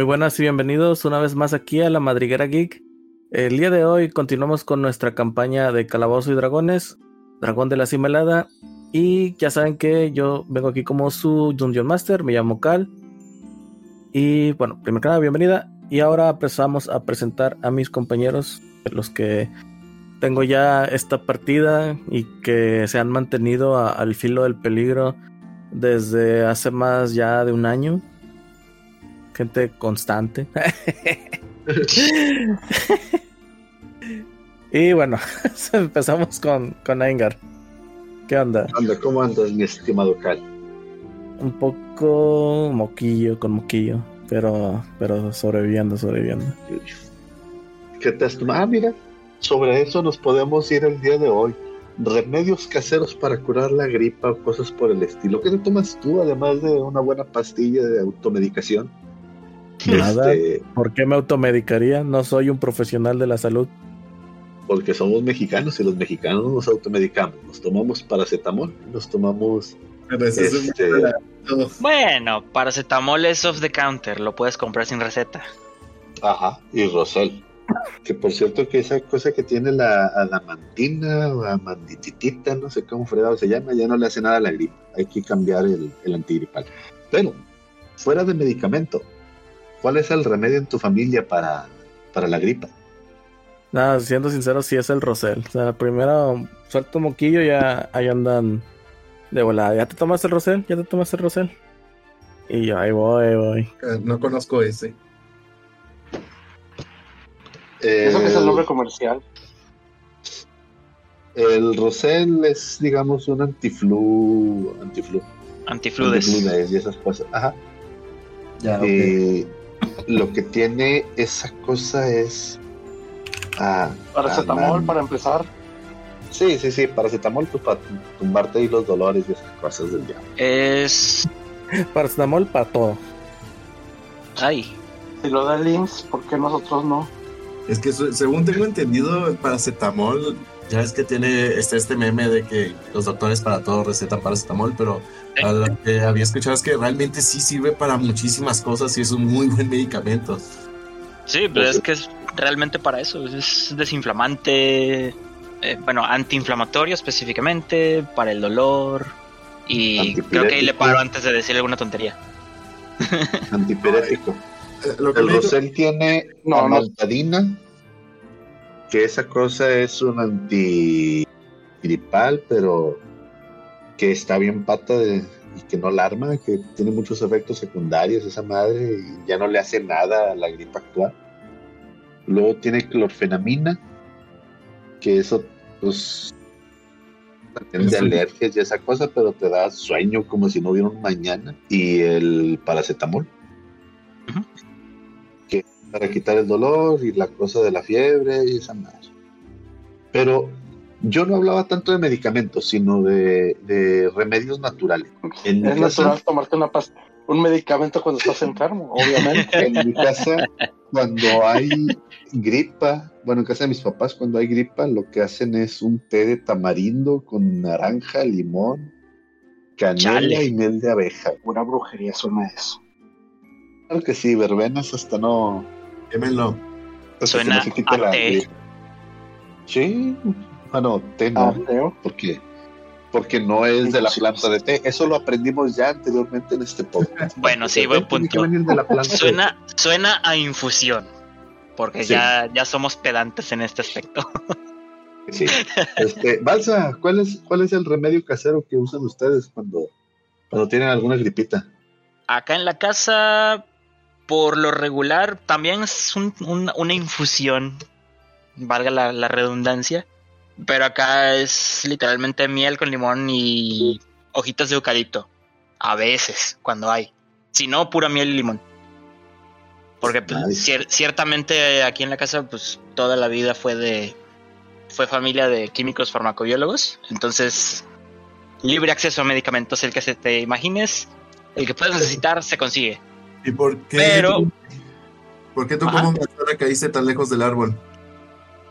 Muy buenas y bienvenidos una vez más aquí a la Madriguera Geek. El día de hoy continuamos con nuestra campaña de Calabozo y Dragones, Dragón de la Cimelada. Y ya saben que yo vengo aquí como su Dungeon Master, me llamo Cal. Y bueno, primero que bienvenida. Y ahora empezamos a presentar a mis compañeros, los que tengo ya esta partida y que se han mantenido al filo del peligro desde hace más ya de un año. Gente constante. y bueno, empezamos con, con Engar. ¿Qué onda? ¿Cómo andas, mi estimado Cal? Un poco moquillo con moquillo, pero, pero sobreviviendo, sobreviviendo. ¿Qué te has tomado? Ah, mira, sobre eso nos podemos ir el día de hoy. Remedios caseros para curar la gripa o cosas por el estilo. ¿Qué te tomas tú, además de una buena pastilla de automedicación? Nada. Este, ¿Por qué me automedicaría? No soy un profesional de la salud. Porque somos mexicanos y los mexicanos nos automedicamos. Nos tomamos paracetamol, nos tomamos. Este, bueno, paracetamol es off the counter, lo puedes comprar sin receta. Ajá, y Rosel. Que por cierto que esa cosa que tiene la adamantina o amandititita, no sé cómo fregado se llama, ya no le hace nada a la gripe. Hay que cambiar el, el antigripal. Pero, fuera de medicamento, ¿cuál es el remedio en tu familia para, para la gripa? Nada, siendo sincero, sí es el Rosel. O sea, primero suelto moquillo, ya ahí andan de volada. ¿Ya te tomas el Rosel? ¿Ya te tomas el Rosel? Y yo ahí voy, ahí voy. Eh, no conozco ese. ¿Eso que es el nombre comercial? El Rosel es, digamos, un antiflu. Antiflu. Antifludes. Antifludes y esas cosas. Ajá. Ya, eh, lo que tiene esa cosa es. Ah, paracetamol para empezar. Sí, sí, sí, paracetamol pues, para tumbarte ahí los dolores y esas cosas del diablo. Es. Paracetamol para todo. Ay. Si lo da Links, ¿por qué nosotros no? Es que según tengo entendido, el paracetamol, ya es que tiene este, este meme de que los doctores para todo recetan paracetamol, pero lo que había escuchado es que realmente sí sirve para muchísimas cosas y es un muy buen medicamento. Sí, pero es que es realmente para eso, es desinflamante, eh, bueno, antiinflamatorio específicamente, para el dolor, y creo que ahí le paro antes de decir alguna tontería. Antipirético. Eh, el Rosel tiene no, que esa cosa es un antigripal, pero que está bien pata de, y que no alarma, que tiene muchos efectos secundarios esa madre y ya no le hace nada a la gripa actual. Luego tiene clorfenamina, que eso pues de alergias y esa cosa, pero te da sueño como si no hubiera un mañana. Y el paracetamol para quitar el dolor y la cosa de la fiebre y esa madre. Pero yo no hablaba tanto de medicamentos, sino de, remedios naturales. En es natural tomarte una pasta, un medicamento cuando estás enfermo, obviamente. en mi casa, cuando hay gripa, bueno, en casa de mis papás, cuando hay gripa, lo que hacen es un té de tamarindo con naranja, limón, canela y miel de abeja. Una brujería suena eso. Claro que sí, verbenas hasta no, Quémelo. Suena a té. Sí, bueno, té no. ¿Por qué? Porque no es de la planta de té. Eso lo aprendimos ya anteriormente en este podcast. Bueno, sí, buen punto. Suena, suena a infusión. Porque ya, ya somos pedantes en este aspecto. Sí. Este, Balsa, ¿cuál es, ¿cuál es el remedio casero que usan ustedes cuando, cuando tienen alguna gripita? Acá en la casa, por lo regular también es una infusión, valga la, redundancia, pero acá es literalmente miel con limón y hojitas de eucalipto, a veces, cuando hay, si no, pura miel y limón. Porque pues, ciertamente aquí en la casa pues toda la vida fue de fue familia de químicos farmacobiólogos, entonces libre acceso a medicamentos el que se te imagines, el que puedas necesitar se consigue. ¿Y por qué? Pero. ¿Por qué tú como persona caíste tan lejos del árbol?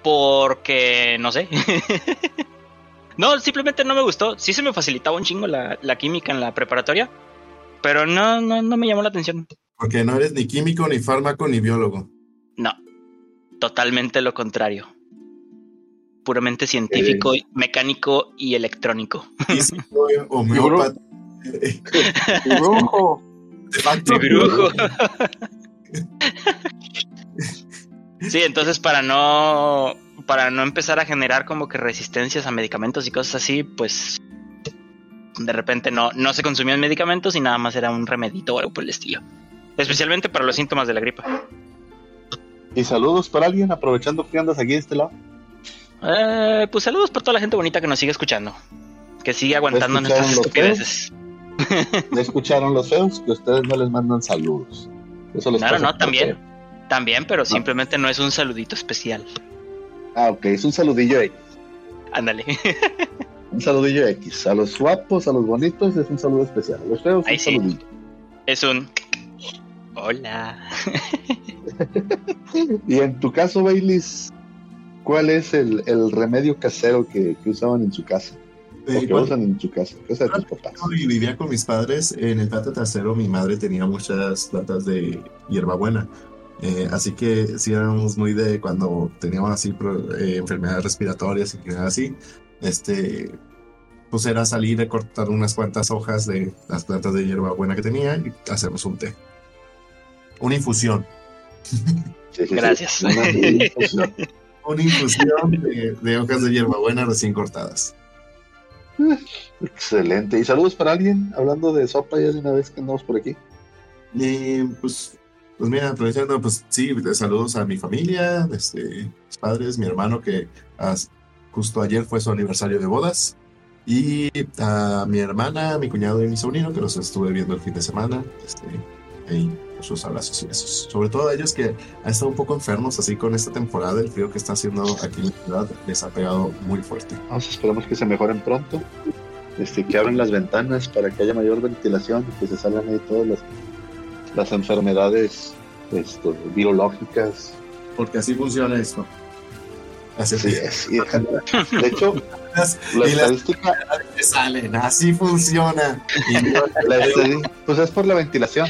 Porque. no sé. no, simplemente no me gustó. Sí se me facilitaba un chingo la, química en la preparatoria. Pero no, no, no me llamó la atención. Porque no eres ni químico, ni fármaco, ni biólogo. No, totalmente lo contrario. Puramente científico, mecánico y electrónico. Físico, homeópata. Brujo. de facto. Mi brujo. Sí, entonces para no para no empezar a generar como que resistencias a medicamentos y cosas así, pues de repente no, no se consumían medicamentos y nada más era un remedito o algo por el estilo. Especialmente para los síntomas de la gripa. Y saludos para alguien, aprovechando que andas aquí de este lado. Eh, pues saludos por toda la gente bonita que nos sigue escuchando. Que sigue aguantando ¿Escucharon nuestras estupideces. ¿Ya escucharon los feos? Que ustedes no les mandan saludos. Eso les Claro, no, también. feo. También, pero simplemente no es un saludito especial. Ah, ok, es un saludillo X. Ándale. Un saludillo X. A los guapos, a los bonitos es un saludo especial. A los feos, Ahí un sí. saludillo. Es un. Hola. Y en tu caso, Baileys, ¿cuál es el, el remedio casero que, que usaban en su casa? O que cuando usan en su casa, casa de tus papás. y vivía con mis padres, en el patio trasero mi madre tenía muchas plantas de hierbabuena. Eh, así que sí éramos muy de cuando teníamos así pro- eh, enfermedades respiratorias y así. Este, pues era salir a cortar unas cuantas hojas de las plantas de hierbabuena que tenía y hacernos un té. Una infusión. Sí. Gracias. Una infusión. Una infusión de, de hojas de hierbabuena recién cortadas. Excelente. Y saludos para alguien, hablando de sopa ya de una vez que andamos por aquí. Y pues, pues mira, aprovechando, pues sí, saludos a mi familia, este, mis padres, mi hermano que as- justo ayer fue su aniversario de bodas, y a mi hermana, mi cuñado y mi sobrino que los estuve viendo el fin de semana, este, ahí, sus abrazos y besos. Sobre todo a ellos que han estado un poco enfermos así con esta temporada, el frío que está haciendo aquí en la ciudad les ha pegado muy fuerte. Vamos, esperamos que se mejoren pronto. Este, que abran las ventanas para que haya mayor ventilación que se salgan ahí todas las, las enfermedades este, virológicas. Porque así funciona esto. Así es. De hecho, la y estadística, que salen, así funciona. La pues es por la ventilación,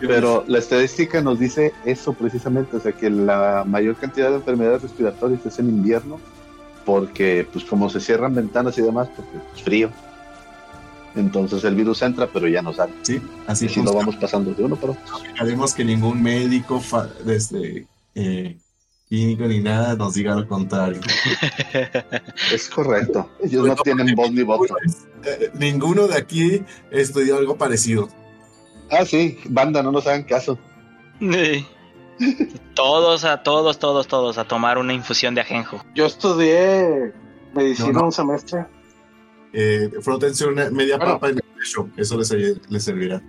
pero la estadística nos dice eso precisamente, o sea que la mayor cantidad de enfermedades respiratorias es en invierno, porque pues como se cierran ventanas y demás, porque es frío. Entonces el virus entra, pero ya no sale. Sí, así Y si no funciona. vamos pasando de uno para otro. Haremos que ningún médico fa- desde eh, clínico ni nada nos diga lo contrario. Es correcto. Ellos no tienen voz ni voto. Eh, ninguno de aquí estudió algo parecido. Ah, sí, banda, no nos hagan caso. Sí. Todos, a todos, todos, todos a tomar una infusión de ajenjo. Yo estudié medicina No, no. un semestre. Eh, frótense una media Bueno. papa en el pecho, eso les, les servirá.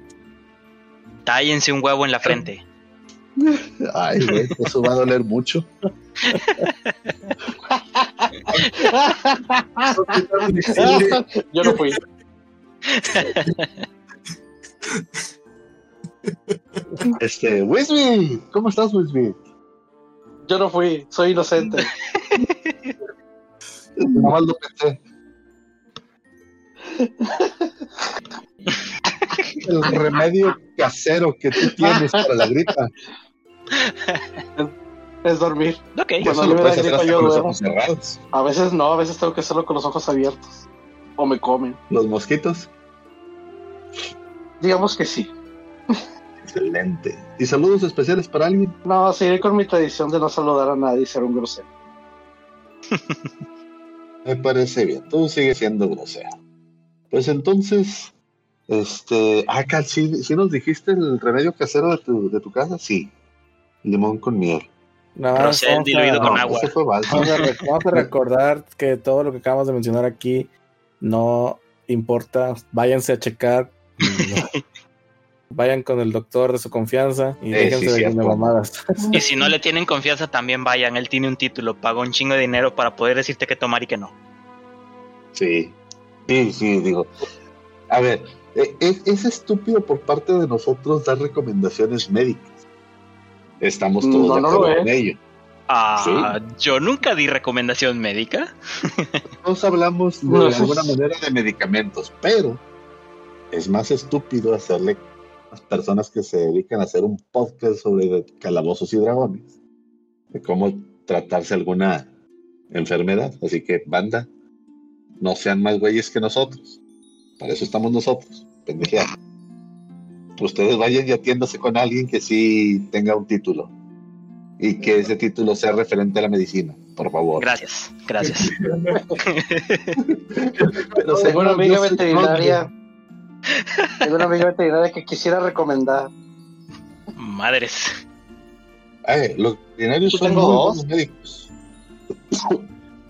Tállense un huevo en la frente. Ay, güey, eso va a doler mucho. Yo no fui. Este, Wisby, ¿cómo estás, Wisby? Yo no fui. Soy inocente. Nada más lo pensé. El remedio casero que tú tienes para la gripa, Es dormir. Ok. y Cuando eso a mí lo me puedes da hacer gripa, hasta yo con los duermo. ojos cerrados. A veces no, a veces tengo que hacerlo con los ojos abiertos. O me comen. Los mosquitos, Digamos que sí. excelente. Y saludos especiales para alguien. No, seguiré con mi tradición de no saludar a nadie y ser un grosero. Me parece bien, tú sigues siendo grosero. Pues entonces, este, ah, Cal, ¿sí, sí nos dijiste el remedio casero de tu, de tu casa? Sí, limón con miel. No, Rosel vamos a- diluido con No, agua. Vamos a, re- vamos a recordar que todo lo que acabamos de mencionar aquí no importa. Váyanse a checar. Vayan con el doctor de su confianza y Sí, déjense sí, de cierto. mamadas. Y si no le tienen confianza, también vayan. Él tiene un título, pagó un chingo de dinero para poder decirte qué tomar y qué no. Sí, sí, sí, digo. A ver, eh, es, es estúpido por parte de nosotros dar recomendaciones médicas. Estamos todos No, de no acuerdo con ello. Ah, yo nunca di recomendación médica. Todos hablamos de No, eso alguna es- manera de medicamentos, pero es más estúpido hacerle personas que se dedican a hacer un podcast sobre calabozos y dragones, de cómo tratarse alguna enfermedad. Así que, banda, no sean más güeyes que nosotros. Para eso estamos nosotros, pendejear. Ustedes vayan y atiéndase con alguien que sí tenga un título y que ese título sea referente a la medicina, por favor. Gracias, gracias. Pero, Tengo una amiga veterinaria. Tengo una amiga veterinaria que quisiera recomendar. Madres. Eh, los veterinarios son tengo muy dos. buenos médicos.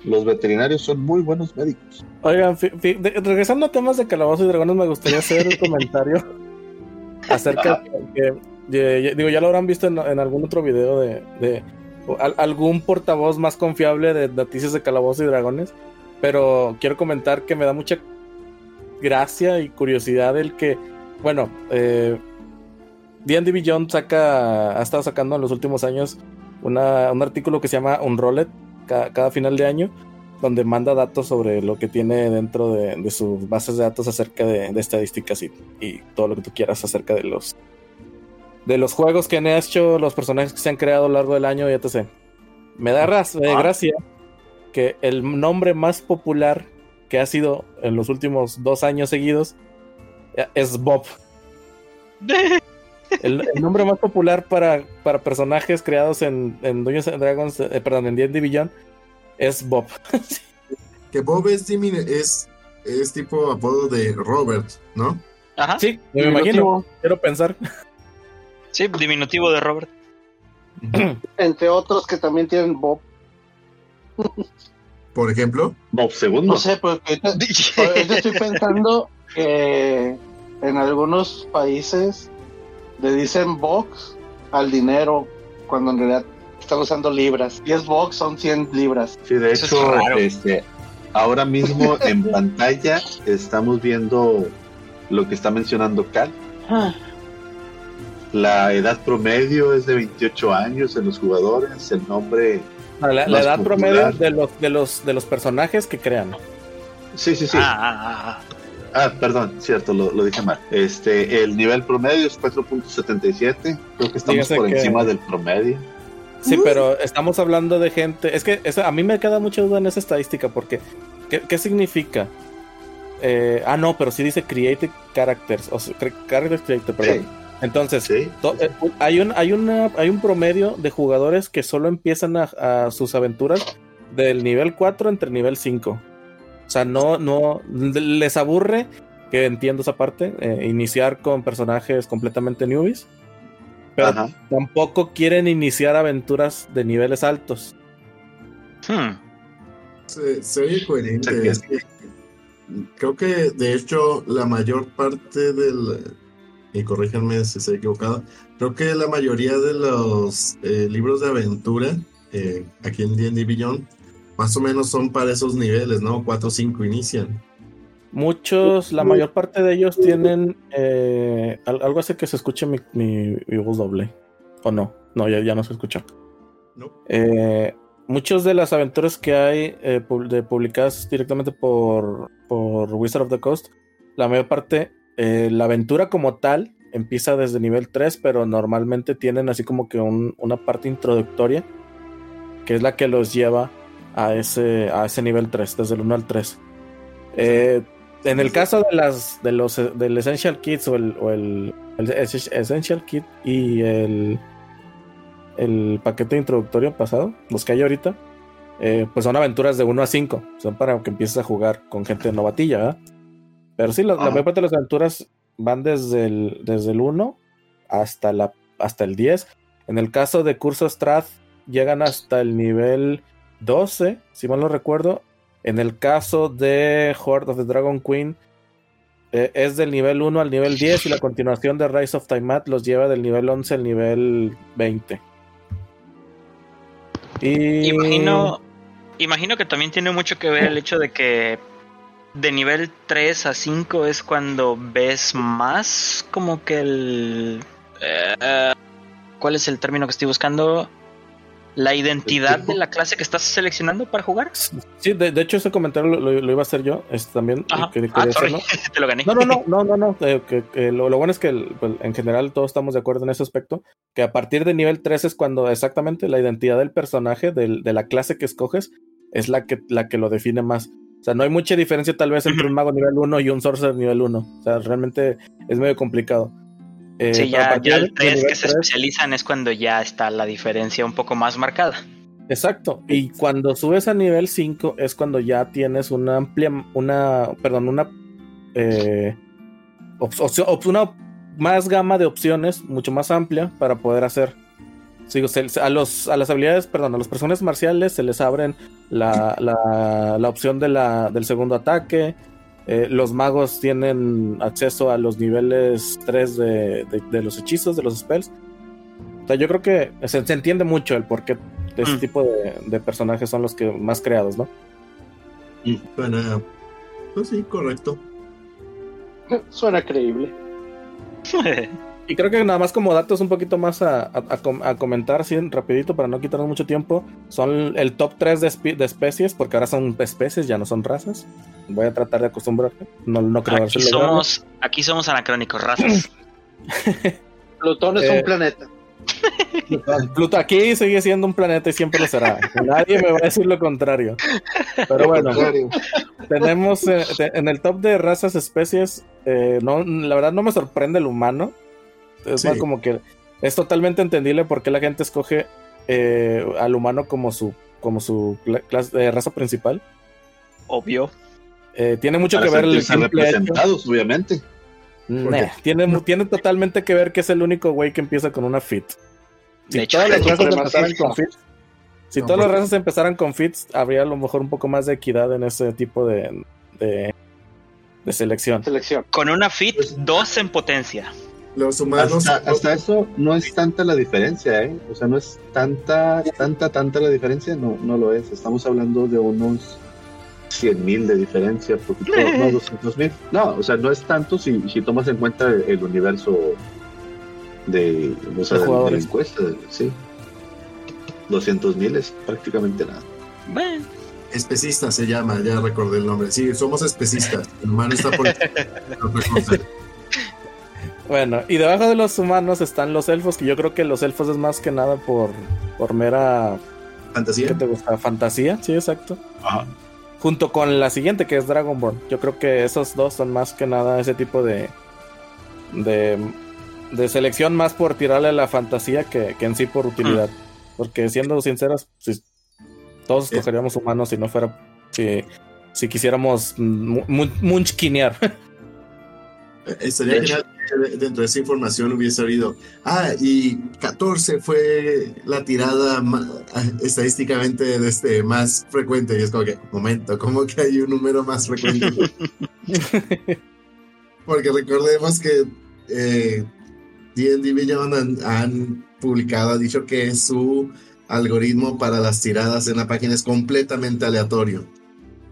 Los veterinarios son muy buenos médicos. Oigan, de- regresando a temas de calabozos y dragones, me gustaría hacer un comentario acerca de que, de- de- digo, ya lo habrán visto en, en algún otro video de, de o al- algún portavoz más confiable de noticias de calabozos y dragones, pero quiero comentar que me da mucha gracia y curiosidad el que, bueno, eh, D&D Beyond saca, ha estado sacando en los últimos años una- un artículo que se llama Unrolled cada, cada final de año donde manda datos sobre lo que tiene dentro de, de sus bases de datos acerca de, de estadísticas y, y todo lo que tú quieras acerca de los de los juegos que han hecho, los personajes que se han creado a lo largo del año y etc. Me da eh, Ah. gracia que el nombre más popular que ha sido en los últimos dos años seguidos eh, es Bob. El, el nombre más popular para, para personajes creados en, en Dungeons and Dragons, eh, perdón, en D&D Beyond es Bob. Que Bob es, es, es tipo apodo de Robert, ¿no? Ajá. Sí, me imagino, Diminutivo, quiero pensar. Sí, diminutivo de Robert. Entre otros que también tienen Bob. Por ejemplo. Bob segundo. No sé, porque ahorita, ahorita estoy pensando que en algunos países le dicen box al dinero cuando en realidad están usando libras. 10 box son 100 libras. Sí, de Eso hecho, este, ahora mismo en pantalla estamos viendo lo que está mencionando Cal. La edad promedio es de 28 años en los jugadores. El nombre, La, la edad popular. promedio de los, de los de los personajes que crean. sí, sí, sí. Ah, ah, ah, perdón, cierto, lo, lo dije mal. Este, el nivel promedio es 4.77. Creo que estamos Dígase por que- encima del promedio. Sí, pero estamos hablando de gente. Es que a mí me queda mucha duda en esa estadística porque ¿qué, qué significa? Eh, ah, no, pero sí dice created characters, o sea, characters created, perdón. Sí, Entonces, sí. eh, hay un hay una hay un promedio de jugadores que solo empiezan a, a sus aventuras del nivel 4 entre nivel 5. O sea, no no les aburre que entiendo esa parte, eh, iniciar con personajes completamente newbies. Pero Ajá. tampoco quieren iniciar aventuras de niveles altos. Hmm. Se, se oye coherente. Es que creo que de hecho la mayor parte del. Y corríjanme si estoy equivocado. Creo que la mayoría de los eh, libros de aventura eh, aquí en D&D Beyond más o menos son para esos niveles, ¿no? 4 o 5 inician. Muchos, la mayor parte de ellos tienen eh, al- algo hace que se escuche mi, mi- mi voz doble. ¿O no? No, ya, ya no se escucha. ¿no? Eh, muchos de las aventuras que hay eh, de publicadas directamente por, por Wizard of the Coast, la mayor parte, eh, la aventura como tal empieza desde nivel 3, pero normalmente tienen así como que un- una parte introductoria, que es la que los lleva a ese, a ese nivel 3, desde el 1 al 3. Eh, en el caso de las de los del Essential Kits o el, o el, el Ess- Essential Kit y el el paquete introductorio pasado, los que hay ahorita, eh, pues son aventuras de 1 a 5. Son para que empieces a jugar con gente novatilla, ¿verdad? Pero sí, la, la mayor parte de las aventuras van desde el, desde el 1 hasta, la, hasta el 10. En el caso de Curso Strath, llegan hasta el nivel 12, si mal no recuerdo. En el caso de Horde of the Dragon Queen, eh, es del nivel 1 al nivel 10 y la continuación de Rise of Tiamat los lleva del nivel 11 al nivel 20. Y... Imagino, imagino que también tiene mucho que ver el hecho de que de nivel 3 a 5 es cuando ves más como que el... eh, ¿Cuál es el término que estoy buscando? La identidad de la clase que estás seleccionando para jugar. Sí, de, de hecho ese comentario lo, lo- lo iba a hacer yo este, también. Ajá. que- quería Ah, sorry, te lo gané. No, no, no, no, no, no. eh, que, que lo, lo bueno es que el- pues, en general todos estamos de acuerdo en ese aspecto. Que a partir de nivel 3 es cuando exactamente la identidad del personaje, del- de la clase que escoges, es la que, la que lo define más. O sea, no hay mucha diferencia tal vez entre un mago nivel 1 y un sorcerer nivel 1. O sea, realmente es medio complicado. Eh, Sí, ya, ya el de 3 nivel que se 3, especializan es cuando ya está la diferencia un poco más marcada. Exacto. Y cuando subes a nivel 5 es cuando ya tienes una amplia, una, perdón, una, eh, op- opción- op- una más gama de opciones, mucho más amplia para poder hacer. Se- a, los, a las habilidades, perdón, a los personajes marciales se les abren la, la, la opción de la, del segundo ataque. Eh, los magos tienen acceso a los niveles 3 de, de- de los hechizos, de los spells. O sea, yo creo que se, se entiende mucho el porqué de ese Mm. tipo de, de personajes son los que más creados, ¿no? Suena. Pues sí, correcto. Suena creíble. Y creo que nada más como datos un poquito más a, a- a com- a comentar así rapidito para no quitarnos mucho tiempo, son el top 3 de, espe- de especies, porque ahora son especies, ya no son razas. Voy a tratar de acostumbrarme. No, no creo Aquí somos, aquí somos anacrónicos, razas. Plutón es Eh, un planeta. Pluto aquí sigue siendo un planeta y siempre lo será. Nadie me va a decir lo contrario. Pero bueno, tenemos eh, te- en el top de razas, especies, eh, no, la verdad no me sorprende el humano. Es Sí. más como que es totalmente entendible por qué la gente escoge eh, al humano como su como su cla- clase de raza principal. Obvio. Eh, tiene mucho Para que ver el simple hecho- representados, obviamente. Nah, tiene, mu- tiene totalmente que ver que es el único güey que empieza con una fit. Si De hecho, todas las es razas empezaran con fits, si No, todas las razas empezaran con fits, habría a lo mejor un poco más de equidad en ese tipo de, de, de selección. Selección. Con una fit, Pues- dos en potencia. Los humanos. Hasta, hasta eso no es tanta la diferencia, ¿eh? O sea, no es tanta, tanta, tanta la diferencia, no, no lo es. Estamos hablando de unos 100 mil de diferencia, poquito, no 200 mil. No, o sea, no es tanto si, si tomas en cuenta el, el universo de, o sea, De de, la sí. 200 mil es prácticamente nada. Bueno, Especista se llama, ya recordé el nombre. Sí, somos especistas. El humano está por. Bueno, y debajo de los humanos están los elfos, que yo creo que los elfos es más que nada por, por mera ¿qué Fantasía. te gusta? fantasía, sí, exacto. Ajá. Junto con la siguiente, que es Dragonborn. Yo creo que esos dos son más que nada ese tipo de. de, de selección más por tirarle a la fantasía que, que en sí por utilidad. Porque siendo sinceros, si todos Sí. escogeríamos humanos si no fuera. Si, si quisiéramos mu- mu- munchkinear. Estaría De hecho- genial que dentro de esa información hubiese habido. Ah, y 14 fue la tirada ma- estadísticamente este, más frecuente. Y es como que, momento, ¿cómo que hay un número más frecuente? Porque recordemos que eh, D&D Beyond han, han publicado, ha dicho que su algoritmo para las tiradas en la página es completamente aleatorio.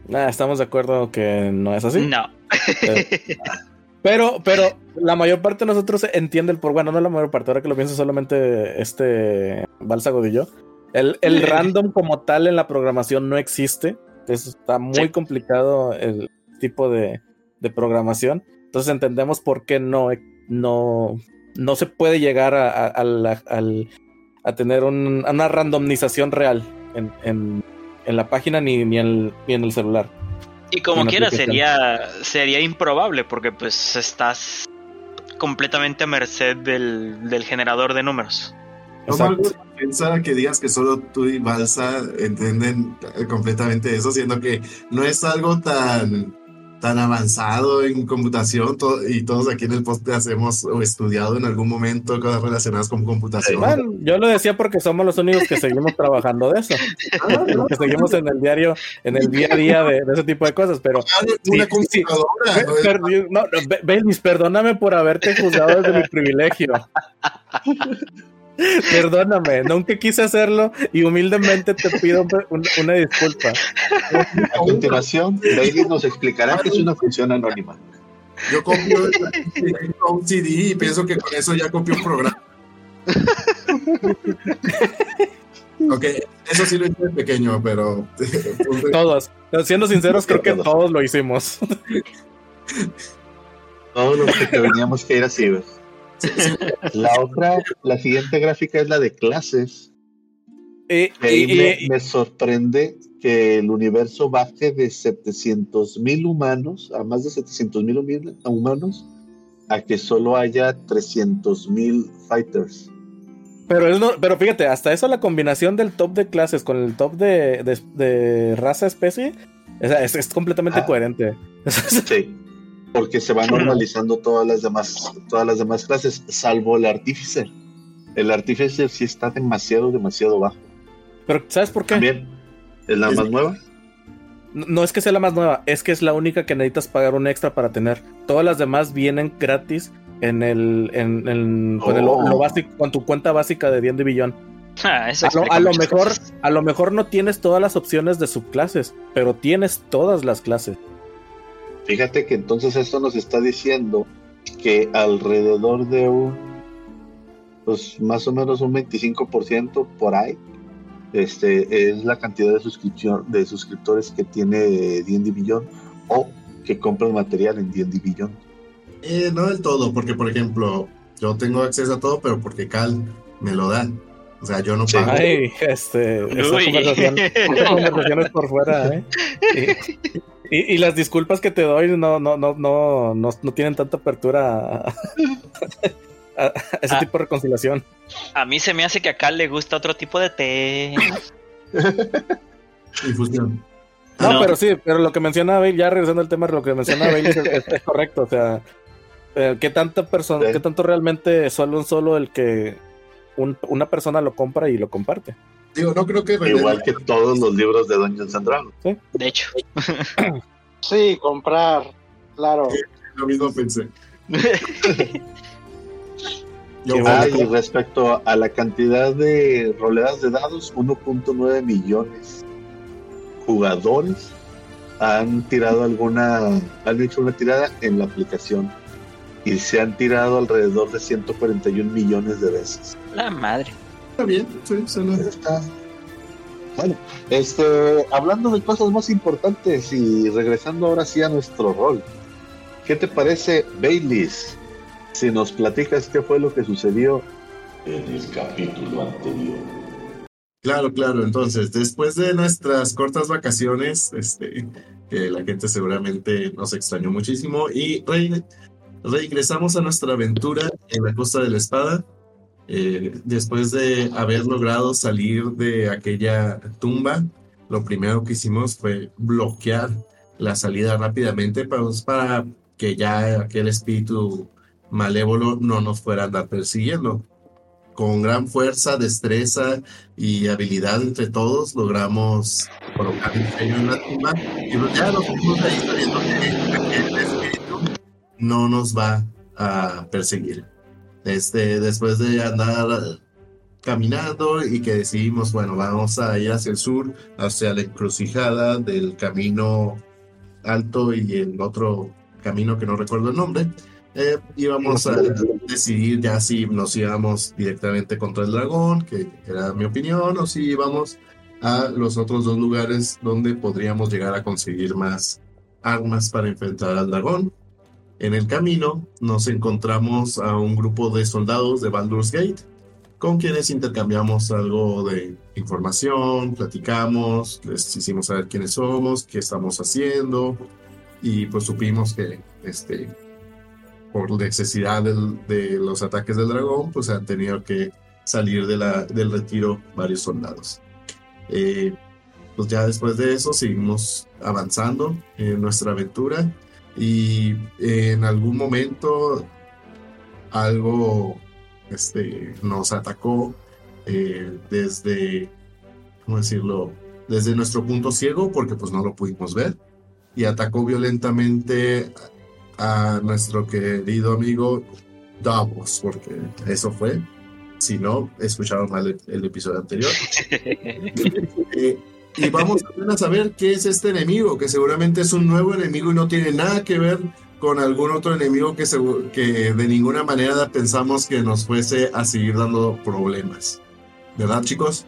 Nah, estamos de acuerdo que no es así. no. Pero, pero la mayor parte de nosotros entiende el por. Bueno, no la mayor parte, ahora que lo pienso, solamente este Bálsago y yo. El, el random como tal en la programación no existe. Eso está muy Sí. complicado el tipo de, de programación. Entonces entendemos por qué no, no, no se puede llegar a, a- a la- al- a tener un- una randomización real en, en- en la página ni, ni, en, ni en el celular. Y como quiera, aplicación. sería, sería improbable porque pues estás completamente a merced del, del generador de números. ¿Cómo algo Exacto. pensar que digas que solo tú y Balsa entienden completamente eso, siendo que no es algo tan, tan avanzado en computación y todos aquí en el podcast hemos o estudiado en algún momento cosas relacionadas con computación? Bueno, yo lo decía porque somos los únicos que seguimos trabajando de eso. Ah, que seguimos en el diario, en el día a día de, de ese tipo de cosas, pero una sí, sí. computadora. Be- ¿no? Es- per- no, no, Be- Belis, perdóname por haberte juzgado desde mi privilegio. Perdóname, nunca quise hacerlo y humildemente te pido un- una disculpa. A continuación, Bailey nos explicará que es una función anónima. Yo copio un CD y pienso que con eso ya copio un programa. Ok, eso sí lo hice de pequeño, pero. todos. Siendo sinceros, creo que todos lo hicimos. Todos los que teníamos que ir así, La otra, la siguiente gráfica es la de clases. Eh, y, me, sorprende que el universo baje de 700 mil humanos a más de 700 mil humanos a que solo haya 300 mil fighters. Pero, pero fíjate, hasta eso la combinación del top de clases con el top de, raza especie es, completamente coherente. Sí, porque se van normalizando todas las demás, todas las demás clases, salvo el artífice. El artífice sí está demasiado, demasiado bajo. Pero ¿sabes por qué? También es la más nueva. No es que sea la más nueva, es que es la única que necesitas pagar un extra para tener. Todas las demás vienen gratis en el, en, con, el, lo, oh. básico, con tu cuenta básica de D&D Billón. Ah, a, lo, mejor, a lo mejor no tienes todas las opciones de subclases, pero tienes todas las clases. Fíjate que entonces esto nos está diciendo que alrededor de un, pues más o menos un 25% por ahí, este, es la cantidad de suscripción de suscriptores que tiene D&D Billón o que compran material en D&D Billón. Eh, no del todo, porque por ejemplo, yo tengo acceso a todo, pero porque Cal me lo da. O sea, yo no pago. Ay, este, esta conversación, es por fuera, ¿eh? Y, las disculpas que te doy no, no, no, no, no, tienen tanta apertura a, ese ah. tipo de reconciliación. A mí se me hace que a Cal le gusta otro tipo de té. Infusión. No, pero sí, pero lo que menciona Bailey, ya regresando al tema, lo que menciona Bailey es, correcto. O sea, eh, ¿qué, tanta persona, ¿qué tanto realmente solo un solo el que una persona lo compra y lo comparte? Digo, no creo que... Igual que todos los libros de Dungeons and Dragons. ¿Sí? De hecho. sí, comprar, claro. lo mismo pensé. ah, y respecto a la cantidad de roleadas de dados, 1.9 millones jugadores han tirado alguna, han hecho una tirada en la aplicación y se han tirado alrededor de 141 millones de veces. La madre. Está bien, sí, se lo... está. Bueno, este, hablando de cosas más importantes y regresando ahora sí a nuestro rol, ¿qué te parece, Baileys? Si nos platicas qué fue lo que sucedió en el capítulo anterior. Claro, claro. Entonces, después de nuestras cortas vacaciones, este, que la gente seguramente nos extrañó muchísimo y reingresamos a nuestra aventura en la Costa de la Espada. Eh, después de haber logrado salir de aquella tumba, lo primero que hicimos fue bloquear la salida rápidamente para, que ya aquel espíritu malévolo no nos fuera a andar persiguiendo. Con gran fuerza, destreza y habilidad entre todos logramos colocar el sello en la tumba y ya nos fuimos ahí sabiendo que el espíritu no nos va a perseguir. Este, después de andar caminando y que decidimos, bueno, vamos a ir hacia el sur, hacia la encrucijada del camino alto y el otro camino que no recuerdo el nombre, eh, íbamos a decidir ya si nos íbamos directamente contra el dragón, que era mi opinión, o si íbamos a los otros dos lugares donde podríamos llegar a conseguir más armas para enfrentar al dragón. En el camino nos encontramos a un grupo de soldados de Baldur's Gate, con quienes intercambiamos algo de información, platicamos, les hicimos saber quiénes somos, qué estamos haciendo, y pues supimos que este, por necesidad de los ataques del dragón, pues han tenido que salir del retiro varios soldados. Eh, pues ya después de eso seguimos avanzando en nuestra aventura y en algún momento algo este, nos atacó eh, desde, ¿cómo decirlo? Desde nuestro punto ciego, porque pues no lo pudimos ver, y atacó violentamente a nuestro querido amigo Davos, porque eso fue. Si no, escucharon mal el, episodio anterior. Eh, y vamos a saber qué es este enemigo, que seguramente es un nuevo enemigo y no tiene nada que ver con algún otro enemigo que, que de ninguna manera pensamos que nos fuese a seguir dando problemas. ¿Verdad, chicos?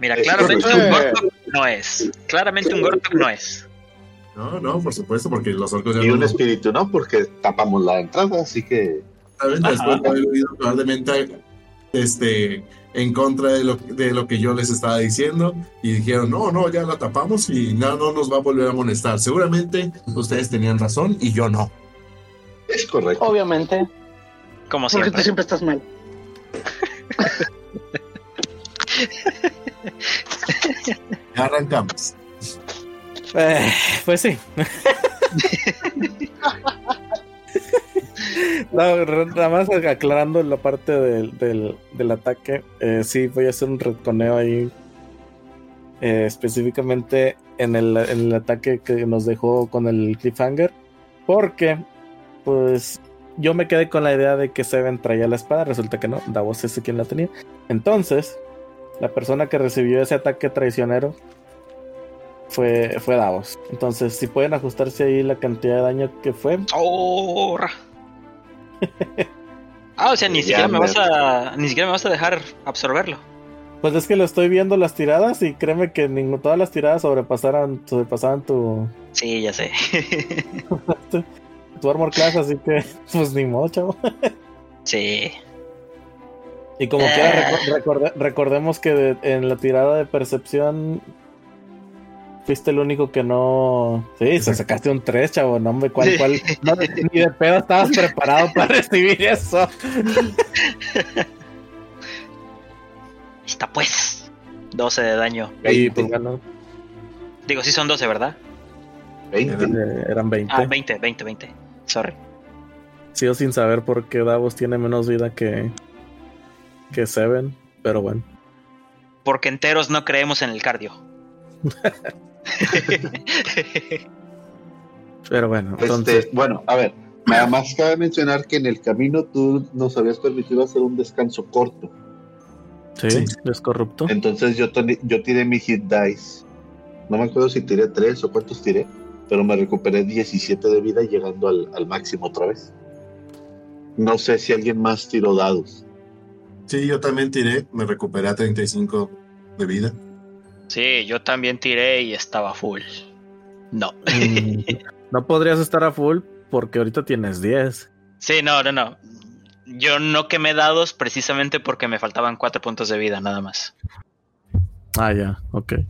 Mira, claramente un. Gortok no es. Claramente un Gortok no es. No, no, por supuesto, porque los orcos ya Y no un espíritu, ¿no? Porque tapamos la entrada, así que Saben, después de haber oído probablemente este, en contra de lo, de lo que yo les estaba diciendo y dijeron, no, no, ya la tapamos y no, no nos va a volver a molestar. Seguramente ustedes tenían razón y yo no. es correcto. Obviamente, Como porque siempre. tú siempre estás mal. Ya arrancamos. Eh, pues sí. No, nada más aclarando la parte del, del, del ataque, eh, sí voy a hacer un retconeo ahí eh, específicamente en el, en el ataque que nos dejó con el cliffhanger, porque pues yo me quedé con la idea de que Seven traía la espada, resulta que no, Davos es quien la tenía. Entonces, la persona que recibió ese ataque traicionero fue, fue Davos. Entonces, si pueden ajustarse ahí la cantidad de daño que fue, Oh. Ah, o sea, ni Ya siquiera me vas a. Ni siquiera me vas a dejar absorberlo. Pues es que lo estoy viendo las tiradas y créeme que ningún, todas las tiradas sobrepasaran, sobrepasaban tu, Sí, ya sé. tu armor class, así que pues ni modo, chavo. sí. Y como quiera, reco- recorde- recordemos que de- en la tirada de percepción fuiste el único que no... Sí, se sacaste un 3, chavo, no hombre, ¿cuál, cuál? No, ni de pedo estabas preparado para recibir eso. Está pues. 12 de daño. 20, pues bueno, Digo, sí son 12, ¿verdad? 20. eh, eran 20. Ah, 20, 20, 20. Sorry. Sigo sin saber por qué Davos tiene menos vida que, que Seven, pero bueno. Porque enteros no creemos en el cardio. Pero bueno, Este, entonces... bueno, a ver, nada más cabe mencionar que en el camino tú nos habías permitido hacer un descanso corto. Sí, Sí. es corrupto. Entonces yo, yo tiré mi hit dice. No me acuerdo si tiré 3 o cuántos tiré, pero me recuperé 17 de vida llegando al, al máximo otra vez. No sé si alguien más tiró dados. Sí, yo también tiré, me recuperé a 35 de vida. Sí, yo también tiré y estaba full. No. Mm, no podrías estar a full porque ahorita tienes 10. Sí, no, no, no. Yo no quemé dados precisamente porque me faltaban 4 puntos de vida, nada más. Ah, ya, ok.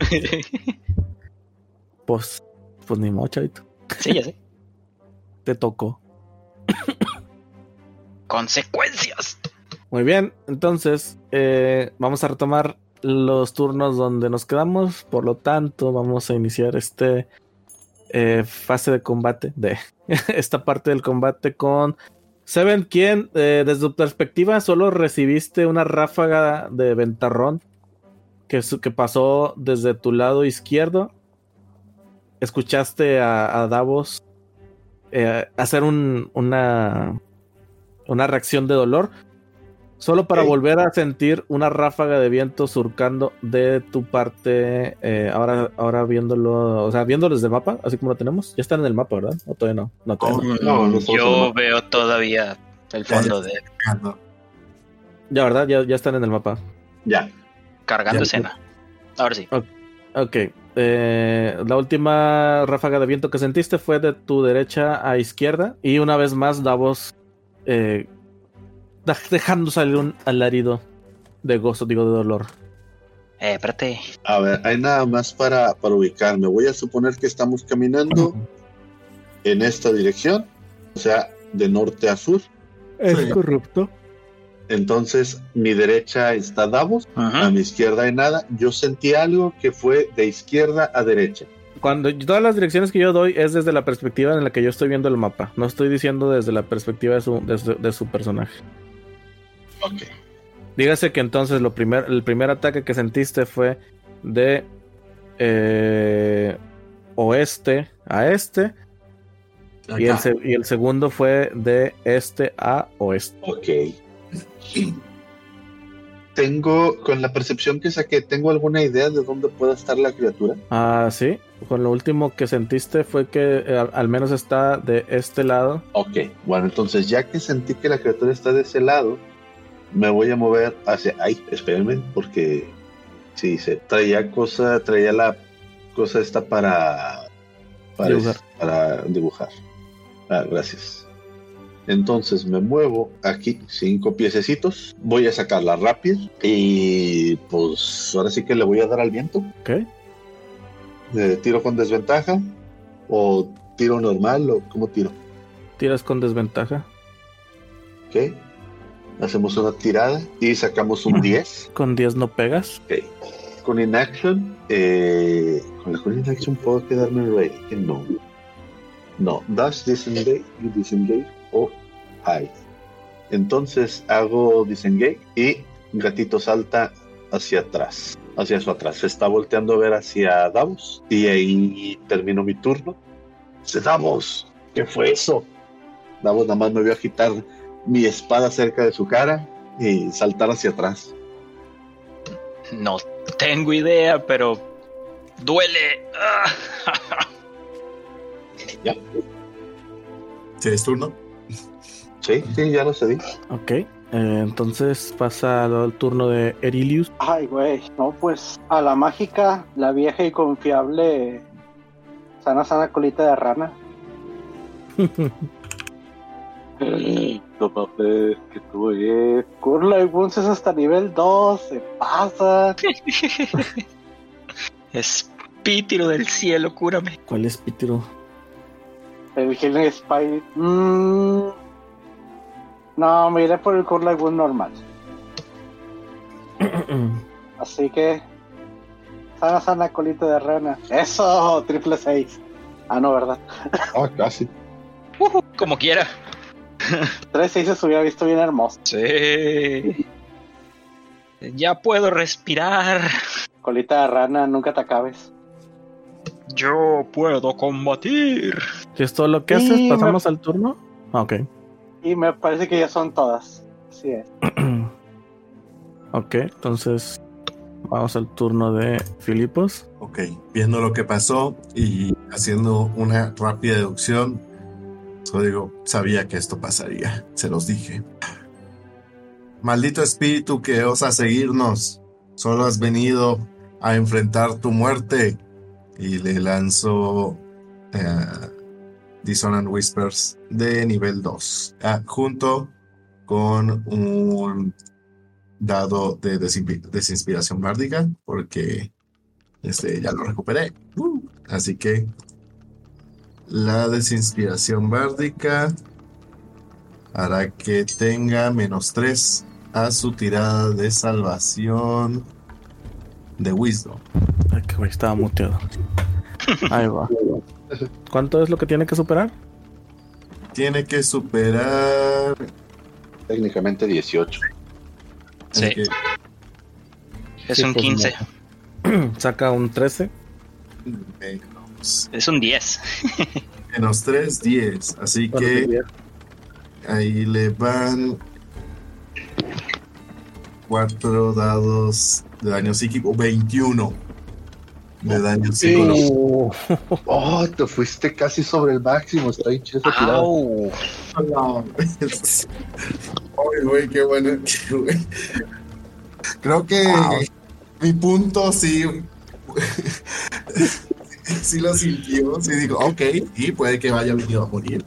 Pues, pues ni modo, chavito. sí, ya sé. Te tocó. Consecuencias. Muy bien, entonces eh, vamos a retomar los turnos donde nos quedamos. Por lo tanto, vamos a iniciar este eh, fase de combate, de esta parte del combate con Seven, quien eh, desde tu perspectiva solo recibiste una ráfaga de ventarrón que, que pasó desde tu lado izquierdo. Escuchaste a, a Davos eh, hacer un- una, una reacción de dolor. Solo para volver a sentir una ráfaga de viento surcando de tu parte. eh, ahora, ahora viéndolo, o sea, viéndolo desde el mapa, así como lo tenemos. Ya están en el mapa, ¿verdad? ¿O todavía no? No, todavía no. No, no Yo veo todavía el fondo de. Ya, ¿verdad? Ya, ya están en el mapa. Ya. cargando Ya. escena. Ahora sí. Ok. eh, la última ráfaga de viento que sentiste fue de tu derecha a izquierda. Y una vez más, Davos eh, dejando salir un alarido de gozo, digo, de dolor. Eh, espérate. A ver, hay nada más para, para ubicarme. Voy a suponer que estamos caminando en esta dirección, o sea, de norte a sur. Es Sí. corrupto. Entonces, mi derecha está Davos, a mi izquierda hay nada. Yo sentí algo que fue de izquierda a derecha. Cuando todas las direcciones que yo doy es desde la perspectiva en la que yo estoy viendo el mapa. No estoy diciendo desde la perspectiva de su, de su, de su personaje. Ok. Dígase que entonces lo primer, el primer ataque que sentiste fue de eh, oeste a este. Y el, y segundo fue de este a oeste. Ok. Tengo, con la percepción que saqué, ¿tengo alguna idea de dónde pueda estar la criatura? Ah, sí. Con lo último que sentiste fue que eh, al menos está de este lado. Ok, bueno, entonces ya que sentí que la criatura está de ese lado, me voy a mover hacia... Ay, espérenme, porque Sí, se traía cosa, traía la cosa esta para para Dibujar. para dibujar. Ah, gracias. Entonces me muevo aquí cinco piececitos, voy a sacarla rápido y pues ahora sí que le voy a dar al viento. Ok. Eh, tiro con desventaja o tiro normal o cómo tiro. Tiras con desventaja. Ok. Hacemos una tirada y sacamos un 10. Con 10 no pegas. Ok. Con inaction, eh, con la con inaction puedo quedarme ready. Que no. No, dash, disengage, disengage o hide. Entonces hago disengage y gatito salta hacia atrás, hacia su atrás. Se está volteando a ver hacia Davos y ahí termino mi turno. Se Davos, ¿qué fue eso? Davos nada más me vio agitar mi espada cerca de su cara y saltar hacia atrás. No tengo idea, pero duele. Ya. ¿Sí es turno? Sí, sí, ya lo cedí. Ok. eh, entonces pasa al turno de Erilius. Ay, güey. No, pues a la mágica, la vieja y confiable sana sana colita de rana. Mames, que es. Curla y Boons es hasta nivel 2, se pasa. Espíritu del cielo, cúrame. ¿Cuál es Pitiro? El Healing Spirit. Mm, no, me iré por el Curla y Boons normal. Así que. Sana sana colita de rana. Eso, triple 6. Ah, no, ¿verdad? Ah, casi. Como quiera. 3 6 se hubiera visto bien hermoso. Sí. Ya puedo respirar. Colita de rana, nunca te acabes. Yo puedo combatir. Si es todo lo que Sí, haces, me- pasamos al turno. Ah, Ok. Y me parece que ya son todas. Así es. ok, entonces vamos al turno de Filipos. Ok, viendo lo que pasó y haciendo una rápida deducción, solo digo, sabía que esto pasaría, se los dije. Maldito espíritu que osa seguirnos, solo has venido a enfrentar tu muerte. Y le lanzo eh, Dissonant Whispers de nivel 2, ah, junto con un dado de desinspi- desinspiración bárdica, porque este, ya lo recuperé. Uh, así que la desinspiración bárdica hará que tenga menos 3 a su tirada de salvación de Wisdom. Ay, que estaba muteado. Ahí va. ¿Cuánto es lo que tiene que superar? Tiene que superar. Técnicamente 18. Sí. Es Sí, un pues, 15. Saca un 13. Menos, Es un 10. menos 3, 10. Así Bueno, que bien. ahí le van. Cuatro dados de daño psíquico, 21 de daño psicológico. Uh, Oh, te fuiste casi sobre el máximo. Está bien chido esa tirada. Au. No. Ay, güey, qué bueno. Creo que mi punto sí. sí lo sintió. Sí dijo, ok, y puede que vaya venido a morir.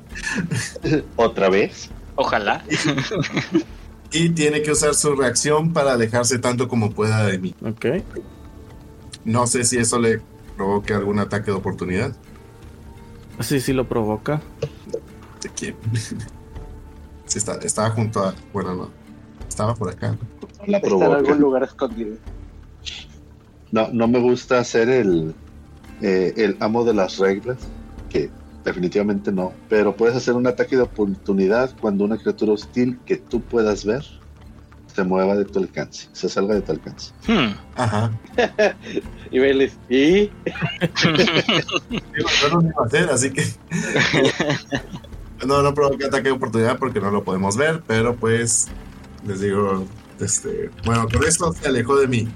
¿Otra vez? Ojalá. Y tiene que usar su reacción para alejarse tanto como pueda de mí. ok. No sé si eso le provoque algún ataque de oportunidad. Sí, sí lo provoca. ¿De quién? Sí, está, estaba junto a. Bueno, no. Estaba por acá. No la Está en algún lugar escondido. No, no me gusta ser el, eh, el amo de las reglas, que definitivamente no. Pero puedes hacer un ataque de oportunidad cuando una criatura hostil que tú puedas ver se mueva de tu alcance, se salga de tu alcance. Hmm. Ajá. Y Baileys, ¿y? Yo no lo iba a hacer, así que. no, no provoca ataque de oportunidad porque no lo podemos ver, pero pues. Les digo, este. Bueno, con esto se alejó de mí.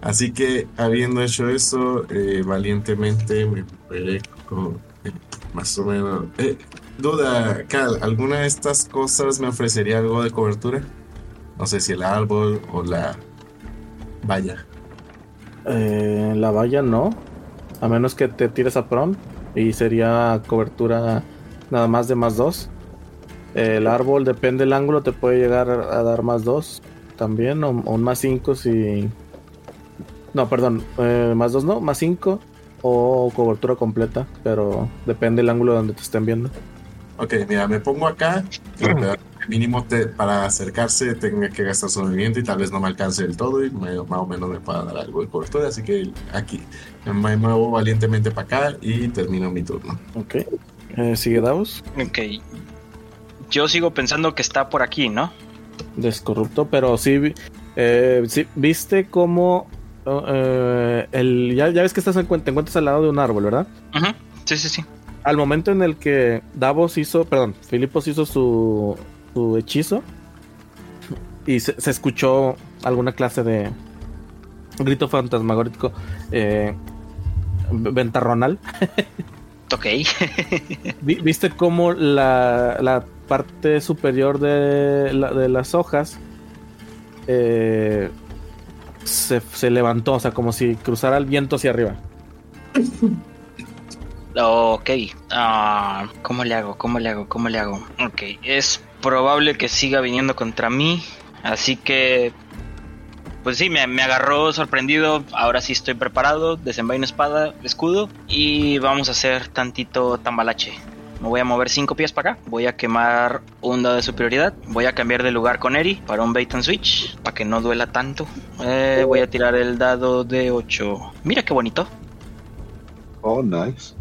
Así que, habiendo hecho eso, eh, valientemente me recuperé con. eh, más o menos. eh, duda, Cal, ¿alguna de estas cosas me ofrecería algo de cobertura? No sé si el árbol o la valla. Eh, la valla no. A menos que te tires a pron. Y sería cobertura nada más de más dos. El árbol, depende del ángulo, te puede llegar a dar más dos también. O un más cinco si. No, perdón. eh, más dos no, más cinco. O cobertura completa. Pero depende del ángulo donde te estén viendo. Ok, mira, me pongo acá. mínimo te- para acercarse tenga que gastar su movimiento y tal vez no me alcance del todo y me- más o menos me pueda dar algo de cobertura. Así que aquí me muevo valientemente para acá y termino mi turno. Ok. Eh, Sigue Davos. Ok. Yo sigo pensando que está por aquí, ¿no? Descorrupto, pero sí, eh, sí, viste cómo eh, el ya, ya ves que estás en, te encuentras al lado de un árbol, ¿verdad? Ujú. Sí, sí, sí. Al momento en el que Davos hizo, perdón, Filipos hizo su, su hechizo y se, se escuchó alguna clase de grito fantasmagórico eh, ventarronal. Ok. Vi- ¿Viste cómo la, la parte superior de, la- de las hojas eh, se, levantó? O sea, como si cruzara el viento hacia arriba. Ok. Ah, ¿Cómo le hago? ¿Cómo le hago? ¿Cómo le hago? Ok. Es probable que siga viniendo contra mí. Así que... Pues sí, me, me agarró sorprendido. Ahora sí estoy preparado. Desenvaino espada, escudo. Y vamos a hacer tantito tambalache. Me voy a mover 5 pies para acá. Voy a quemar un dado de superioridad. Voy a cambiar de lugar con Eri para un bait and switch. Para que no duela tanto. Eh, voy a tirar el dado de 8. Mira qué bonito. Oh, nice.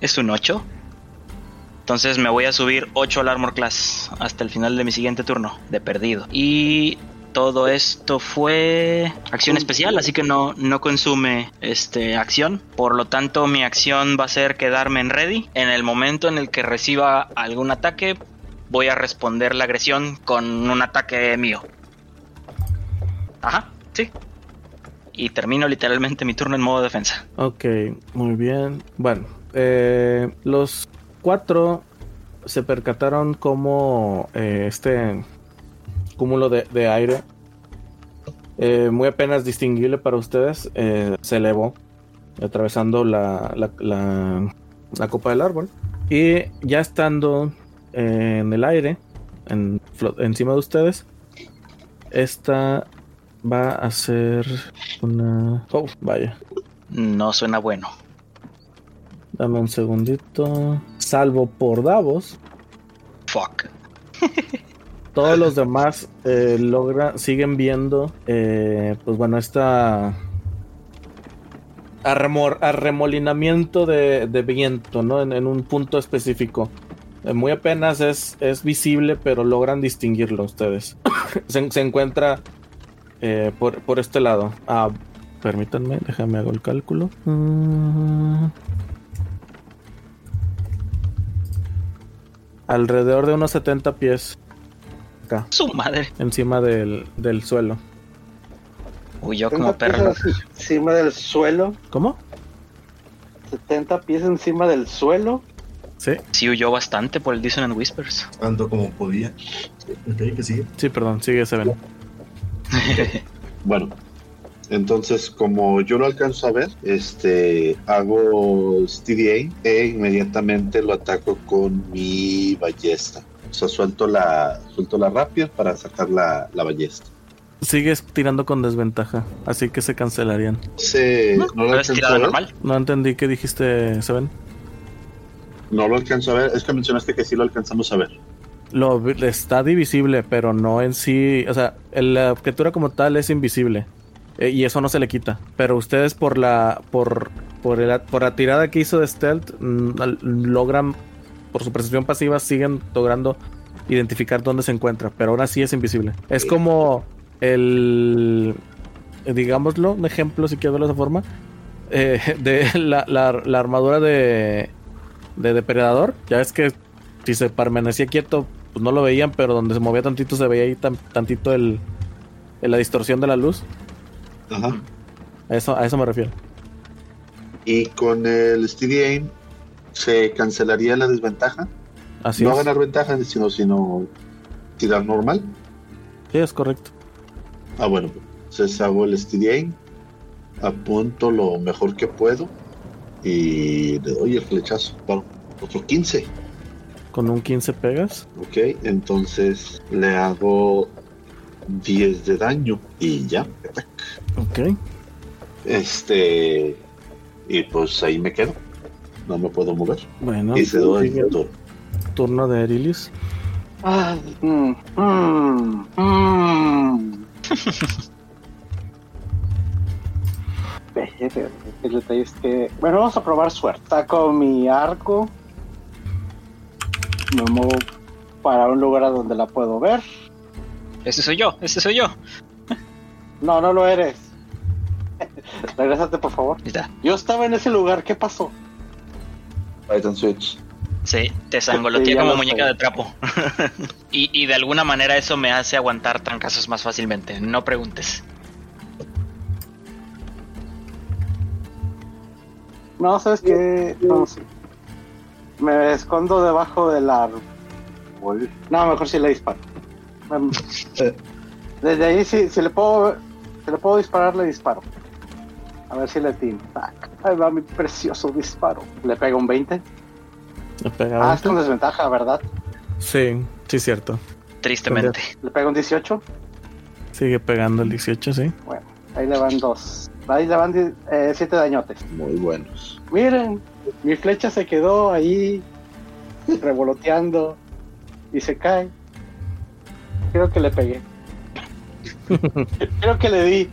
Es un 8. Entonces me voy a subir 8 al Armor Class hasta el final de mi siguiente turno, de perdido. Y todo esto fue acción especial, así que no, no consume este, acción. Por lo tanto, mi acción va a ser quedarme en ready. En el momento en el que reciba algún ataque, voy a responder la agresión con un ataque mío. Ajá, sí. Y termino literalmente mi turno en modo defensa. Ok, muy bien. Bueno, eh, los cuatro se percataron como eh, este cúmulo de, de aire, eh, muy apenas distinguible para ustedes, eh, se elevó, atravesando la, la, la- la copa del árbol. Y ya estando eh, en el aire, en, encima de ustedes, esta va a ser una... Oh, vaya. No suena bueno. Dame un segundito. Salvo por Davos, Fuck. todos los demás eh, siguen viendo, eh, pues bueno, esta arremor- arremolinamiento de, de viento, ¿no? En, un punto específico. Eh, muy apenas es, es visible, pero logran distinguirlo ustedes. se, se encuentra eh, por, por este lado. Ah, permítanme, déjame hago el cálculo. Mm. Alrededor de unos 70 pies acá, Su madre. encima del, del suelo. Huyó como 70 pies perro. encima del suelo. ¿Cómo? 70 pies encima del suelo. Sí, Sí huyó bastante por el Dissonant Whispers. Tanto como podía. Que sigue. sí, perdón, sigue ese ven. Bueno, entonces como yo lo alcanzo a ver, este hago Steady A e inmediatamente lo ataco con mi ballesta. O sea, suelto la, suelto la rapia para sacar la, la ballesta. Sigues tirando con desventaja, así que se cancelarían. Se, no, lo ¿Puedes alcanzo tirar a ver. normal? No entendí qué dijiste, Seven. No lo alcanzo a ver. Es que mencionaste que sí lo alcanzamos a ver. Lo está divisible, pero no en sí. O sea, la criatura como tal es invisible. Eh, y eso no se le quita. Pero ustedes por la. por. por, el- por la tirada que hizo de stealth. mm, logran. Por su percepción pasiva siguen logrando identificar dónde se encuentra. Pero aún así es invisible. Es como el. digámoslo, un ejemplo si quiero verlo de esa forma. eh, de la, la- la armadura de. de depredador. Ya es que si se permanecía quieto, pues no lo veían, pero donde se movía tantito se veía ahí tan- tantito el, el- la distorsión de la luz. Ajá. A eso, a eso me refiero. Y con el Steady Aim se cancelaría la desventaja. Así no es. ganar ventaja, sino, sino tirar normal. Sí, es correcto. Ah, bueno. Entonces hago el STDA, apunto lo mejor que puedo y le doy el flechazo. Claro, otro 15. Con un 15 pegas. Ok, entonces le hago 10 de daño y ya. Ok. Este. Y pues ahí me quedo. No me puedo mover. Bueno, y se doy el turno. turno de Erilius. Ay, mm, mm, mm. El detalle es que. Bueno, vamos a probar suerte. Saco mi arco. Me muevo para un lugar a donde la puedo ver. Ese soy yo, ese soy yo. No, no lo eres. Regrésate, por favor. Yo estaba en ese lugar, ¿qué pasó? Titan Switch. Sí, te sangoloteé como muñeca de trapo. y, y de alguna manera eso me hace aguantar trancazos más fácilmente. No preguntes. No, ¿sabes qué? No, sí. Me escondo debajo del árbol. No, mejor si le disparo. Em, Desde ahí, si, si le puedo si le puedo disparar, le disparo. A ver si le tiro. Tac. Ahí va mi precioso disparo. Le pega un 20. ¿Le pega Ah, es con 20? desventaja, ¿verdad? Sí, sí, cierto. Tristemente. Le pega un 18. Sigue pegando el 18, sí. Bueno, ahí le van dos. Ahí le van 7 dañotes. Muy buenos. Miren, mi flecha se quedó ahí revoloteando y se cae. Creo que le pegué. Creo que le di.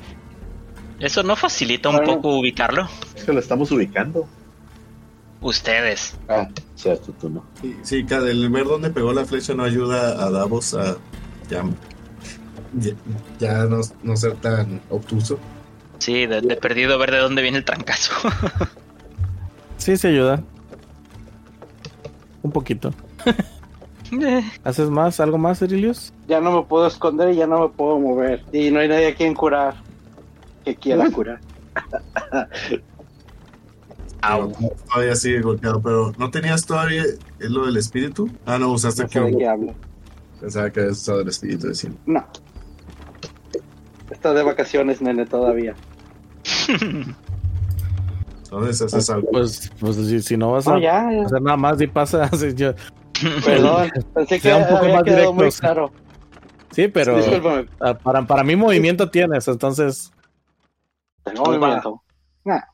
¿Eso no facilita un poco ubicarlo? Es que lo estamos ubicando. Ustedes. Ah, cierto, tú no. Sí, sí, cada- el ver dónde pegó la flecha no ayuda a Davos a ya, ya, ya no, no ser tan obtuso. Sí, de, de perdido ver de dónde viene el trancazo. Sí, se ayuda. Un poquito. Eh, ¿Haces más? ¿Algo más, Erilius? Ya no me puedo esconder y ya no me puedo mover. Y no hay nadie a quien curar. Que quiera curar. Au. Pero Todavía sigue golpeado, pero ¿no tenías todavía lo del espíritu? Ah, no, usaste No sé de que qué hablo. Pensaba que habías usado el espíritu de. No. Está de vacaciones, nene, todavía. Entonces haces algo. Pues, pues si, si no vas a No, ya, ya. hacer nada más y pasa. yo- Perdón. Pensé que Sea un poco había más quedado muy claro. Sí, pero Discúlpame. ah, para, para mí movimiento tienes, entonces, Tengo Uva. movimiento.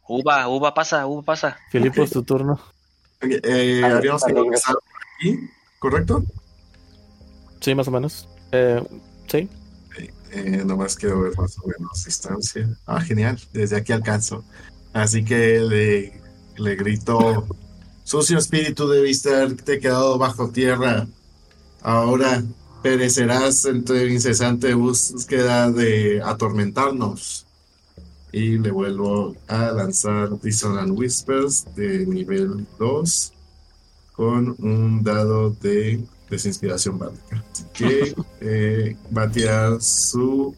Uva, uva pasa, uva pasa. Filipo, es tu turno. Ok, eh, A ver, habíamos a ver, empezado por aquí, ¿correcto? Sí, más o menos. Eh, sí. Eh, nomás quiero ver más o menos distancia. Ah, genial, desde aquí alcanzo. Así que le, le grito, sucio espíritu debiste haberte quedado bajo tierra. Ahora perecerás en tu incesante búsqueda de atormentarnos. Y le vuelvo a lanzar Dissonant Whispers de nivel 2 con un dado de desinspiración básica. Así que eh, va a tirar su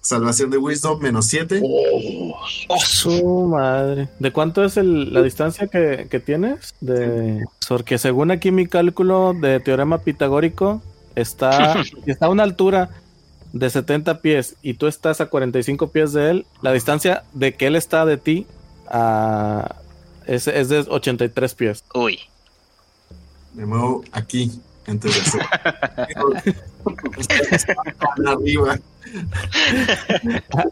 salvación de Wisdom menos 7. Oh, Su madre. ¿De cuánto es el- la distancia que, que tienes? De... Porque según aquí mi cálculo de teorema pitagórico, está, está a una altura de 70 pies y tú estás a 45 pies de él, la distancia de que él está de ti a- es, es de 83 pies. Uy. Me muevo aquí. Están arriba.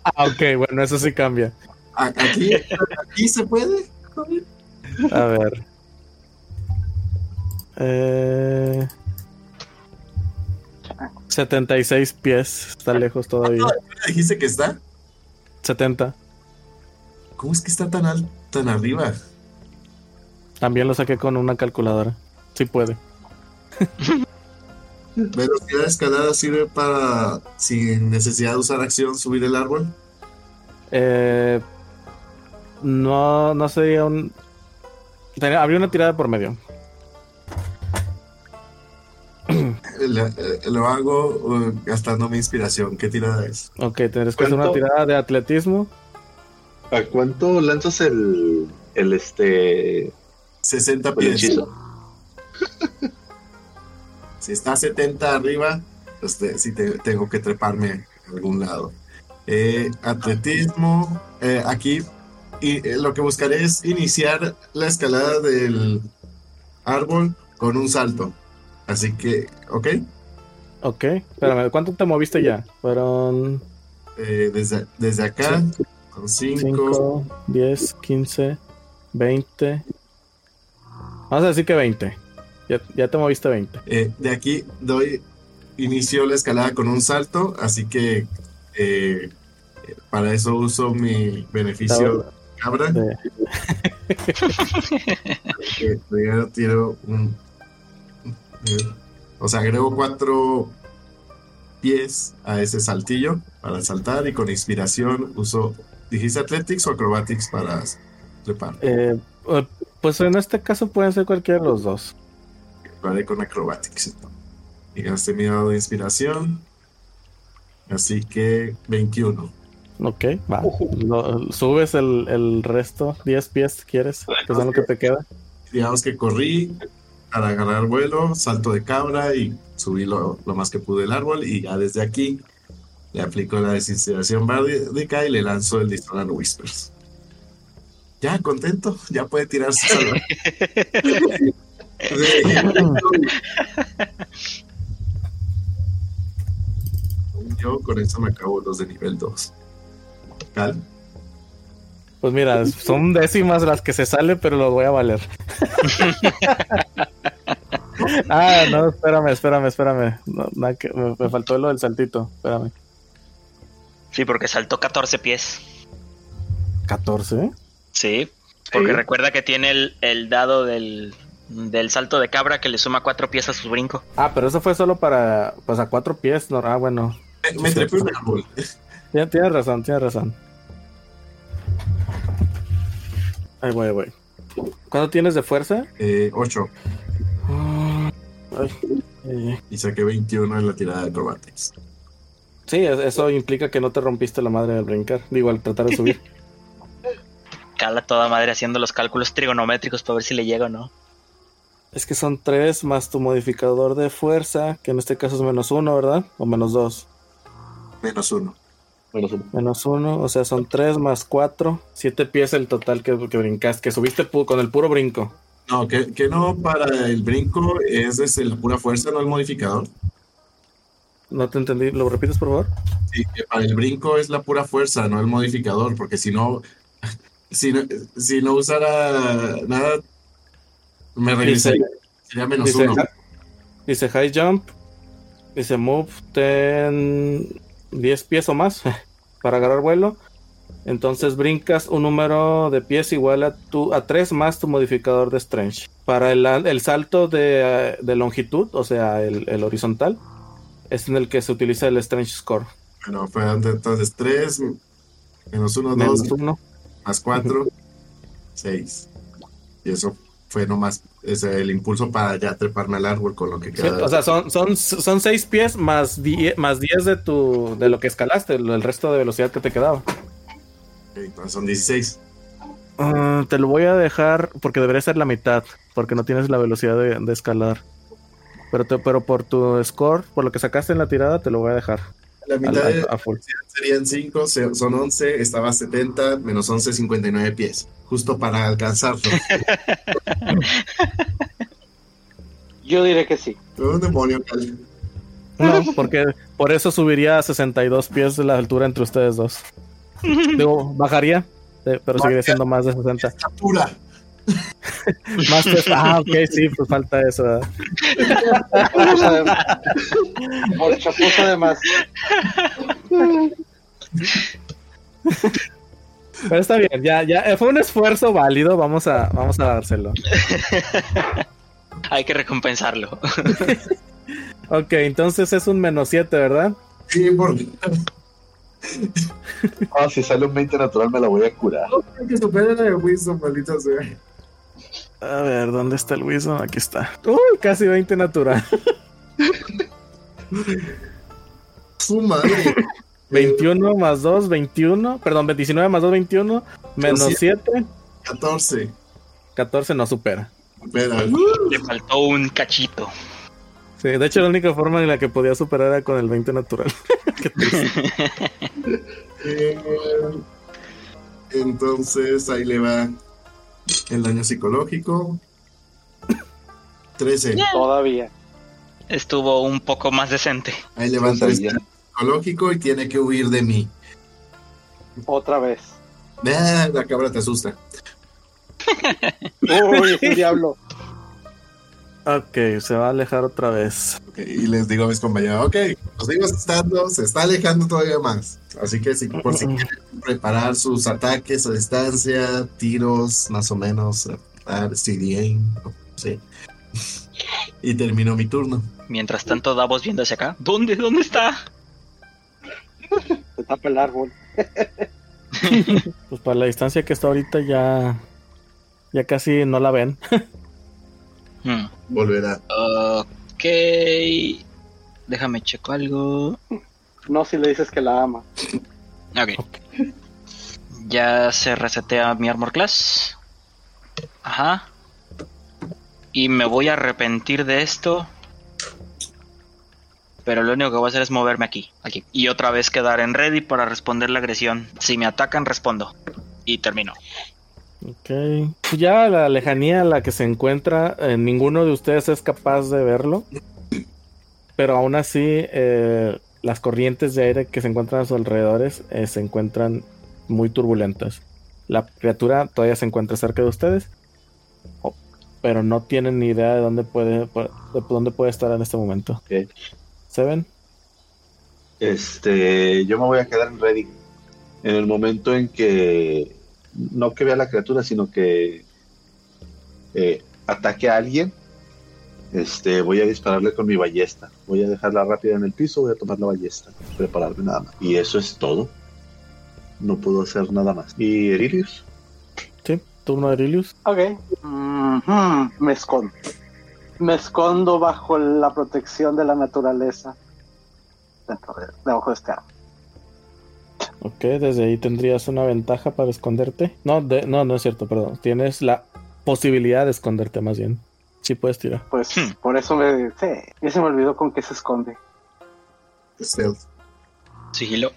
Ah, ok, bueno, eso sí cambia. Aquí, aquí se puede. A ver. Eh, 76 pies. Está lejos todavía. Dijiste que está. 70. ¿Cómo es que está tan alto, tan arriba? También lo saqué con una calculadora. Sí puede. Velocidad escalada sirve para, sin necesidad de usar acción, subir el árbol. Eh, no, no sería un. tenía- habría una tirada por medio. Eh, Lo hago uh, gastando mi inspiración. ¿Qué tirada es? Ok, tendrás que hacer una tirada de atletismo. ¿A cuánto lanzas el, el este 60 el pies. Si está a 70 arriba, este, sí te- tengo que treparme a algún lado. Eh, atletismo. eh, aquí y, eh, lo que buscaré es iniciar la escalada del árbol con un salto. Así que, ¿ok? Ok, espérame, ¿cuánto te moviste ya? Fueron Eh, desde, desde acá, con 5. 5, 10, 15, 20. Vamos a decir que 20. Ya, ya te moviste 20. Eh, de aquí doy inicio la escalada con un salto, así que eh, para eso uso mi beneficio cabra. De- tiro un. Eh, O sea, agrego cuatro pies a ese saltillo para saltar y con inspiración uso. ¿Dijiste Athletics o Acrobatics para trepar? eh, pues en este caso pueden ser cualquiera de los dos. Lo haré con Acrobatics. entonces. Y gasté mi dado de inspiración. Así que 21. Ok, va. Lo- subes el, el resto, 10 pies, ¿quieres? Que son lo que te queda. digamos que corrí para agarrar vuelo, salto de cabra y subí lo, lo más que pude el árbol y ya desde aquí le aplico la desinspiración bárdica y le lanzo el Distortion Whispers. Ya, contento, ya puede tirarse. Yo con eso me acabo los de nivel 2. Cal. Pues mira, son décimas las que se sale, pero lo voy a valer. ah, no, espérame, espérame, espérame. No, nada que- me, me faltó lo del saltito. Espérame. Sí, porque saltó 14 pies. 14. Sí, porque Sí. recuerda que tiene el, el dado del, del salto de cabra que le suma 4 pies a su brinco. Ah, pero eso fue solo para, pues a cuatro pies. No, ah, bueno. Me, me trepé un árbol. Tienes razón, tienes razón. Ahí voy, ahí voy. ¿Cuánto tienes de fuerza? Eh, 8. Ay, eh, Y saqué 21 en la tirada de acrobatics. sí, es- eso implica que no te rompiste la madre al brincar. Digo, al tratar de subir. Cala toda madre haciendo los cálculos trigonométricos para ver si le llega o no. es que son tres más tu modificador de fuerza, que en este caso es menos uno, ¿verdad? O menos dos. Menos 1. Bueno, supongo. Menos uno, o sea, son tres más cuatro. Siete pies el total que, que brincaste, que subiste con el puro brinco. No, que, que no para el brinco es desde la pura fuerza, no el modificador. No te entendí. ¿Lo repites, por favor? Sí, que para el brinco es la pura fuerza, no el modificador, porque si no, si no, si no usara nada, me regresaría. Sería menos dice, uno. dice high jump. Dice move 10, 10 pies o más para agarrar vuelo. Entonces brincas un número de pies igual a tu a 3 más tu modificador de strength. Para el, el salto de, de longitud, o sea, el, el horizontal, es en el que se utiliza el strength score. Bueno, fue entonces 3, menos 1, 2, Menos uno. más 4, 6. Y eso fue nomás ese, el impulso para ya treparme al árbol con lo que Sí, queda. o sea, son, son, son 6 pies más 10, más 10 de, tu, de lo que escalaste, el resto de velocidad que te quedaba. Entonces son 16. Ah, te lo voy a dejar porque debería ser la mitad, porque no tienes la velocidad de, de escalar. Pero, te- pero por tu score, por lo que sacaste en la tirada, te lo voy a dejar La mitad al- de- a full. serían 5, son 11, estaba a 70, menos 11, 59 pies. Justo para alcanzarlo. Yo diré que sí. Un demonio, Cal. No, porque por eso subiría a 62 pies de la altura entre ustedes dos. Digo, bajaría, eh, pero seguiría siendo más de 60. Estatura. Más de- ah, ok, sí, pues falta eso. por chapuza de más. Pero está bien, ya, ya, eh, fue un esfuerzo válido, vamos a, vamos a dárselo. Hay que recompensarlo. Ok, entonces es un menos 7, ¿verdad? Sí, porque Ah, si sale un 20 natural me la voy a curar. que supera la de Wisdom, maldita sea. A ver, ¿dónde está el Wisdom? Aquí está. Uy, casi 20 natural. Su madre. 21 más 2, 21. Perdón, 19 más 2, 21. Menos Sí. 7, 14. 14 no supera. Espera. Le faltó un cachito. Sí, de hecho la única forma en la que podía superar era con el 20 natural. Eh, entonces ahí le va el daño psicológico. 13. Todavía. Estuvo un poco más decente. Ahí le va el daño psicológico y tiene que huir de mí. Otra vez. Ah, la cabra te asusta. Uy, es el diablo. Ok, se va a alejar otra vez. Y les digo a mis compañeros, ok, nos sigo asustando, se está alejando todavía más. Así que si, por si quieren preparar sus ataques a distancia, tiros, más o menos, dar CDA, no sé. Y termino mi turno. Mientras tanto, Davos viendo hacia acá. ¿Dónde? ¿Dónde está? Se tapa el árbol. Pues para la distancia que está ahorita ya. Ya casi no la ven. Hmm. Volverá. Ok. Déjame checo algo. No si le dices que la ama. Ok. Ya se resetea mi armor class. Ajá. Y me voy a arrepentir de esto. Pero lo único que voy a hacer es moverme aquí, aquí. Y otra vez quedar en ready para responder la agresión. Si me atacan, respondo. Y termino. Ok. Pues ya a la lejanía a la que se encuentra, eh, ninguno de ustedes es capaz de verlo. Pero aún así, eh, las corrientes de aire que se encuentran a sus alrededores eh, se encuentran muy turbulentas. La criatura todavía se encuentra cerca de ustedes. o- pero no tienen ni idea de dónde puede, de dónde puede estar en este momento. ¿Se ven? Este, yo me voy a quedar en ready. En el momento en que no que vea la criatura, sino que eh, ataque a alguien, este, voy a dispararle con mi ballesta. Voy a dejarla rápida en el piso, voy a tomar la ballesta, prepararme nada más. Y eso es todo. No puedo hacer nada más. ¿Y Erilius? Sí, turno de Aurelius. Ok. Me escondo. Me escondo bajo la protección de la naturaleza. Dentro de, debajo de este árbol. Ok, desde ahí tendrías una ventaja para esconderte. No, de- no, no es cierto, perdón. Tienes la posibilidad de esconderte más bien. Sí puedes tirar. Pues Hmm. por eso me. Sí, ya se me olvidó con qué se esconde. Stealth. Sigilo.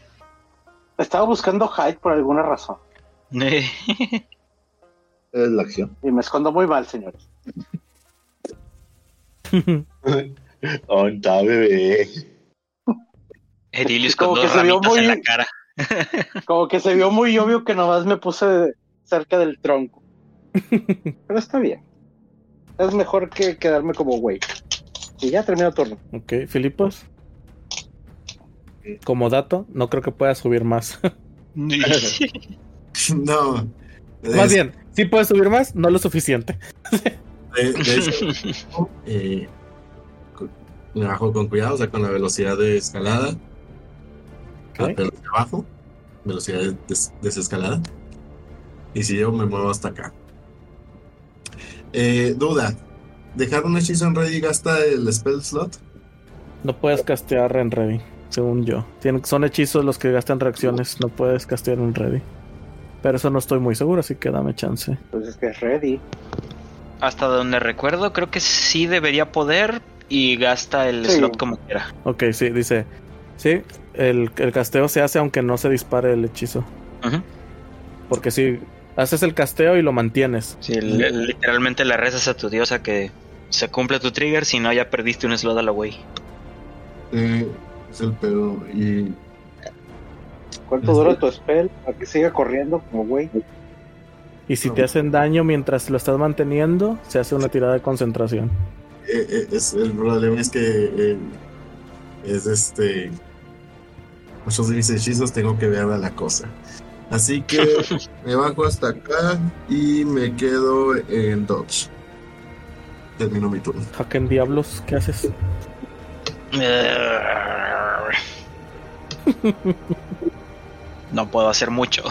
Estaba buscando Hyde por alguna razón. Es la acción. Y me escondo muy mal, señores. ¿Dónde bebé? Edilius con Como dos que se vio ramitas en muy- la cara. Como que se vio muy obvio que nomás me puse cerca del tronco. Pero está bien. Es mejor que quedarme como güey. Y ya termino turno. ok, Filipos. Como dato, no creo que puedas subir más. No. más Es- bien, sí puedes subir más, no lo suficiente. de- eh, bajo con cuidado, o sea, con la velocidad de escalada. Hacia abajo, velocidad de des- desescalada. Y si yo me muevo hasta acá. Eh, duda. ¿Dejar un hechizo en ready gasta el spell slot? No puedes castear en ready, según yo. Tienen, son hechizos los que gastan reacciones, no puedes castear en ready. Pero eso no estoy muy seguro, así que dame chance. Entonces que es ready. Hasta donde recuerdo, creo que sí debería poder y gasta el Sí. slot como quiera. Ok, sí, dice. Sí, el, el casteo se hace aunque no se dispare el hechizo. Porque si haces el casteo y lo mantienes. Sí, li- literalmente le rezas a tu diosa que se cumple tu trigger, si no ya perdiste un slot a la wey. Eh, es el pedo. Y ¿Cuánto dura tu spell? Para que siga corriendo como güey. Y si te hacen daño mientras lo estás manteniendo, se hace una tirada de concentración. eh, eh, es, el problema es que eh, es este. Muchos de mis hechizos tengo que ver a la cosa. Así que me bajo hasta acá y me quedo en dodge. Termino mi turno. Haken Diablos, ¿qué haces? No puedo hacer mucho.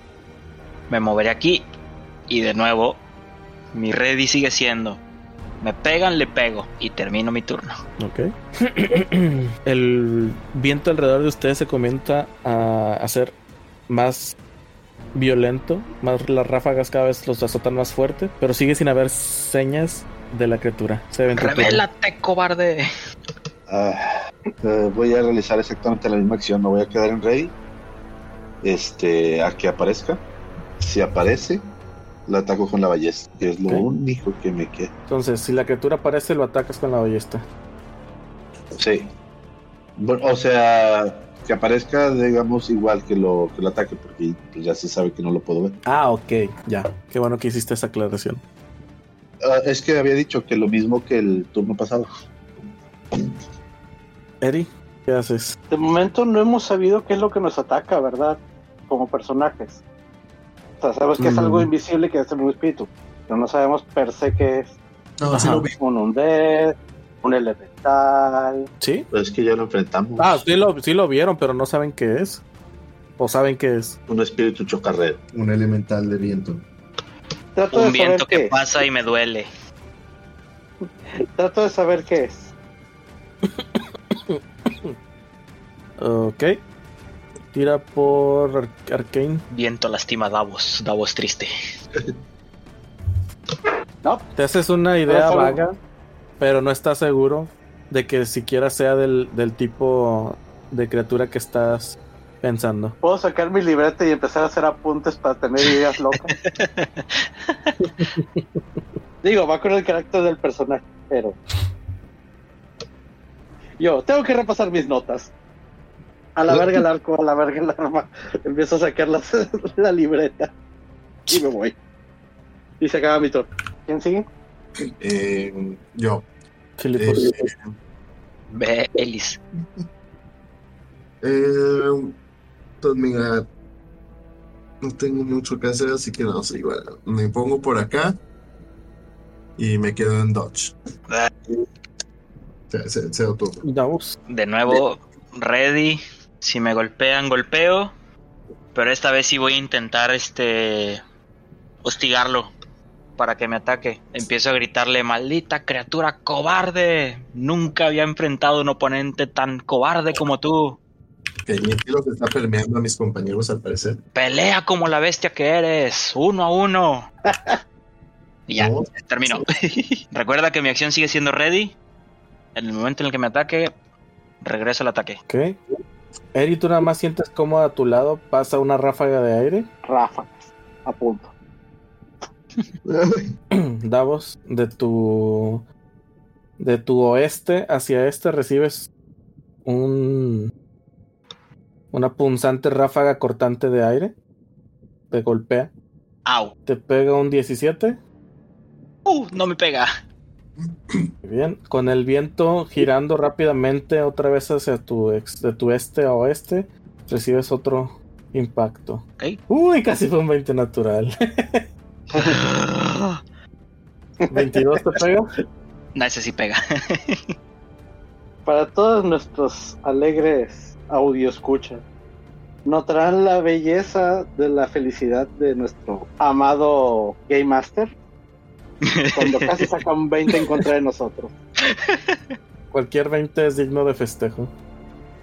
Me moveré aquí y de nuevo mi ready sigue siendo. Me pegan, le pego y termino mi turno. Ok. El viento alrededor de ustedes se comienza a hacer más violento, más las ráfagas cada vez los azotan más fuerte, pero sigue sin haber señas de la criatura. Se ven Revélate, cobarde. Ah, eh, voy a realizar exactamente la misma acción. Me voy a quedar en ready. este, a que aparezca. Si aparece, lo ataco con la ballesta, que es lo único que me queda. Entonces, si la criatura aparece, lo atacas con la ballesta. Sí. Bueno, o sea, que aparezca, digamos, igual que lo, que lo ataque, porque pues, ya se sabe que no lo puedo ver. Ah, ok, ya. Qué bueno que hiciste esa aclaración. Ah, es que había dicho que lo mismo que el turno pasado. Eri, ¿qué haces? De momento no hemos sabido qué es lo que nos ataca, ¿verdad? Como personajes. O sea, sabemos que es Mm. algo invisible que es un espíritu, pero no sabemos per se qué es. No, sí lo vi. Un undead, un elemental. ¿Sí? Pues es que ya lo enfrentamos. Ah, sí lo, sí lo vieron, pero no saben qué es. O saben qué es. Un espíritu chocarrero. Un elemental de viento. Trato Un de viento que es. pasa y me duele. Trato de saber qué es. Ok. Tira por Ar- Arcane. Viento lastima a Davos. Davos triste. No, Te haces una idea vaga, pero no estás seguro de que siquiera sea del, del tipo de criatura que estás pensando. puedo sacar mi libreta y empezar a hacer apuntes para tener ideas locas. Digo, va con el carácter del personaje, pero. Yo tengo que repasar mis notas. A la verga el arco, a la verga el arma. Empiezo a sacar las- la libreta y me voy. Y se acaba mi turno. ¿Quién sigue? Eh, yo. Filipos. Eh, Ve, Elis. eh, pues mira, no tengo mucho que hacer, así que no sé, igual. Me pongo por acá y me quedo en Dodge. Ah. Se, se, se. De nuevo, ready. Si me golpean, golpeo. Pero esta vez sí voy a intentar este hostigarlo para que me ataque. Empiezo a gritarle, maldita criatura cobarde. Nunca había enfrentado a un oponente tan cobarde como tú. Que mi estilo se está permeando a mis compañeros al parecer. Pelea como la bestia que eres, uno a uno. Y ya, No. terminó. Recuerda que mi acción sigue siendo ready. En el momento en el que me ataque, regreso al ataque. Ok. Eri, tú nada más sientes como a tu lado pasa una ráfaga de aire. Ráfagas. A punto. Davos, de tu de tu oeste hacia este recibes un una punzante ráfaga cortante de aire. Te golpea. Au. Te pega un 17. Uh, no me pega. Bien. Con el viento girando rápidamente otra vez hacia tu ex, de tu este a oeste, recibes otro impacto. Ok. Uy, casi fue un 20 natural. 22 te pega. No, ese sí pega. Para todos nuestros alegres audio escucha, notarán la belleza de la felicidad de nuestro amado Game Master cuando casi saca un 20 en contra de nosotros. Cualquier 20 es digno de festejo.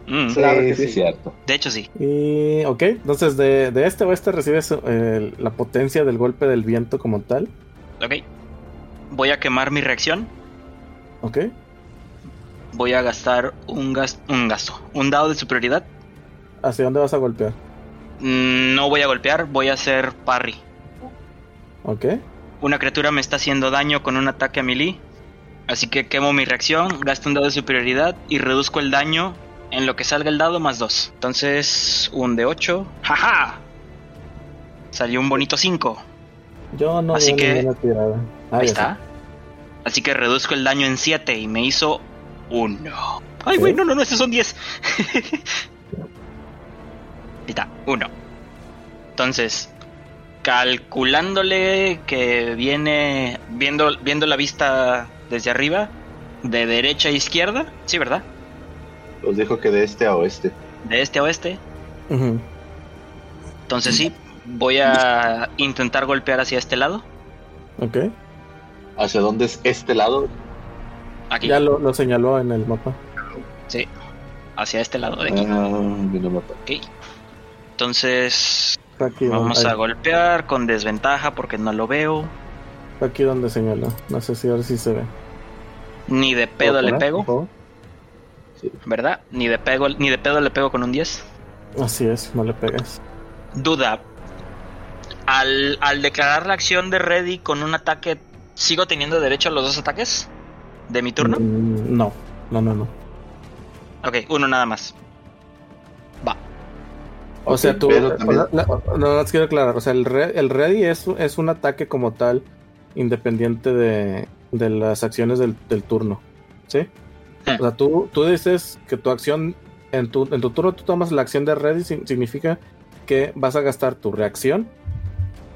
Mm, Sí. Claro que sí, sí. es cierto. de hecho, sí. Y, ok, entonces de, de este a oeste recibes eh, la potencia del golpe del viento como tal. Ok. Voy a quemar mi reacción. Ok, Voy a gastar un, gas un gasto. Un dado de superioridad. ¿hacia dónde vas a golpear? Mm, No voy a golpear, voy a hacer parry. Ok, Una criatura me está haciendo daño con un ataque a melee. Así que quemo mi reacción, gasto un dado de superioridad y reduzco el daño en lo que salga el dado más 2. Entonces, un de 8. ¡Jaja! Salió un bonito 5. yo no Así que- tirada. Ah, Ahí está. Así que reduzco el daño en 7 y me hizo 1. Ay, güey, no, no, no, esos son 10. Ahí está, 1. Entonces, calculándole que viene viendo, viendo la vista desde arriba, de derecha a izquierda, sí, ¿verdad? Os dijo que de este a oeste. De este a oeste. Entonces sí, voy a intentar golpear hacia este lado. Ok, ¿Hacia dónde es este lado? Aquí, ya lo, lo señaló en el mapa. sí. Hacia este lado de aquí. Ah, mapa. Ok. Entonces, aquí, Vamos a golpear con desventaja porque no lo veo. aquí donde señaló. No sé si ahora sí se ve. Ni de pedo ¿Puedo le pego? ¿verdad? Ni de, pego, ni de pedo le pego con un 10. Así es, no le pegas. Duda. Al, al declarar la acción de ready con un ataque, ¿sigo teniendo derecho a los dos ataques? ¿De mi turno? Mm, no, no, no, no. Ok, uno nada más. Va. O sea, tú. pero también- la- la- no, no, quiero aclarar. O sea, el, re- el ready es, es un ataque como tal, independiente de, de las acciones del, del turno. ¿Sí? O sea, tú, tú dices que tu acción. En tu, en tu turno tú tomas la acción de ready, significa que vas a gastar tu reacción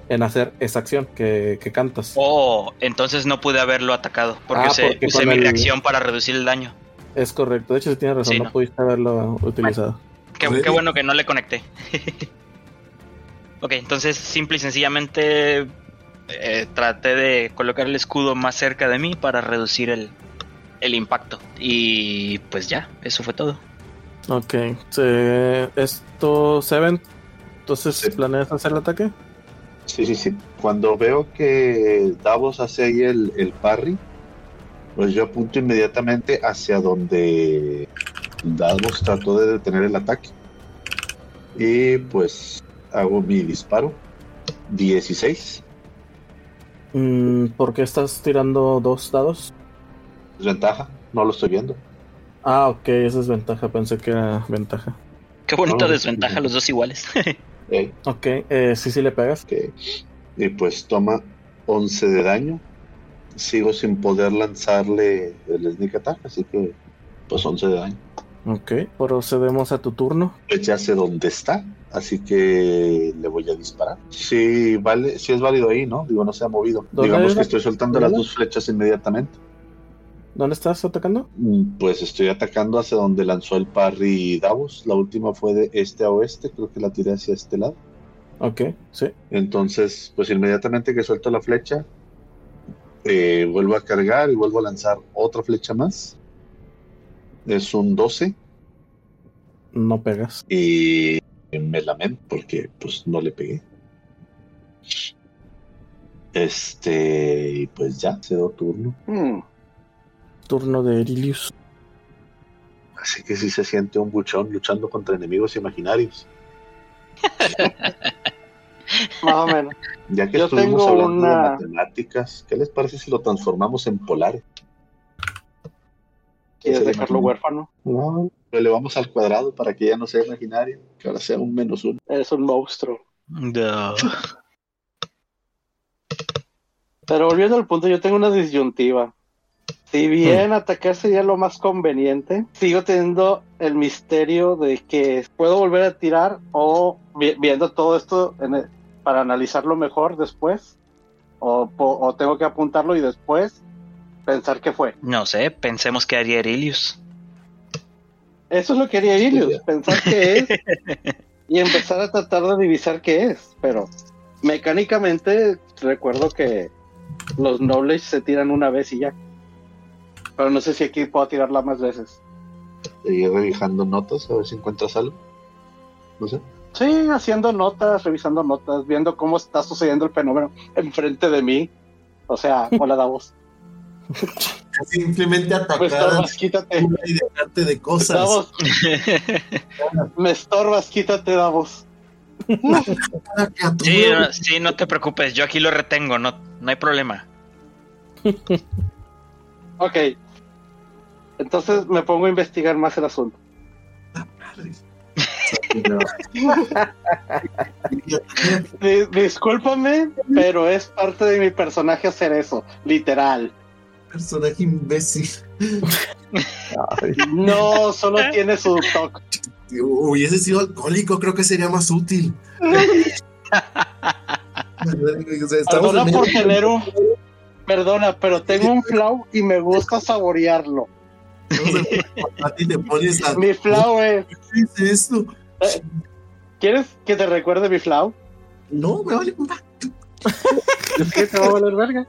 en hacer esa acción que, que cantas. Oh, entonces no pude haberlo atacado. Porque, Ah, usé, porque usé mi el- reacción para reducir el daño. Es correcto. De hecho, sí tienes razón, Sí, no, no. pudiste haberlo utilizado. Qué bueno que no le conecté. ok, entonces simple y sencillamente eh, traté de colocar el escudo más cerca de mí para reducir el, el impacto. Y pues ya, eso fue todo. Ok. Se- esto, Seven. Entonces, Sí. ¿planeas hacer el ataque? Sí, sí, sí. Cuando veo que Davos hace ahí el, el parry, pues yo apunto inmediatamente hacia donde Davos trató de detener el ataque. Y pues hago mi disparo. 16. Mm, ¿Por qué estás tirando dos dados? Desventaja. No lo estoy viendo. Ah, ok, esa es ventaja. Pensé que era ventaja. Qué bonita desventaja, sí. los dos iguales. Eh, Ok, eh, sí, sí le pegas. que- y pues toma 11 de daño. Sigo sin poder lanzarle el sneak attack, así que pues 11 de daño. Ok, procedemos a tu turno. Pues ya sé dónde está, así que le voy a disparar. Sí, vale, sí es válido ahí, ¿no? Digo, no se ha movido. ¿Dónde Digamos era? que estoy soltando las dos flechas inmediatamente. ¿Dónde estás atacando? Mm, Pues estoy atacando hacia donde lanzó el parry Davos. La última fue de este a oeste, creo que la tiré hacia este lado. Ok, sí. Entonces, pues inmediatamente que suelto la flecha, eh, vuelvo a cargar y vuelvo a lanzar otra flecha más. Es un 12 No pegas. y me lamento porque pues no le pegué. Este, y pues ya, cedo turno. Hmm, Turno de Erilius. Así que sí se siente un buchón luchando contra enemigos imaginarios. más o menos. Ya que Yo estuvimos tengo hablando una- de matemáticas, ¿qué les parece si lo transformamos en polares? ¿Quieres dejarlo huérfano? No, lo elevamos al cuadrado para que ya no sea imaginario, que ahora sea un menos uno. Eres un monstruo. No. Pero volviendo al punto, yo tengo una disyuntiva. Si bien atacar sería lo más conveniente, sigo teniendo el misterio de que puedo volver a tirar o vi- viendo todo esto en el- para analizarlo mejor después, o, tengo que apuntarlo y después pensar qué fue. No sé, pensemos que haría Erilius. Eso es lo que haría Ilius, Ya. pensar qué es y empezar a tratar de divisar qué es. Pero mecánicamente recuerdo que los nobles se tiran una vez y ya. Pero no sé si aquí puedo tirarla más veces. Seguir revisando notas a ver si encuentras algo. No sé. Sí, haciendo notas, revisando notas, viendo cómo está sucediendo el fenómeno enfrente de mí. O sea, hola Davos. Simplemente Me atacar estorbas, quítate. y dejarte de cosas. Davos, me estorbas, quítate, Davos. Sí, no, sí, no te preocupes, yo aquí lo retengo, no, no hay problema. Ok. Entonces me pongo a investigar más el asunto. Di- discúlpame, pero es parte de mi personaje hacer eso, literal. Personaje imbécil. No, solo tiene su toque. Hubiese sido alcohólico, creo que sería más útil. O sea, estamos Perdona por tener un... Perdona, pero tengo un flow y me gusta saborearlo. Estamos en- A ti te pones a. Mi flow es... ¿Qué es esto? ¿Quieres que te recuerde mi flow? No, me vale. Es que te va a valer verga.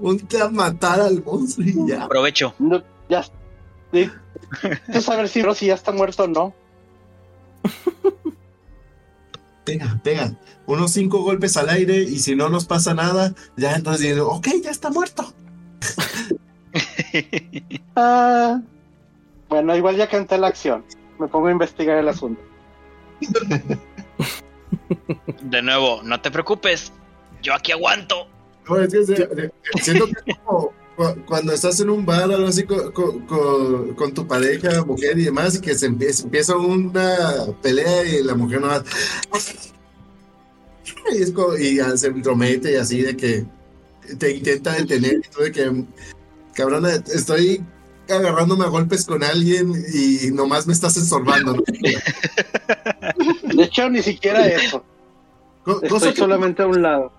Ponte a matar al monstruo y ya. Aprovecho. No, ya. Sí. Tú saber si, si ya está muerto o no. Pega, pega. Unos cinco golpes al aire y si no nos pasa nada, ya entonces digo, ok, ya está muerto. Ah, bueno, igual ya canté la acción. Me pongo a investigar el asunto. De nuevo, no te preocupes. Yo aquí aguanto. No, es que se- siento que es como cu- cuando estás en un bar algo así con, con- con- con tu pareja, mujer y demás, y que se empieza, empieza una pelea y la mujer no va. Y, es como- y se entromete y así de que te intenta detener y tú de que, cabrona, estoy agarrándome a golpes con alguien y nomás me estás estorbando. ¿no? De hecho, ni siquiera eso. Co- Cosa que, solamente a un lado.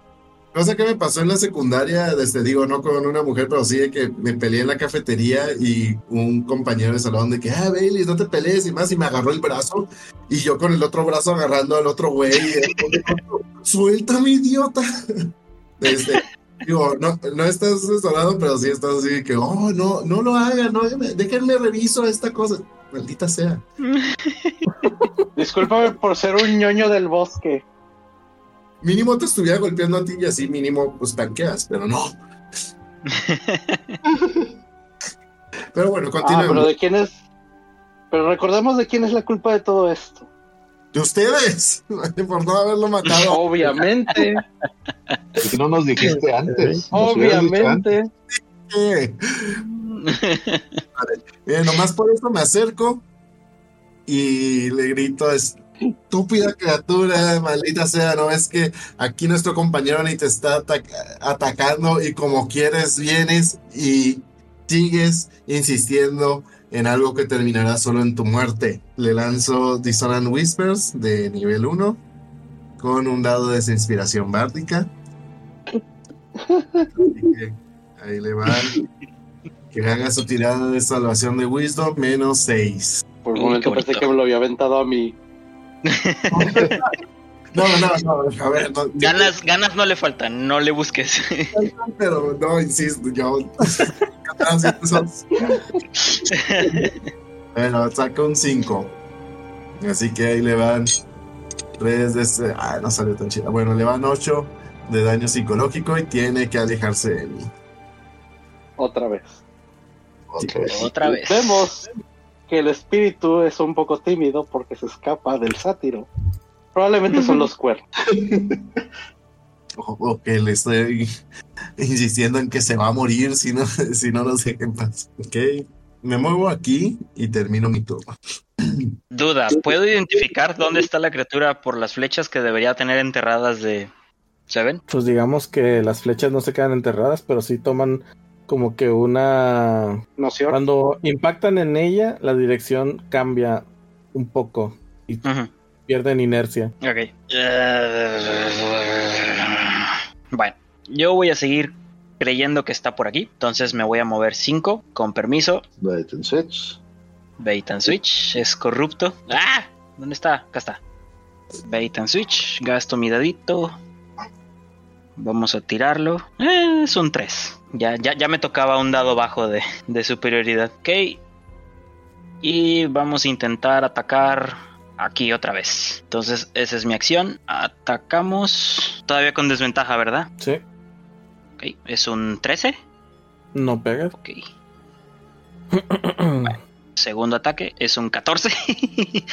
cosa que me pasó en la secundaria, desde digo, no con una mujer, pero sí de que me peleé en la cafetería y un compañero de salón de que, ah, Bailey, no te pelees y más, y me agarró el brazo y yo con el otro brazo agarrando al otro güey. y el otro, Suéltame, idiota. Este, digo, no, no estás asesorado, pero sí estás así que, oh, no, no lo hagan, no, déjenme reviso esta cosa. Maldita sea. Discúlpame por ser un ñoño del bosque. Mínimo te estuviera golpeando a ti y así mínimo pues tanqueas, pero no. pero bueno, Ah, continuemos. pero de quién es. Pero recordemos de quién es la culpa de todo esto. De ustedes, por no haberlo matado. Obviamente, ¿Por qué no nos dijiste antes? Obviamente. Nomás por eso me acerco y le grito, estúpida criatura, maldita sea, no es que aquí nuestro compañero ni te está ataca- atacando y como quieres vienes y sigues insistiendo en algo que terminará solo en tu muerte. Le lanzo Dissonant Whispers de nivel 1 con un dado de inspiración bárdica. Así que ahí le va. Que haga su tirada de salvación de Wisdom menos 6. Por un momento pensé que me lo había aventado a mí. No, no, no, a ver, no, Ganas, ganas no le faltan, no le busques. pero no, insisto, yo. bueno, saca un 5. Así que ahí le van 3 de ese. Ah, no salió tan chida. Bueno, le van 8 de daño psicológico y tiene que alejarse de mí. Otra vez. Otra vez. Otra vez. Vemos que el espíritu es un poco tímido porque se escapa del sátiro. Probablemente son los cuernos. O, o que le estoy insistiendo en que se va a morir si no, si no nos dejen paz. Ok. Me muevo aquí y termino mi turno. Duda, ¿puedo identificar dónde está la criatura por las flechas que debería tener enterradas de Seven? Pues digamos que las flechas no se quedan enterradas, pero sí toman como que una... Noción. Cuando impactan en ella, la dirección cambia un poco y pierden inercia. Ok. Eh, Bueno, yo voy a seguir creyendo que está por aquí. Entonces me voy a mover 5 con permiso. Bait and switch. Bait and switch. Es corrupto. ¡Ah! ¿Dónde está? Acá está. Bait and switch. Gasto mi dadito. Vamos a tirarlo. Eh, es un 3. Ya, ya, ya me tocaba un dado bajo de, de superioridad. Ok. Y vamos a intentar atacar aquí otra vez. Entonces, esa es mi acción. Atacamos. Todavía con desventaja, ¿verdad? Sí, Ok. Es un 13. no pega. Ok. Segundo ataque es un 14.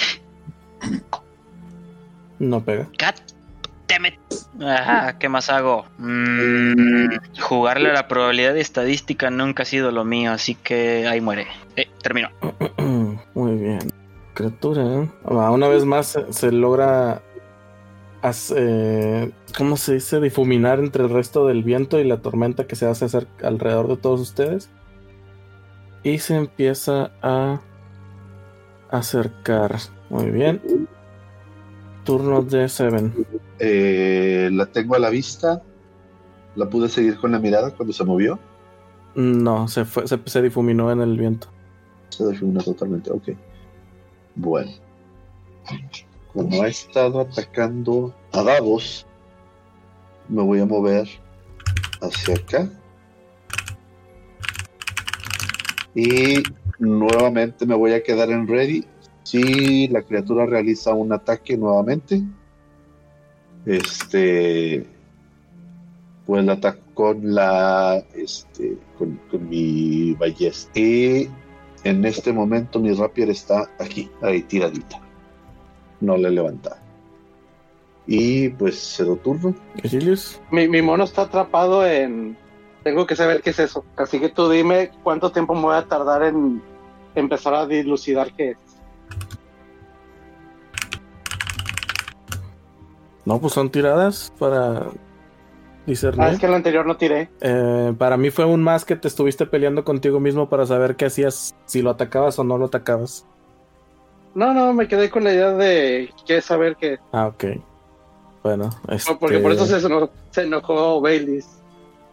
no pega. It. Ajá, ¿qué más hago? Mm, jugarle a la probabilidad de estadística nunca ha sido lo mío, así que ahí muere. Eh, termino. Muy bien. Criatura. ¿eh? Ah, Una vez más se, se logra. hace- eh, ¿Cómo se dice? Difuminar entre el resto del viento y la tormenta que se hace acer- alrededor de todos ustedes. Y se empieza a acercar. Muy bien. Turno de Seven. Eh, la tengo a la vista. La pude seguir con la mirada cuando se movió. No, se fue, se, se difuminó en el viento. Se definió totalmente. Ok. Bueno. Como ha estado atacando a Davos, me voy a mover hacia acá. Y nuevamente me voy a quedar en ready. Si la criatura realiza un ataque nuevamente, este, pues la ataco con la, este, con, con mi ballesta. Y en este momento mi rapier está aquí, ahí tiradita. No le he levantado. Y pues cedo turno. Mi, mi mono está atrapado en. Tengo que saber qué es eso. Así que tú dime cuánto tiempo me voy a tardar en empezar a dilucidar qué es. No, pues son tiradas para discernir. Ah, es que el anterior no tiré. Eh, para mí fue un más que te estuviste peleando contigo mismo para saber qué hacías, si lo atacabas o no lo atacabas. No, no, me quedé con la idea de que saber qué es. Ah, ok. Bueno, No, Porque por eso este, se enojó, se enojó Baileys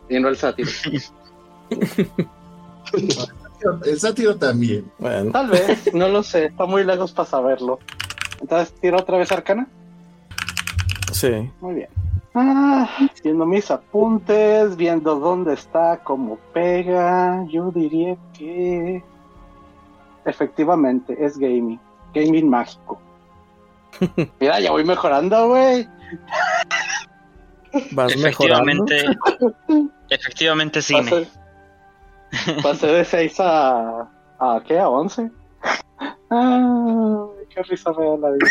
y no el sátiro. El sátiro también. Bueno, Tal vez, no lo sé, está muy lejos para saberlo. Entonces, tiro otra vez arcana. sí. Muy bien. Ah, viendo mis apuntes, viendo dónde está, cómo pega, yo diría que efectivamente es gaming, gaming mágico. Mira, ya voy mejorando, güey. Vas mejorando. Efectivamente, efectivamente cine. Pasé, pasé de 6 a, a ¿qué? ¿A 11? Ah, qué risa me da la vida.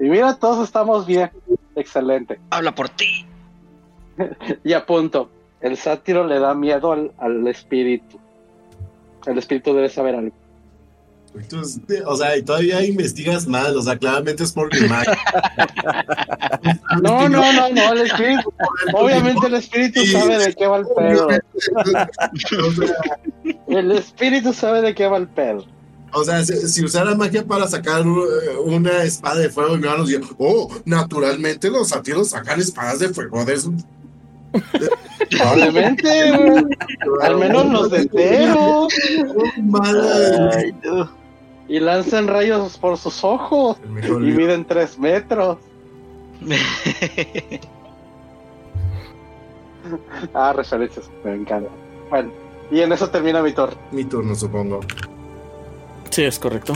Y mira, todos estamos bien. Excelente. Habla por ti. Y a punto. El sátiro le da miedo al, al espíritu. El espíritu debe saber algo. Entonces, o sea, y todavía investigas mal, o sea, claramente es por mi magia. No, no, no, no, el espíritu. Obviamente el espíritu sabe de qué va el pedo. El espíritu sabe de qué va el pedo. O sea, si, si usara magia para sacar uh, una espada de fuego, y me van a decir, oh, naturalmente los sátiros sacan espadas de fuego de su... Probablemente. Al menos los de Tero. No. Y lanzan rayos por sus ojos. Y miden tres metros. Ah, referencias. Me encanta. Bueno, y en eso termina mi turno. Mi turno, supongo. Sí, es correcto.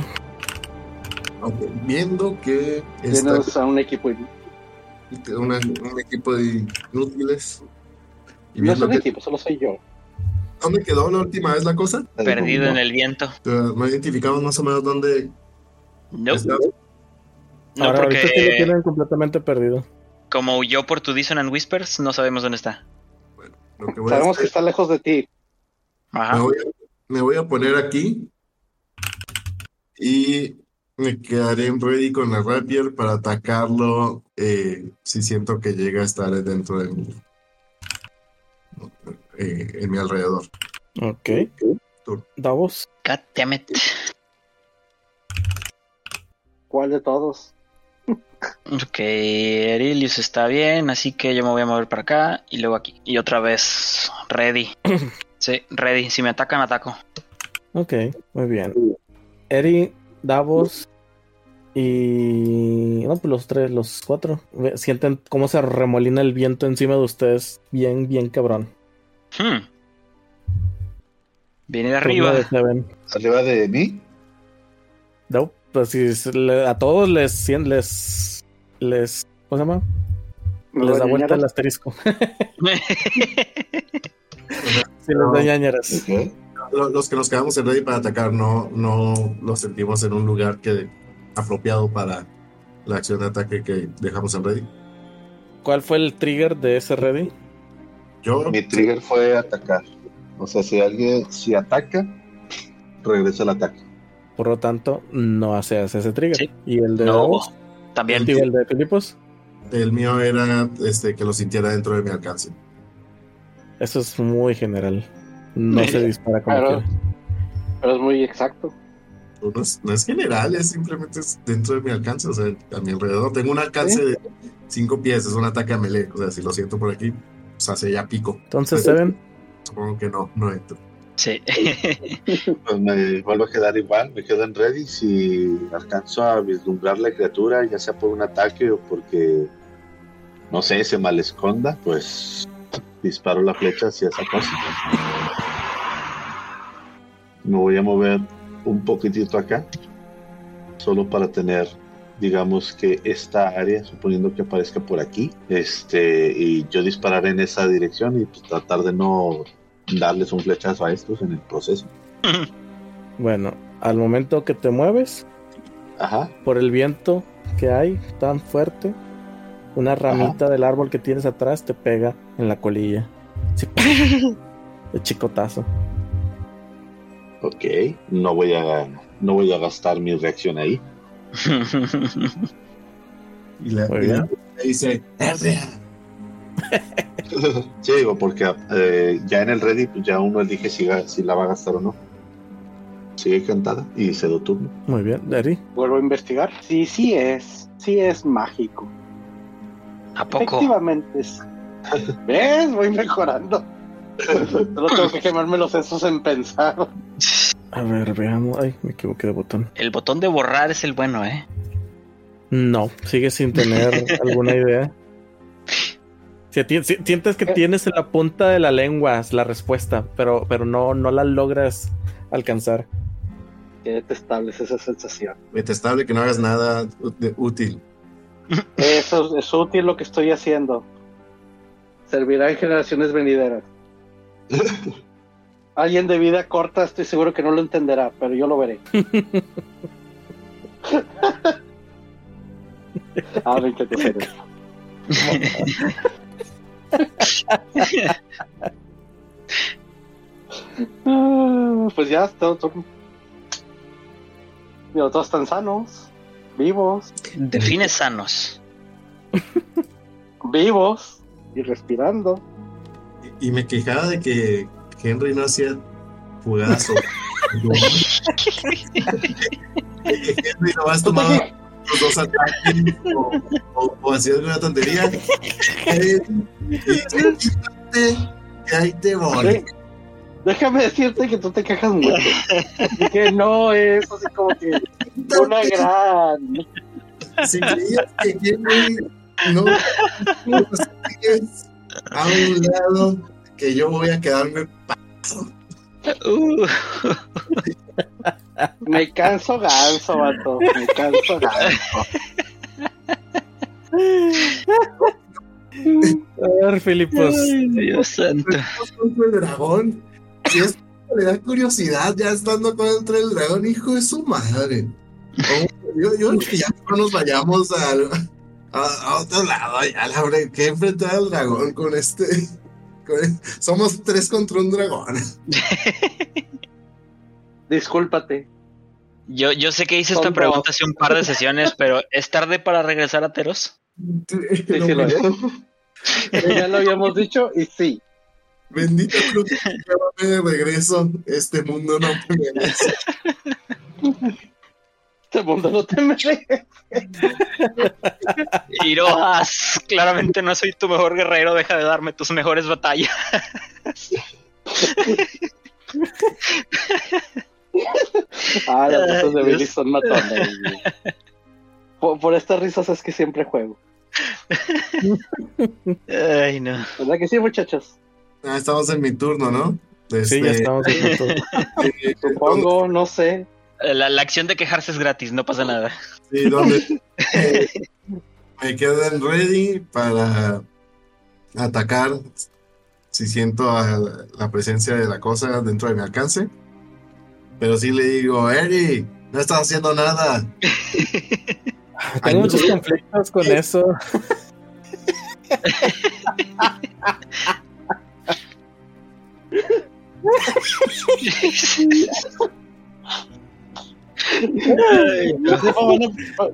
Ok, Viendo que está Tienes a un equipo. una- un equipo de inútiles. Y No es un que... equipo, solo soy yo. ¿Dónde quedó la última vez la cosa? Perdido en el viento. No identificamos más o menos dónde No, está. no Ahora, ahorita sí lo porque tienen completamente perdido. como huyó por tu Dissonant Whispers, no sabemos dónde está. Lo que voy a Sabemos que hacer- está lejos de ti. Ajá. Me voy, a, me voy a poner aquí y me quedaré en ready con el rapier para atacarlo eh, si siento que llega a estar dentro de mi, eh, en mi alrededor. Ok. Davos. God damn it. ¿Cuál de todos? Ok, Erilius está bien, así que yo me voy a mover para acá y luego aquí. Y otra vez, ready. Sí, ready. Si me atacan, ataco. Ok, muy bien. Eri, Davos y... No, pues los tres, los cuatro. Sienten cómo se remolina el viento encima de ustedes. Bien, bien cabrón. Hmm. Viene de arriba. de Seven. Arriba de mí. No, pues si a todos les... les, les ¿Cómo se llama? Les da vuelta el asterisco. Si les da ñañaras. Ok. Lo- Los que nos quedamos en ready para atacar no, no los sentimos en un lugar que apropiado para la acción de ataque que dejamos en ready. ¿Cuál fue el trigger de ese ready? Yo, Mi trigger fue atacar. O sea, si alguien, si ataca, regresa el ataque. Por lo tanto, no hace ese trigger. Sí. ¿Y el de No, también. ¿Y el de Filipos? el mío era este, que lo sintiera dentro de mi alcance. Eso es muy general. No se dispara como Claro. Pero es muy exacto. No es, no es general, es simplemente dentro de mi alcance, o sea, a mi alrededor. Tengo un alcance de 5 pies, es un ataque a melee. O sea, si lo siento por aquí, pues hace ya pico. Entonces, Seven, Supongo que no, no entro. Sí. Pues me vuelvo a quedar igual, me quedo en ready. Si alcanzo a vislumbrar la criatura, ya sea por un ataque o porque, no sé, se mal esconda, pues disparo la flecha hacia esa cosa. Me voy a mover un poquitito acá, solo para tener, digamos que esta área, suponiendo que aparezca por aquí, este, y yo disparar en esa dirección y pues, tratar de no darles un flechazo a estos en el proceso. bueno, al momento que te mueves, Ajá. por el viento que hay tan fuerte, una ramita del árbol que tienes atrás te pega en la colilla. Sí, de chicotazo. Ok, no voy a, no voy a gastar mi reacción ahí. Y la, y la- dice. Sí, digo, porque eh, ya en el ready pues ya uno elige si, si la va a gastar o no. Sigue cantada y cedo turno. Muy bien, Eri. Vuelvo a investigar. Sí, sí es. Sí es mágico. ¿A poco? Efectivamente es. ¿Ves? Voy mejorando. Solo tengo que quemarme los sesos en pensar. A ver, veamos. Ay, me equivoqué de botón. El botón de borrar es el bueno, ¿eh? No, sigue sin tener alguna idea. Si, sientes que tienes en la punta de la lengua la respuesta, pero, pero no, no la logras alcanzar. Qué detestable es esa sensación. Detestable que no hagas nada útil. Eso es útil lo que estoy haciendo. Servirá en generaciones venideras. Alguien de vida corta, estoy seguro que no lo entenderá, pero yo lo veré. ah, hacer eso. Ah, Pues ya, todo, todo- Digo, todos están sanos, vivos, Define sanos. vivos y respirando. Y, y me quejaba de que Henry no hacía jugadas o- Henry nomás tomaba los dos ataques o, o, o hacía alguna tontería. Eh, y dice, "Quítate, que ahí te voy. Déjame decirte que tú te quejas mucho. Y que no es así como que una gran. Si creías que Henry no, no sigues a un lado, que yo voy a quedarme Uh, Me canso ganso, vato. Me canso ganso. A ver, Filipos. Dios santo. el dragón. Si es le da curiosidad ya estando contra el dragón, hijo de su madre. Oh, Yo, yo creo que ya no nos vayamos al- a, a otro lado, ya la verdad, que enfrentar al dragón con este. con- somos tres contra un dragón. Discúlpate. Yo, yo sé que hice esta pregunta hace un par de sesiones, pero ¿es tarde para regresar a Teros? Sí, sí lo es. Ya lo habíamos dicho y sí. Bendito que llévame de regreso. Este mundo no me merece. Este mundo no te merece. Irohas, claramente no soy tu mejor guerrero, deja de darme tus mejores batallas. Ah, las risas de Billy son matones. Por, por estas risas es que siempre juego. Ay, no. ¿Verdad que sí, muchachos? Ah, estamos en mi turno, ¿no? Sí, ya Este, estamos en punto. eh, Supongo, no sé. La, la acción de quejarse es gratis, no pasa nada. Sí, donde eh, me quedan ready para atacar si siento a- la presencia de la cosa dentro de mi alcance. Pero sí le digo, Eri, no estás haciendo nada. Tengo muchos conflictos con eso. Van a-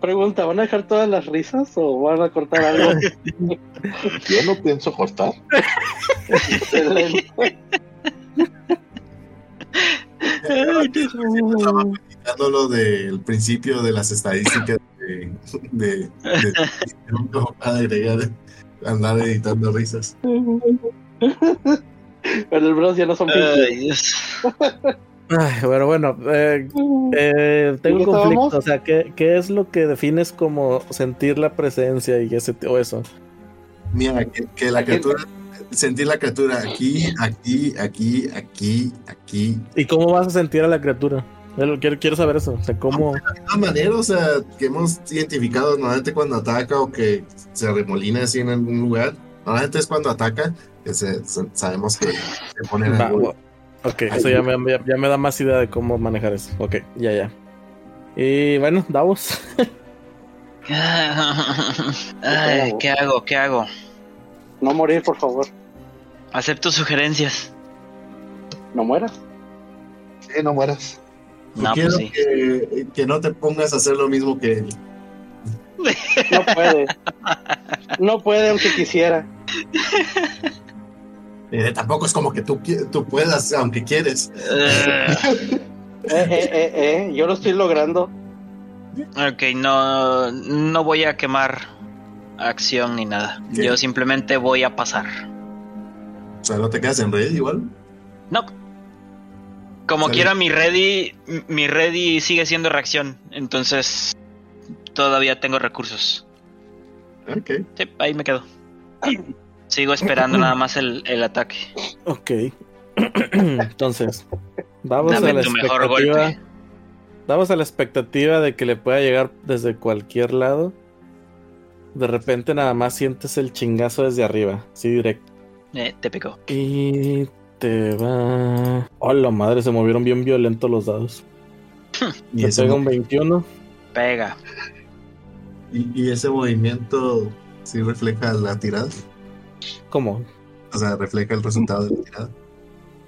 pregunta, ¿van a dejar todas las risas o van a cortar algo? Yo no pienso cortar. Excelente. Dando lo del principio de las estadísticas de, de, de- de- agregar, andar editando risas. Pero el bros ya no son Ay, Dios. Ay, pero bueno, eh, eh, tengo ¿En qué un conflicto. estábamos? O sea, ¿qué, qué es lo que defines como sentir la presencia y ese o eso? Mira, que, que la criatura, sentir la criatura aquí, aquí, aquí, aquí, aquí. ¿Y cómo vas a sentir a la criatura? Yo Quiero, quiero saber eso. O sea, cómo. De una manera, o sea, que hemos identificado normalmente cuando ataca o que se remolina así en algún lugar. Normalmente es cuando ataca, que se- se- sabemos que se pone en Va, va. Ok, eso ya me, ya- ya me da más idea de cómo manejar eso. Ok, ya, ya. Y bueno, Davos. Ay, ¿qué hago? ¿Qué hago? No morir, por favor. Acepto sugerencias. No mueras. Sí, no mueras. No, quiero pues sí. que, que no te pongas a hacer lo mismo que él. No puede. No puede aunque quisiera. Eh, tampoco es como que tú, tú puedas, aunque quieres. Eh, Eh, eh, eh, eh, yo lo estoy logrando. ok, no, no voy a quemar acción ni nada. ¿Qué? Yo simplemente voy a pasar. O sea, no te quedas en red igual. No. Como quiera, mi ready, mi ready sigue siendo reacción. Entonces, todavía tengo recursos. Ok. Sí, ahí me quedo. Sigo esperando nada más el, el ataque. Ok. Entonces, vamos Dame a la expectativa. golpe. Vamos a la expectativa de que le pueda llegar desde cualquier lado. De repente nada más sientes el chingazo desde arriba, sí directo. Eh, te picó. Y te va. Oh, la madre, se movieron bien violentos los dados. Y Te ese, pega un 21. Pega. y, y ese movimiento sí refleja la tirada. ¿Cómo? O sea, refleja el resultado de la tirada.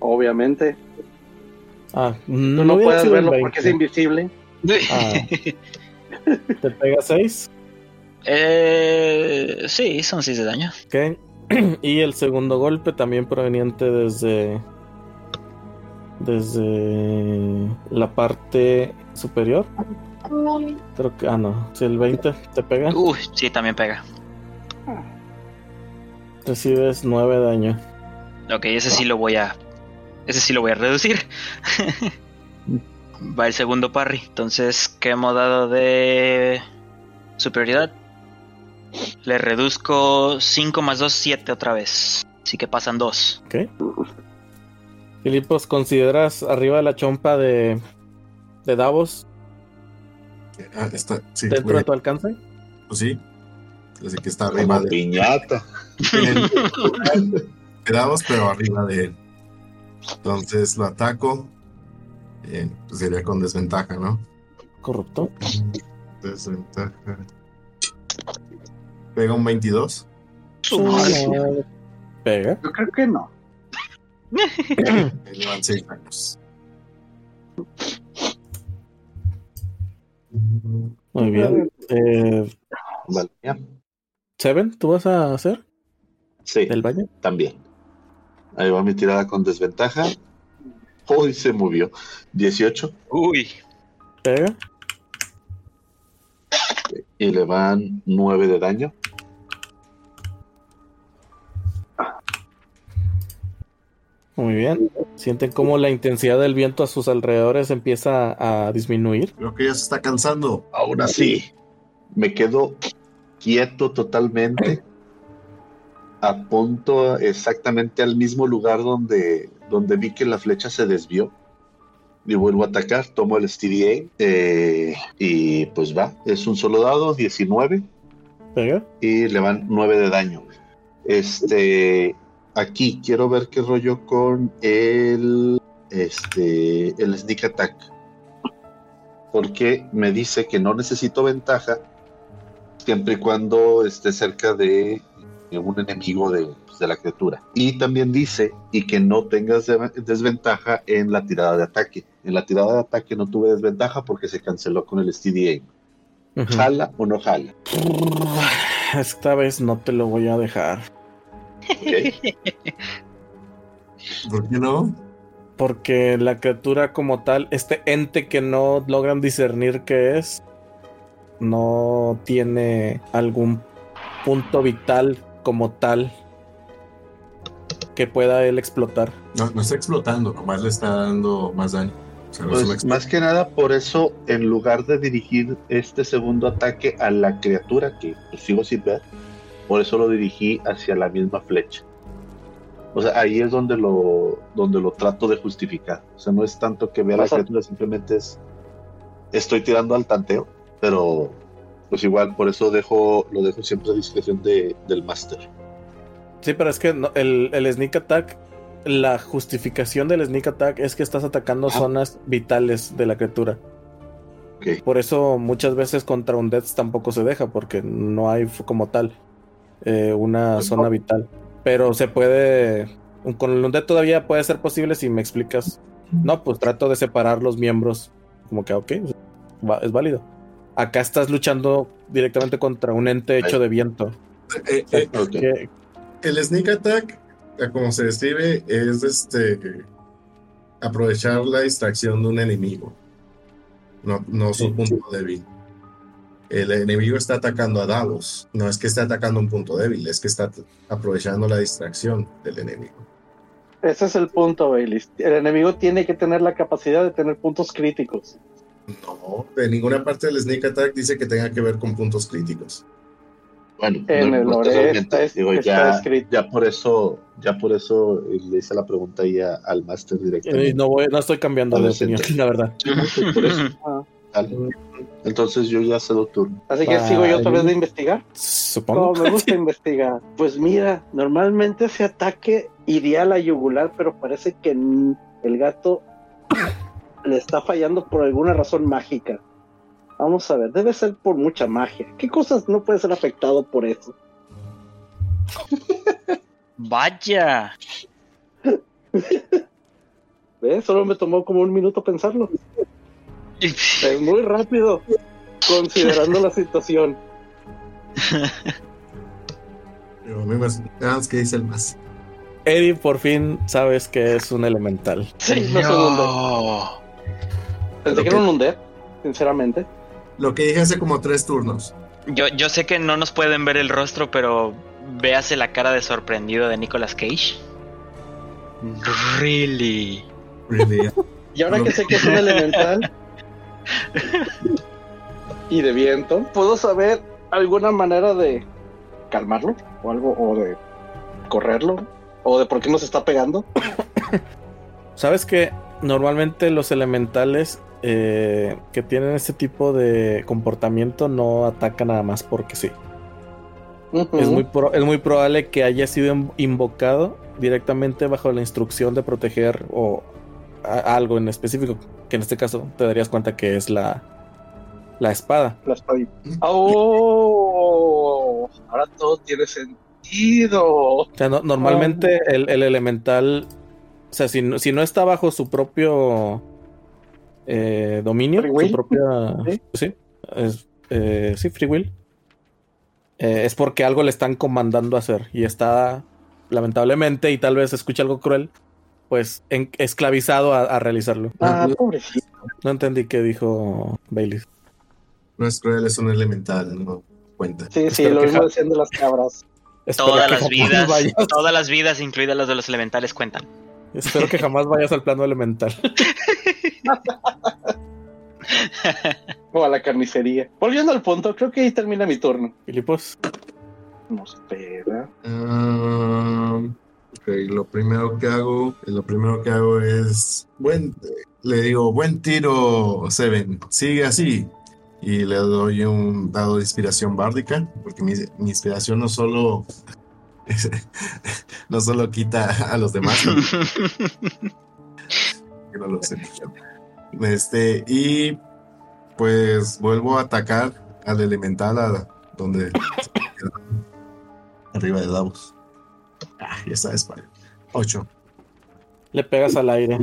Obviamente. Ah, no, no, puedes verlo porque es 20. invisible. Ah. Te pega 6. eh, sí, son 6 de daño. Ok. y el segundo golpe también proveniente desde. Desde la parte superior. Creo que. Ah, no. Si el 20 te pega, Uy, sí, también pega. Recibes 9 de daño. Ok, ese sí lo voy a. Ese sí lo voy a reducir. Va el segundo parry. Entonces, quemo dado de superioridad. Le reduzco 5 más 2, 7 otra vez. Así que pasan 2. Ok. Filipos, ¿consideras arriba de la chompa de. de Davos Ah, está, sí, dentro de tu alcance? pues sí. Así que está arriba Como de piñata. Quedamos, pero arriba de él. Entonces lo ataco. Eh, pues sería con desventaja, ¿no? Corrupto. Desventaja. Pega un 22. Ah, Pega. Yo creo que no. Me llevan 6 años. Muy bien. Eh, Vale, ya. Seven, ¿tú vas a hacer Sí, el baño? también. Ahí va mi tirada con desventaja. Hoy se movió. 18. Uy. Pega. Y le van 9 de daño. Muy bien. Sienten cómo la intensidad del viento a sus alrededores empieza a disminuir. Creo que ya se está cansando. Aún así, me quedo quieto totalmente. Apunto exactamente al mismo lugar donde, donde vi que la flecha se desvió. Y vuelvo a atacar, tomo el STDA eh, y pues va, es un solo dado, 19 Pega. y le van 9 de daño. Este, aquí quiero ver qué rollo con el, este, el sneak attack. Porque me dice que no necesito ventaja siempre y cuando esté cerca de un enemigo de, pues, de la criatura. Y también dice y que no tengas de- desventaja en la tirada de ataque. En la tirada de ataque no tuve desventaja porque se canceló con el STDA. Ujú. ¿Jala o no jala? Esta vez no te lo voy a dejar. ¿Por qué no? Porque la criatura como tal, este ente que no logran discernir qué es, no tiene algún punto vital como tal que pueda él explotar. No, no está explotando, nomás le está dando más daño. O sea, no Pues más que nada por eso, en lugar de dirigir este segundo ataque a la criatura, que pues, sigo sin ver, por eso lo dirigí hacia la misma flecha. O sea, ahí es donde lo, donde lo trato de justificar. O sea, no es tanto que vea la criatura, simplemente es estoy tirando al tanteo, pero pues igual por eso dejo, lo dejo siempre a discreción de, del máster. Sí, pero es que no- el, el sneak attack, la justificación del sneak attack es que estás atacando Ah. zonas vitales de la criatura. Por eso muchas veces contra un Death tampoco se deja, porque no hay como tal eh, una Pues zona vital. Pero se puede. Con el Undead todavía puede ser posible si me explicas. No, pues trato de separar los miembros. Como que, ok, es válido. Acá estás luchando directamente contra un ente hecho de viento. Eh, eh, el sneak attack, eh, como se describe, es este aprovechar la distracción de un enemigo. No, no su Sí. punto débil. El enemigo está atacando a Davos. No es que esté atacando un punto débil, es que está aprovechando la distracción del enemigo. Ese es el punto, Bailey. El enemigo tiene que tener la capacidad de tener puntos críticos. No, de ninguna parte del sneak attack dice que tenga que ver con puntos críticos. Bueno, En el lore está- Digo, está ya, escrito. ya por eso, ya por eso le hice la pregunta ahí a- al máster eh, directamente. no, voy, no estoy cambiando de opinión, la verdad. Por eso, Ah, dale. Entonces yo ya cedo turno. Así que sigo yo otra vez de investigar. Supongo. No, me gusta investigar. Pues mira, normalmente ese ataque iría a la yugular, pero parece que el gato le está fallando por alguna razón mágica. Vamos a ver, debe ser por mucha magia. ¿Qué cosas no puede ser afectado por eso? Vaya. ¿Ves? Solo me tomó como un minuto pensarlo. Es muy rápido, considerando la situación. Pero me más que dice el más. Eddie, por fin sabes que es un elemental. Sí, no. Pensé que era un undead, sinceramente. Lo que dije hace como tres turnos. Yo, yo sé que no nos pueden ver el rostro, pero véase la cara de sorprendido de Nicolas Cage. Really. Really. Y ahora que sé que es un elemental y de viento, ¿puedo saber alguna manera de calmarlo? O algo, o de correrlo, o de por qué nos está pegando. Sabes que normalmente los elementales eh, que tienen este tipo de comportamiento no atacan nada más porque sí. Es, muy pro- es muy probable que haya sido in- invocado directamente bajo la instrucción de proteger o algo en específico, que en este caso te darías cuenta que es la, la espada. La espadita. ¡Oh! Ahora todo tiene sentido. O sea, no- normalmente el, el elemental, o sea, si, no- si no está bajo su propio eh, dominio, Free su propia, Sí. sí, es, eh, sí, free will, eh, es porque algo le están comandando a hacer y está, lamentablemente, y tal vez escuche algo cruel, pues en- esclavizado a, a realizarlo. Ah, pobrecito. No entendí qué dijo Bailey. No es cruel, es un elemental, no cuenta. Sí, sí, Espero lo mismo decían de las cabras. Espero Todas las vidas, vayas- todas las vidas, incluidas las de los elementales, cuentan. Espero que jamás vayas al plano elemental. O a la carnicería. Volviendo al punto, creo que ahí termina mi turno. Filipos, No, espera. Ah, ok, lo primero que hago, lo primero que hago es, buen, le digo, buen tiro, Seven, sigue así. Y le doy un dado de inspiración bárdica, porque mi, mi inspiración no solo, no solo quita a los demás, que no lo sé. Este, y pues vuelvo a atacar al elemental a donde arriba de Davos. Ah, ya sabes, para 8. le pegas al aire.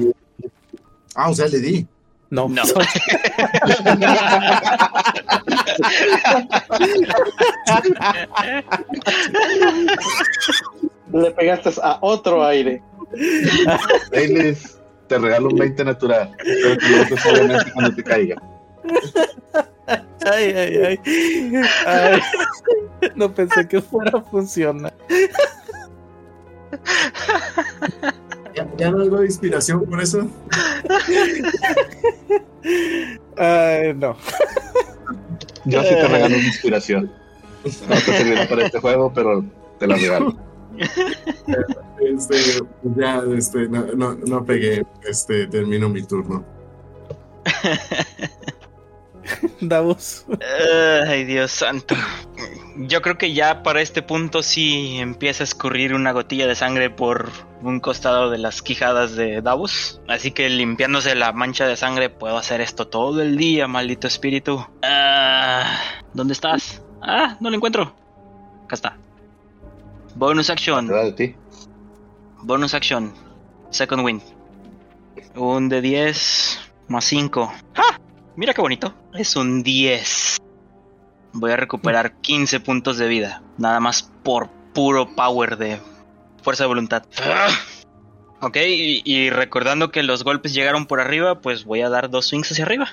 Ah, o sea, le di. No, No. Le pegaste a otro aire. Baileys, te regalo un 20 natural. Espero que lo uses obviamente cuando te caiga. Ay, ay, ay. Ay, No pensé que fuera a funcionar. ¿Ya, ya no algo de inspiración por eso? Ay, no. Yo sí te regalo una inspiración. No te servirá para este juego, pero te la regalo. Este, ya, este, no, no, no pegué. Este, termino mi turno. Davos. Ay, Dios santo. Yo creo que ya para este punto sí empieza a escurrir una gotilla de sangre por un costado de las quijadas de Davos. Así que limpiándose la mancha de sangre puedo hacer esto todo el día, maldito espíritu. Ah, ¿Dónde estás? Ah, no lo encuentro. Acá está. Bonus action. ¿Verdad de ti? Bonus action. Second wind. Un de 10 más 5. ¡Ah! Mira qué bonito. Es un 10. Voy a recuperar 15 puntos de vida. Nada más por puro power de fuerza de voluntad. ¡Ah! Ok, y, y recordando que los golpes llegaron por arriba, pues voy a dar dos swings hacia arriba.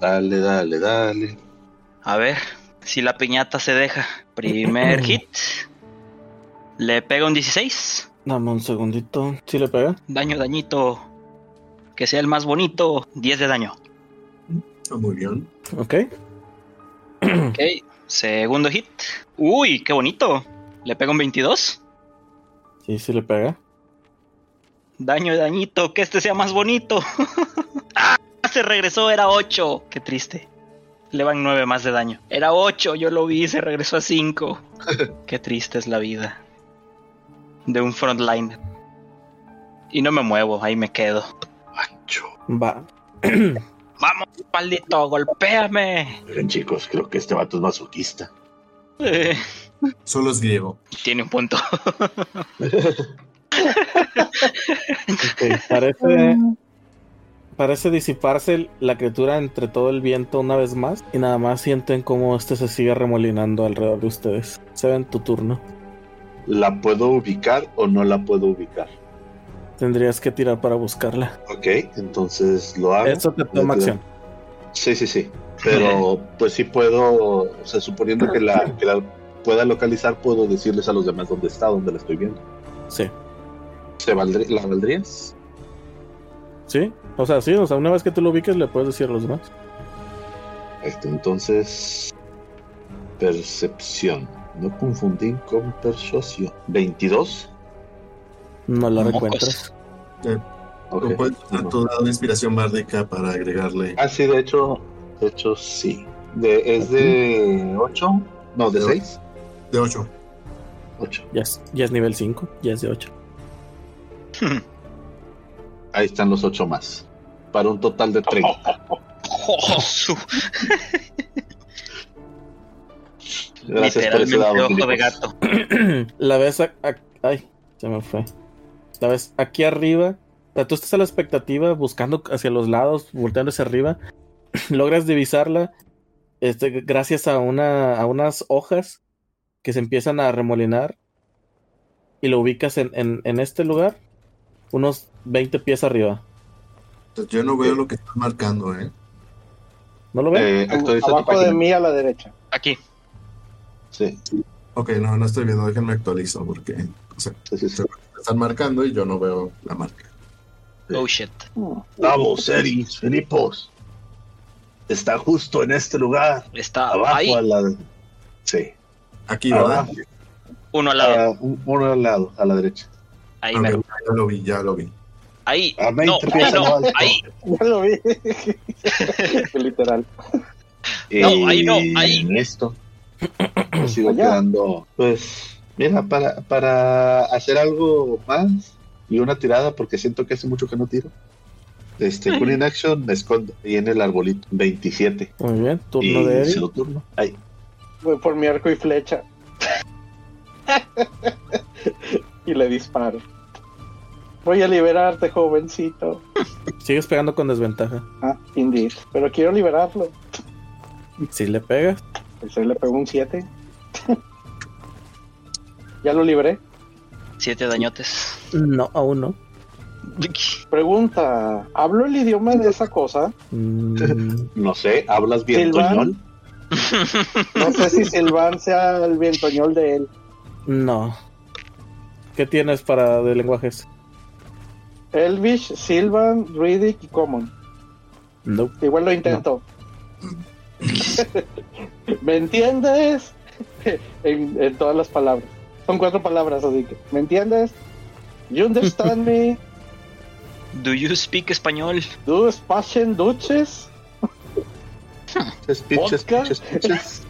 Dale, dale, dale. A ver si la piñata se deja. Primer hit. Le pega un 16. Dame un segundito. ¿Sí le pega? Daño, dañito. Que sea el más bonito. 10 de daño. Ah, Muy bien. Ok. Ok. Segundo hit. Uy, qué bonito. Le pega un 22. Sí, sí le pega. Daño, dañito. Que este sea más bonito. ah, se regresó. Era 8. Qué triste. Le van 9 más de daño. Era 8. Yo lo vi. Se regresó a 5. qué triste es la vida. De un frontline. Y no me muevo. Ahí me quedo. Ancho. Va. Vamos, maldito. Golpéame. Miren, chicos, creo que este vato es masoquista. Eh, Solo es griego. tiene un punto. Parece, parece disiparse la criatura entre todo el viento una vez más. Y nada más sienten como este se sigue remolinando alrededor de ustedes. Se ven tu turno. ¿La puedo ubicar o no la puedo ubicar? Tendrías que tirar para buscarla. Ok, entonces lo hago. Eso te toma acción. Sí, sí, sí. Pero pues sí puedo, o sea, suponiendo que la, que la pueda localizar, puedo decirles a los demás dónde está, dónde la estoy viendo. Sí. ¿Se valdría, ¿La valdrías? ¿Sí? O sea, sí, o sea, una vez que tú lo ubiques le puedes decir a los demás. Este, entonces, percepción. No confundir con persuasión. 22. No la Mocos. recuentras. Eh, Ok. ¿o puedes usar tu dado de inspiración bárdica para agregarle. Ah, sí, de hecho, de hecho sí. De, ¿Es de 8? No, de De 6. De 8. 8. Ya es, ya es nivel 5, ya es de 8. Ahí están los 8 más. Para un total de 30. Oh, su- Gracias por ese Literalmente dado. ojo de gato. la ves. a- a- ay, se me fue. La ves aquí arriba. O sea, tú estás a la expectativa, buscando hacia los lados, volteando hacia arriba. Logras divisarla. Este, gracias a, una, a unas hojas que se empiezan a remolinar. Y lo ubicas en, en, en este lugar. Unos 20 pies arriba. Entonces, yo no veo lo que estás marcando, ¿eh? ¿No lo ven? Eh, Abajo de mí a la derecha. Aquí. Sí, Ok, no, no estoy viendo, déjenme actualizo porque o sea, sí, sí, sí. Están marcando y yo no veo la marca. Oh shit. Vamos, Eris, Filipos. Está justo en este lugar. Está Abajo ahí. a la. Sí. Aquí, ¿verdad? Abajo. Uno al lado. Un- uno al lado, a la derecha. Ahí, Ok, mero. ya lo vi, ya lo vi. Ahí. A 20 No, pies ahí no. Ahí. Ya lo vi. Literal. No, ahí no, ahí. En esto. Me sigo Allá. quedando. Pues, mira, para, para hacer algo más y una tirada, porque siento que hace mucho que no tiro. Este, in action me escondo ahí en el arbolito. 27. Muy bien, turno y de Eric. turno. Ahí. Voy por mi arco y flecha. y le disparo. Voy a liberarte, jovencito. Sigues pegando con desventaja. Ah, indeed. Pero quiero liberarlo. Si le pegas, Pues ahí le pegó un 7. Ya lo libré. Siete dañotes. no, aún no. Pregunta: ¿hablo el idioma de esa cosa? Mm, No sé, ¿hablas bien toñol? No sé si Silvan sea el vientoñol de él. no. ¿Qué tienes para de lenguajes? Elvish, Silvan, Riddick y Common. No. Igual lo intento. ¿Me entiendes? en, en todas las palabras. Son cuatro palabras, así que. ¿Me entiendes? You understand me? Do you speak español? Do Spashen Duches? Piches.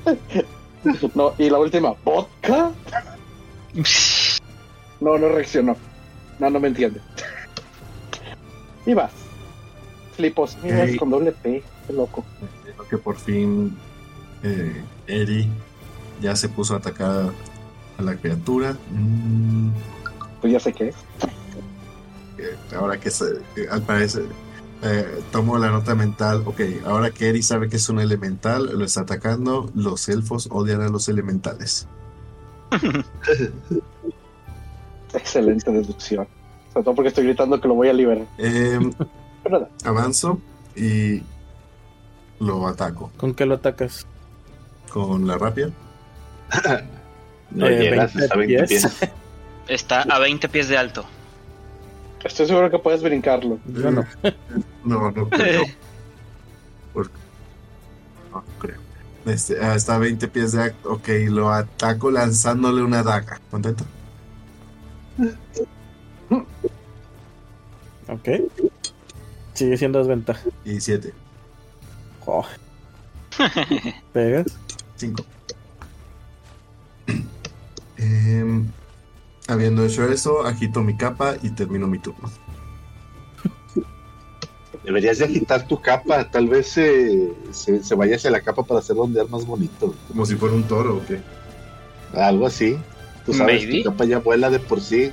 No, y la última, ¿vodka? No, no reaccionó. No, no me entiende. Y vas. Flipos, es con doble P, qué loco. Creo que por fin eh, Eri ya se puso a atacar a la criatura. Mm, Pues ya sé qué es. eh, ahora que se, eh, al parecer eh, tomo la nota mental. Ok, ahora que Eri sabe que es un elemental, lo está atacando. Los elfos odian a los elementales. Excelente deducción. Sobre todo porque estoy gritando que lo voy a liberar. Nada, avanzo y lo ataco ¿Con qué lo atacas? con la rapia. No Eh, llegas, 20 está a 20 pies. pies. Está a 20 pies de alto. estoy seguro que puedes brincarlo. Yo no. No, no creo. No, creo. Este, ah, está a 20 pies de acto. Ok, lo ataco lanzándole una daga. ¿Contento? Ok. Sigue siendo desventaja. Y 7. Oh. ¿Pegas? 5. Em, habiendo hecho eso, agito mi capa y termino mi turno. Deberías de agitar tu capa, tal vez eh, se, se vaya hacia la capa para hacerlo ondear más bonito. Como si fuera un toro o qué. Algo así. Tú sabes, Maybe. tu capa ya vuela de por sí.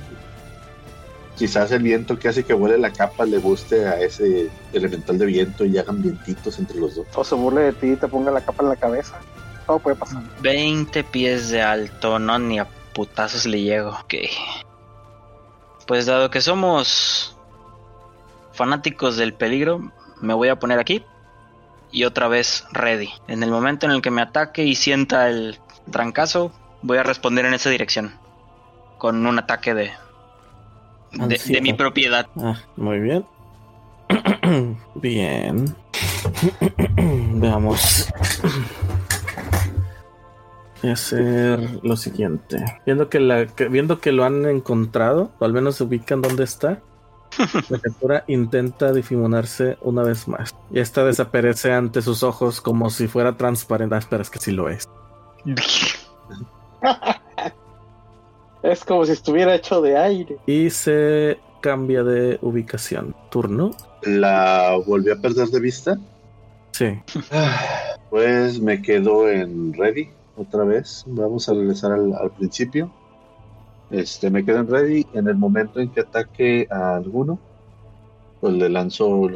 Quizás el viento que hace que vuele la capa le guste a ese elemental de viento y hagan vientitos entre los dos. O se burle de ti y te ponga la capa en la cabeza. Todo puede pasar. 20 pies de alto, no ni a putazos le llego. Ok. Pues dado que somos fanáticos del peligro, me voy a poner aquí. Y otra vez ready. En el momento en el que me ataque y sienta el trancazo, voy a responder en esa dirección. Con un ataque de... De, de mi propiedad. Ah, muy bien. bien. Veamos. Voy a hacer lo siguiente. Viendo que, la, que- viendo que lo han encontrado, o al menos se ubican dónde está, la criatura intenta difuminarse una vez más. Y esta desaparece ante sus ojos como si fuera transparente. Ah, espera, es que sí lo es. Es como si estuviera hecho de aire. Y se cambia de ubicación. Turno. La volví a perder de vista. Sí. Pues me quedo en ready otra vez. Vamos a regresar al, al principio. Este, me quedo en ready. En el momento en que ataque a alguno, pues le lanzo un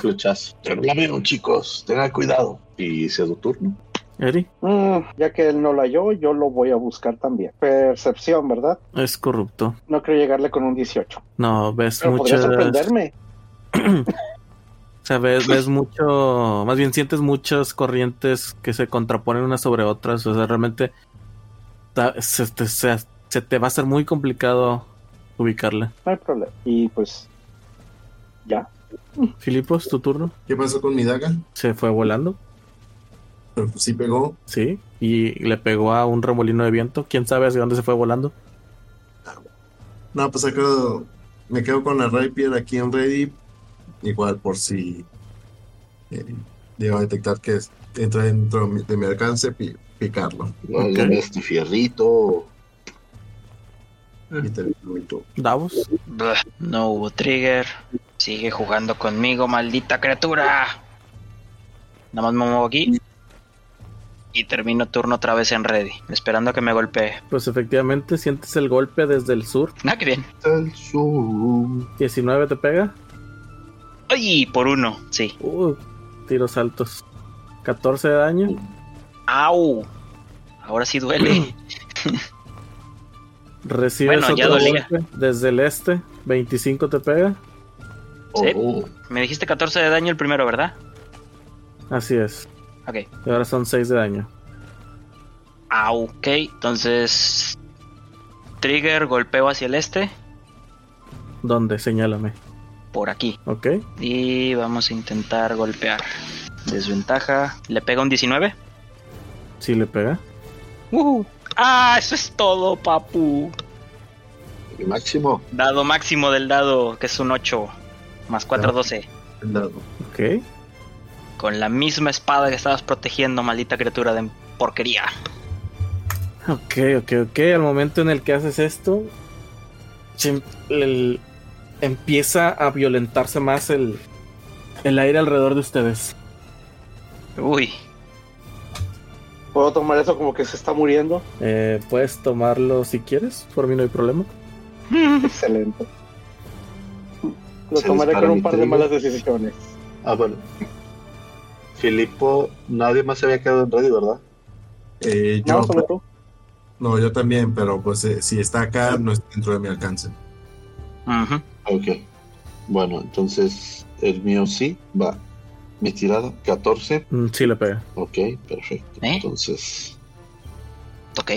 flechazo. Chicos, tengan cuidado. Y cedo turno. Eri, Mm, ya que él no lo halló, yo lo voy a buscar también. Percepción, ¿verdad? es corrupto. No creo llegarle con un 18. No, ves Pero podría muchas. sorprenderme. O sea, ves, ves mucho. Más bien sientes muchas corrientes que se contraponen unas sobre otras. O sea, realmente. ta- Se, te- se- se te va a ser muy complicado ubicarla. No hay problema. Y pues. Ya. Filipos, tu turno. ¿Qué pasó con mi daga? Se fue volando. Pero pues sí pegó. Sí. Y le pegó a un remolino de viento. ¿Quién sabe hacia dónde se fue volando? No, pues acá me quedo con la rapier aquí en ready. Igual por si eh, llego a detectar que es- entra dentro de mi alcance, pi- picarlo. Dale Ok. este fierrito. Y termino. Davos. No hubo trigger. Sigue jugando conmigo, maldita criatura. Nada más me muevo aquí. Y termino turno otra vez en ready, esperando a que me golpee. Pues efectivamente sientes el golpe desde el sur. Ah, qué bien. Al sur. 19 te pega. ¡Ay! Por uno, sí. Uh, tiros altos. 14 de daño. ¡Au! Ahora sí duele. Recibes Bueno, otro golpe desde el este. 25 te pega. Sí. Oh, Me dijiste 14 de daño el primero, ¿verdad? Así es. Ok. Y ahora son 6 de daño. Au, ok. Entonces. Trigger, golpeo hacia el este. ¿Dónde? Señálame. Por aquí. Ok. Y vamos a intentar golpear. Desventaja. ¿Le pega un 19? Sí le pega. Uh. Ah, eso es todo, papu. el máximo. Dado máximo del dado, que es un 8. Más 4, Ah. 12. El dado. Ok. Con la misma espada que estabas protegiendo, maldita criatura de porquería. Ok, ok, ok. Al momento en el que haces esto, el- empieza a violentarse más el, el aire alrededor de ustedes. Uy, ¿Puedo tomar eso como que se está muriendo? Eh, puedes tomarlo si quieres, por mí no hay problema. Excelente. Lo Se tomaré con un par de malas decisiones. Ah, bueno. Filipo, nadie más se había quedado en ready, ¿verdad? Eh, yo, No, solo tú. no, yo también, pero pues eh, si está acá, no está dentro de mi alcance. ujú. Ok. Bueno, entonces el mío sí va. Mi tirada, 14. Mm, sí le pega. Ok, perfecto. ¿Eh? Entonces ok.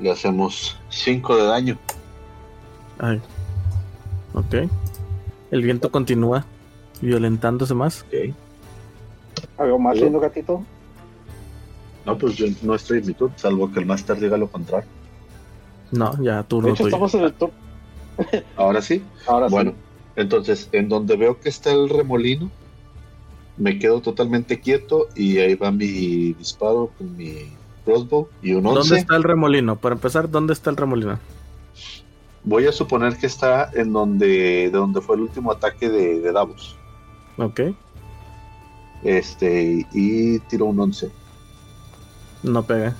le hacemos 5 de daño. Ay. Ok. El viento continúa violentándose más. Ok. ¿Algo más lindo, gatito? No, pues yo no estoy en mi turno, salvo que el máster diga lo contrario. No, ya De turno hecho, tuyo. estamos en el tour. Ahora sí. Ahora Bueno, sí. entonces, en donde veo que está el remolino, me quedo totalmente quieto y ahí va mi disparo con mi crossbow y un 11. ¿Dónde está el remolino? Para empezar, ¿dónde está el remolino? Voy a suponer que está en donde, de donde fue el último ataque de, de Davos. Ok. Este, y tiro un 11. No pega.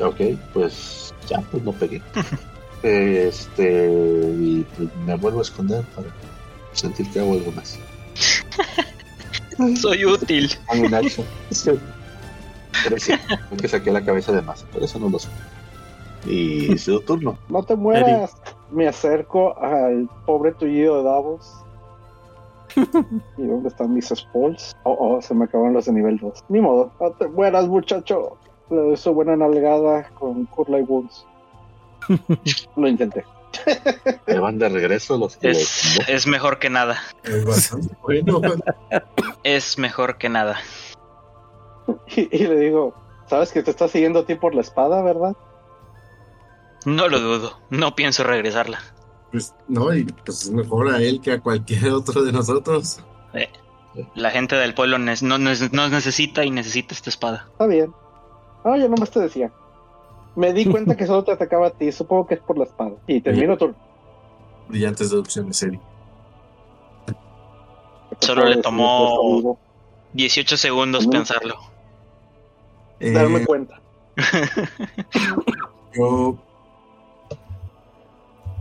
Ok, pues ya, pues no pegué. este, y pues me vuelvo a esconder para sentir que hago algo más. Soy útil. Pero sí, que saqué la cabeza de más, pero eso no lo sé. Y su turno. No te mueras. Me acerco al pobre tullido de Davos. ¿Y dónde están mis spalls? Oh, oh, se me acabaron los de nivel 2. Ni modo. No te mueras, muchacho. Le doy su buena nalgada con Curly Wounds. Lo intenté. Me van de regreso los que Es, mejor que nada. Es bastante bueno. Es mejor que nada. Y, y le digo, ¿sabes que te está siguiendo a ti por la espada, verdad? No lo dudo. No pienso regresarla. Pues no, y pues es mejor a él que a cualquier otro de nosotros. La gente del pueblo nes- no, no necesita y necesita esta espada. Está bien. Ah, yo nomás te decía. Me di cuenta que solo te atacaba a ti. Supongo que es por la espada. Y termino tu. Brillantes deducciones, Eri. Solo le tomó- Vivo. 18 segundos pensarlo. Eh, Darme cuenta. yo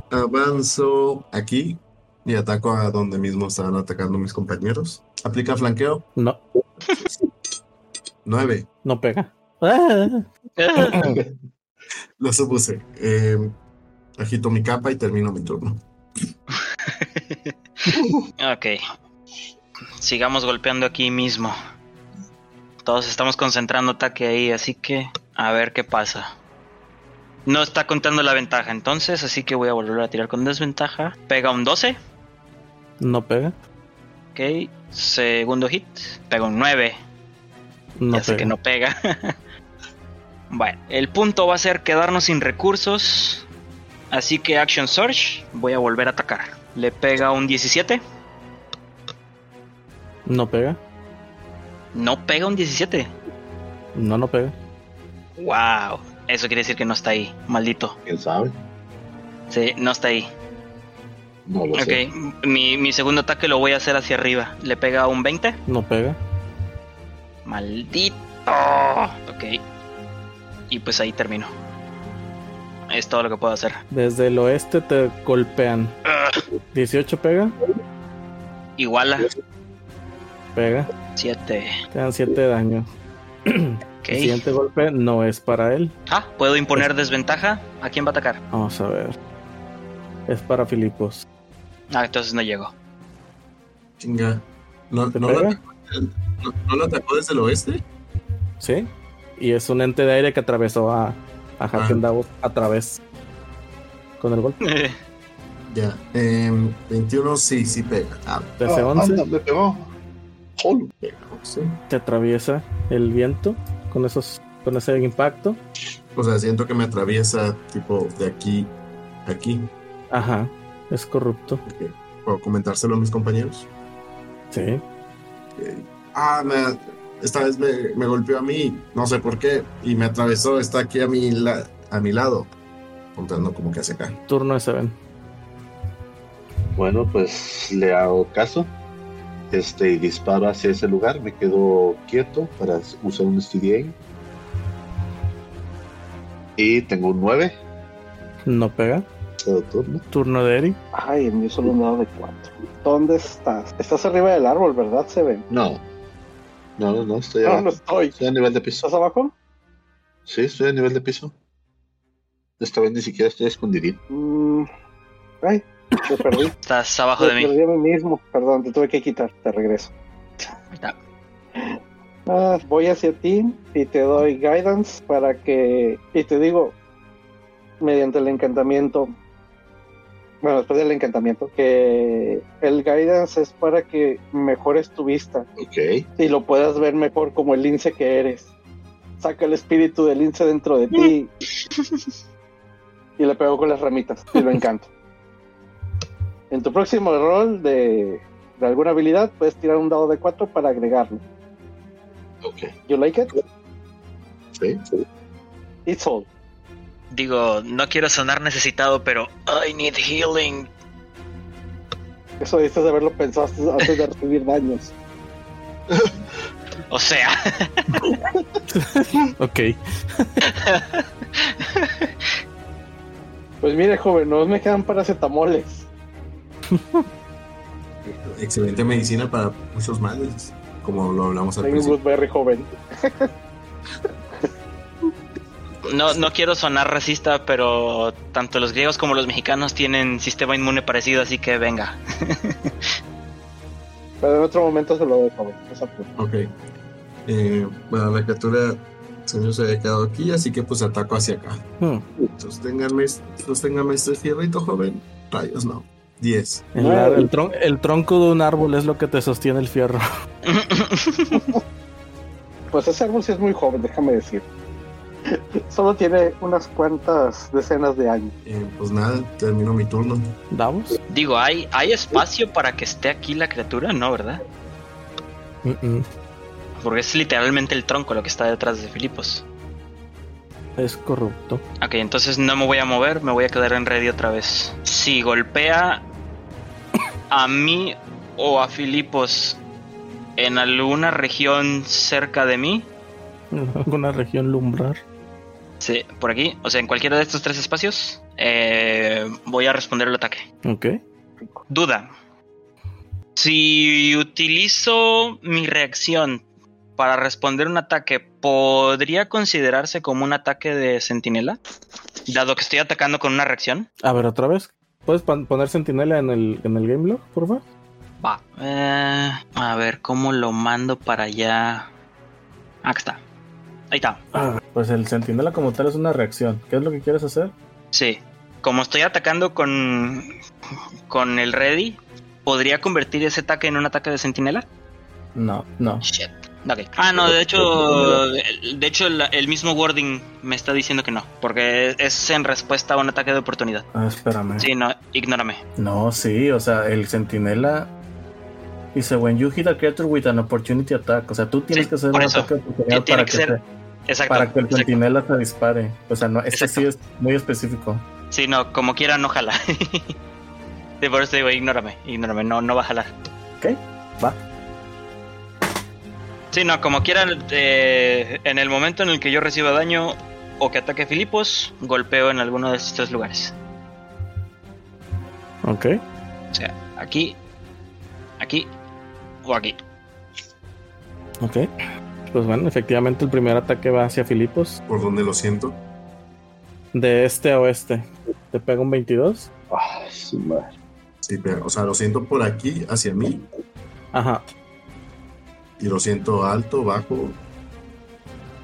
avanzo aquí y ataco a donde mismo estaban atacando mis compañeros. Aplica flanqueo. No, 9. no pega. Lo supuse. Eh, agito mi capa y termino mi turno. ok. Sigamos golpeando aquí mismo. Todos estamos concentrando ataque ahí, así que a ver qué pasa. No está contando la ventaja entonces, así que voy a volver a tirar con desventaja. Pega un 12. no pega. Ok. Segundo hit. Pega un 9. No ya sé pega. que no pega. bueno, el punto va a ser quedarnos sin recursos. Así que Action Surge. Voy a volver a atacar. Le pega un 17. No pega. No pega un 17. No, no pega. Wow. Eso quiere decir que no está ahí. Maldito. ¿Quién sabe? Sí, no está ahí. No lo Ok. sé. Mi, mi segundo ataque lo voy a hacer hacia arriba. Le pega un 20. No pega. Maldito. Ok. Y pues ahí termino. Es todo lo que puedo hacer. Desde el oeste te golpean. Ugh. 18 pega. Iguala. Pega. 7. Te dan 7 de daño. Ok. El siguiente golpe no es para él. Ah, ¿puedo imponer desventaja? ¿A quién va a atacar? Vamos a ver. Es para Filipos. Ah, entonces no llego. Chinga. ¿No, ¿Te no lo, atacó, no- no lo atacó desde el oeste? ¿Sí? Y es un ente de aire que atravesó a, a Ah. Haken Davos a través con el golpe. Ya. Em, 21, sí, sí pega. Ah, DC Ah, 11 anda, me pegó. Pega, sí. te atraviesa el viento con esos con ese impacto. O sea, siento que me atraviesa tipo de aquí a aquí. Ajá. Es corrupto. Ok. ¿Puedo comentárselo a mis compañeros? Sí. Ah, me, esta vez me, me golpeó a mí, no sé por qué, y me atravesó, está aquí a mi, la- a mi lado, contando como que hacia acá. Turno de Seven. Bueno, pues le hago caso. Este, y disparo hacia ese lugar. Me quedo quieto para usar un STDA. Y tengo un 9. No pega. Turno. Turno de Eri. Ay, en mí solo un dado de cuatro. ¿Dónde estás? Estás arriba del árbol, ¿verdad, Seven? No. No, no, no, estoy No, abajo. no estoy. Estoy a nivel de piso. ¿Estás abajo? Sí, estoy a nivel de piso. Esta vez ni siquiera estoy escondidito. Mm, ay, te perdí. Estás abajo de Me mí. perdí a mí mismo. Perdón, te tuve que quitar. Te regreso. está. Ah, voy hacia ti y te doy guidance para que. Y te digo, mediante el encantamiento. Bueno, después del encantamiento, que el guidance es para que mejores tu vista Ok. y lo puedas ver mejor como el lince que eres. Saca el espíritu del lince dentro de ti y le pego con las ramitas y lo encanto. En tu próximo rol de, de alguna habilidad puedes tirar un dado de 4 para agregarlo. Ok. You like it? Sí. It's all. Digo, no quiero sonar necesitado, pero I need healing. Eso debiste de haberlo pensado antes- de recibir daños. O sea, Ok. Pues mire, joven, no me quedan paracetamoles. Excelente medicina para muchos males, como lo hablamos al Tengo un principio. Blueberry joven. no, no quiero sonar racista, pero tanto los griegos como los mexicanos tienen sistema inmune parecido, así que venga. Pero en otro momento se lo apure. Ok. Eh, bueno, la criatura señor se había quedado aquí, así que pues ataco hacia acá. Hmm. Sosténganme, sosténganme este fierrito, joven. Rayos, no. 10. El, ar- el tron- el tronco de un árbol es lo que te sostiene el fierro. Pues ese árbol sí es muy joven, déjame decir. Solo tiene unas cuantas decenas de años. Eh, pues nada, termino mi turno. ¿Davos? Digo, ¿hay, ¿hay espacio para que esté aquí la criatura? No, ¿verdad? Porque es literalmente el tronco lo que está detrás de Filipos. Es corrupto. Ok, entonces no me voy a mover, me voy a quedar en ready otra vez. Si golpea a mí o a Filipos en alguna región cerca de mí, En alguna región lumbrar. Sí, por aquí, o sea, en cualquiera de estos tres espacios, eh, voy a responder el ataque. Ok. Duda. Si utilizo mi reacción para responder un ataque, ¿podría considerarse como un ataque de sentinela? Dado que estoy atacando con una reacción. A ver, otra vez. ¿Puedes pon- poner sentinela en el, en el game log, por favor? Va. Eh, a ver, ¿cómo lo mando para allá? Acá está. Ahí está. Ah, pues el sentinela como tal es una reacción. ¿Qué es lo que quieres hacer? Sí. Como estoy atacando con, con el ready, ¿podría convertir ese ataque en un ataque de sentinela? No, no. Shit. Ok. Ah, no, de hecho, de hecho el, el mismo wording me está diciendo que no, porque es en respuesta a un ataque de oportunidad. Ah, espérame. Sí, no, ignórame. No, sí, o sea, el sentinela dice, when you hit a creature with an opportunity attack, o sea, tú tienes Sí, que hacer un eso. ataque de oportunidad Tiene para que que, ser- se- Exacto. para que el exacto. sentinela se dispare. O sea, no, este Exacto. sí es muy específico. Sí, no, como quiera no jala. sí, por eso digo, ignórame, ignórame, no, no va a jalar. Ok, va. Sí, no, como quiera, eh, en el momento en el que yo reciba daño o que ataque Filipos, golpeo en alguno de estos tres lugares. Ok. O sea, aquí, aquí o aquí. Ok. Pues bueno, efectivamente el primer ataque va hacia Filipos. Por donde lo siento. De este a oeste. Te pega un 22. Ay, su madre. Sí, pero, o sea, lo siento por aquí, hacia mí. Ajá. Y lo siento alto, bajo.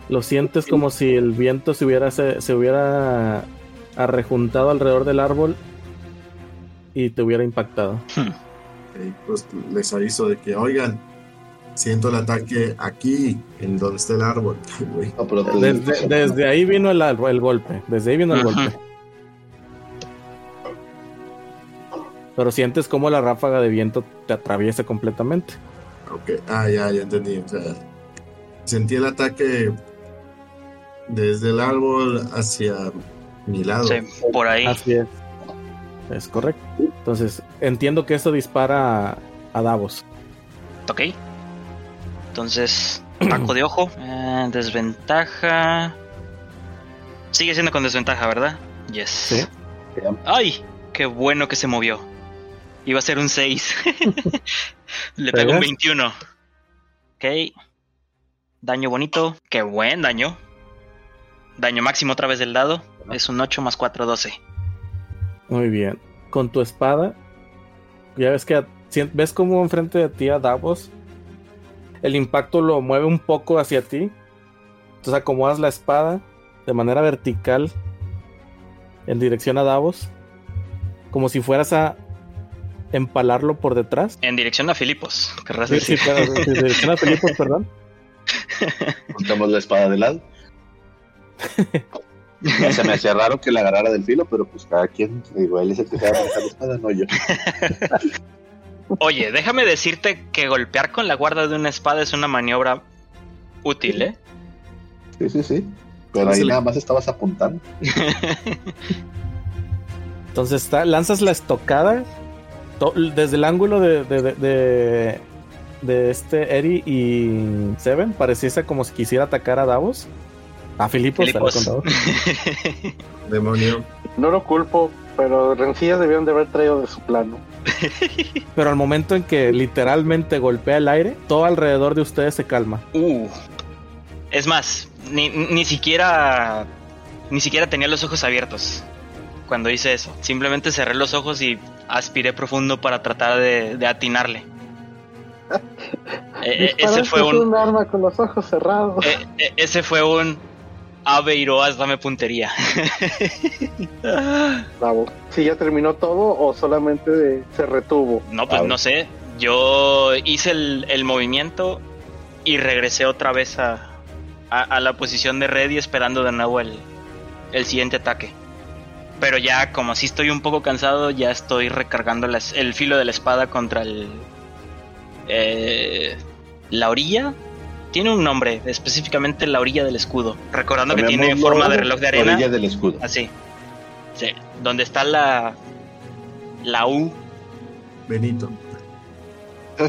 Lo sientes como si el viento se hubiera, se, se hubiera arrejuntado alrededor del árbol y te hubiera impactado. Ok, pues les aviso de que, oigan, siento el ataque aquí, en donde está el árbol. No, te- Desde, desde ahí vino el, árbol- el golpe. Desde ahí vino el Ajá. golpe. Pero sientes como la ráfaga de viento te atraviesa completamente. Ok, ah, ya, ya entendí. O sea, Sentí el ataque desde el árbol hacia mi lado. Sí, por ahí. Así es. Es correcto. Entonces, entiendo que eso dispara a, a Davos. Ok. Entonces, taco de ojo. Eh, desventaja. Sigue siendo con desventaja, ¿verdad? Yes. Sí. ¡Ay! ¡Qué bueno que se movió! Iba a ser un 6. Le pego un ¿Pegas? 21. Ok. Daño bonito. ¡Qué buen daño! Daño máximo otra vez del dado. Es un 8 más 4, 12. Muy bien. Con tu espada, ya ves que a- ves como enfrente de ti a Davos. El impacto lo mueve un poco hacia ti. Entonces acomodas la espada de manera vertical en dirección a Davos. Como si fueras a empalarlo por detrás. En dirección a Filipos, querrás Sí, sí, decir. claro, en dirección a Filipos, perdón. Juntamos la espada de lado. Ya se me hacía raro que la agarrara del filo, pero pues cada quien, digo, él es el que sabe manejar la espada, no yo. Oye, déjame decirte que golpear con la guarda de una espada es una maniobra útil, ¿eh? Sí, sí, sí. Pero ahí nada más estabas apuntando. Entonces está, lanzas la estocada to- desde el ángulo de, de, de, de- de este Eri y Seven. Pareciese como si quisiera atacar a Davos. A Filipos, Filipos. con Davos. Demonio. No lo culpo, pero rencillas debieron de haber traído de su plano. Pero al momento en que literalmente golpea el aire, todo alrededor de ustedes se calma. Uh. Es más, ni, ni siquiera. Ni siquiera tenía los ojos abiertos cuando hice eso. Simplemente cerré los ojos y aspiré profundo para tratar de, de atinarle. Eh, eh, ese fue un. un arma con los ojos cerrados. eh, eh, ese fue un. Ave Iroas, dame puntería. Bravo. Si ya terminó todo o solamente se retuvo. No, pues no sé. Yo hice el, el movimiento y regresé otra vez a, a, a la posición de ready esperando de nuevo el, el siguiente ataque. Pero ya como si estoy un poco cansado, ya estoy recargando las- el filo de la espada contra el... eh, la orilla. Tiene un nombre, específicamente la orilla del escudo. Recordando que tiene forma de reloj de arena. Orilla del escudo. Así. Sí. Donde está la... La U Benito.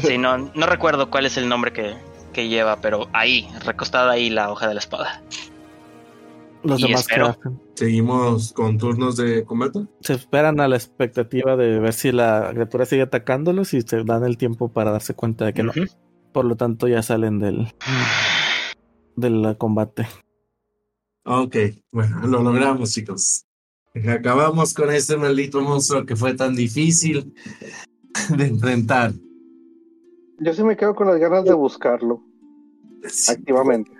Sí, no, no recuerdo cuál es el nombre que, que lleva, pero ahí, recostada ahí la hoja de la espada. Los Y demás que espero. hacen. Seguimos con turnos de combate. Se esperan a la expectativa de ver si la criatura sigue atacándolos y se dan el tiempo para darse cuenta de que no. Por lo tanto, ya salen del, del combate. Ok, bueno, lo logramos, chicos. Acabamos con este maldito monstruo que fue tan difícil de enfrentar. Yo sí me quedo con las ganas de buscarlo Sí, activamente.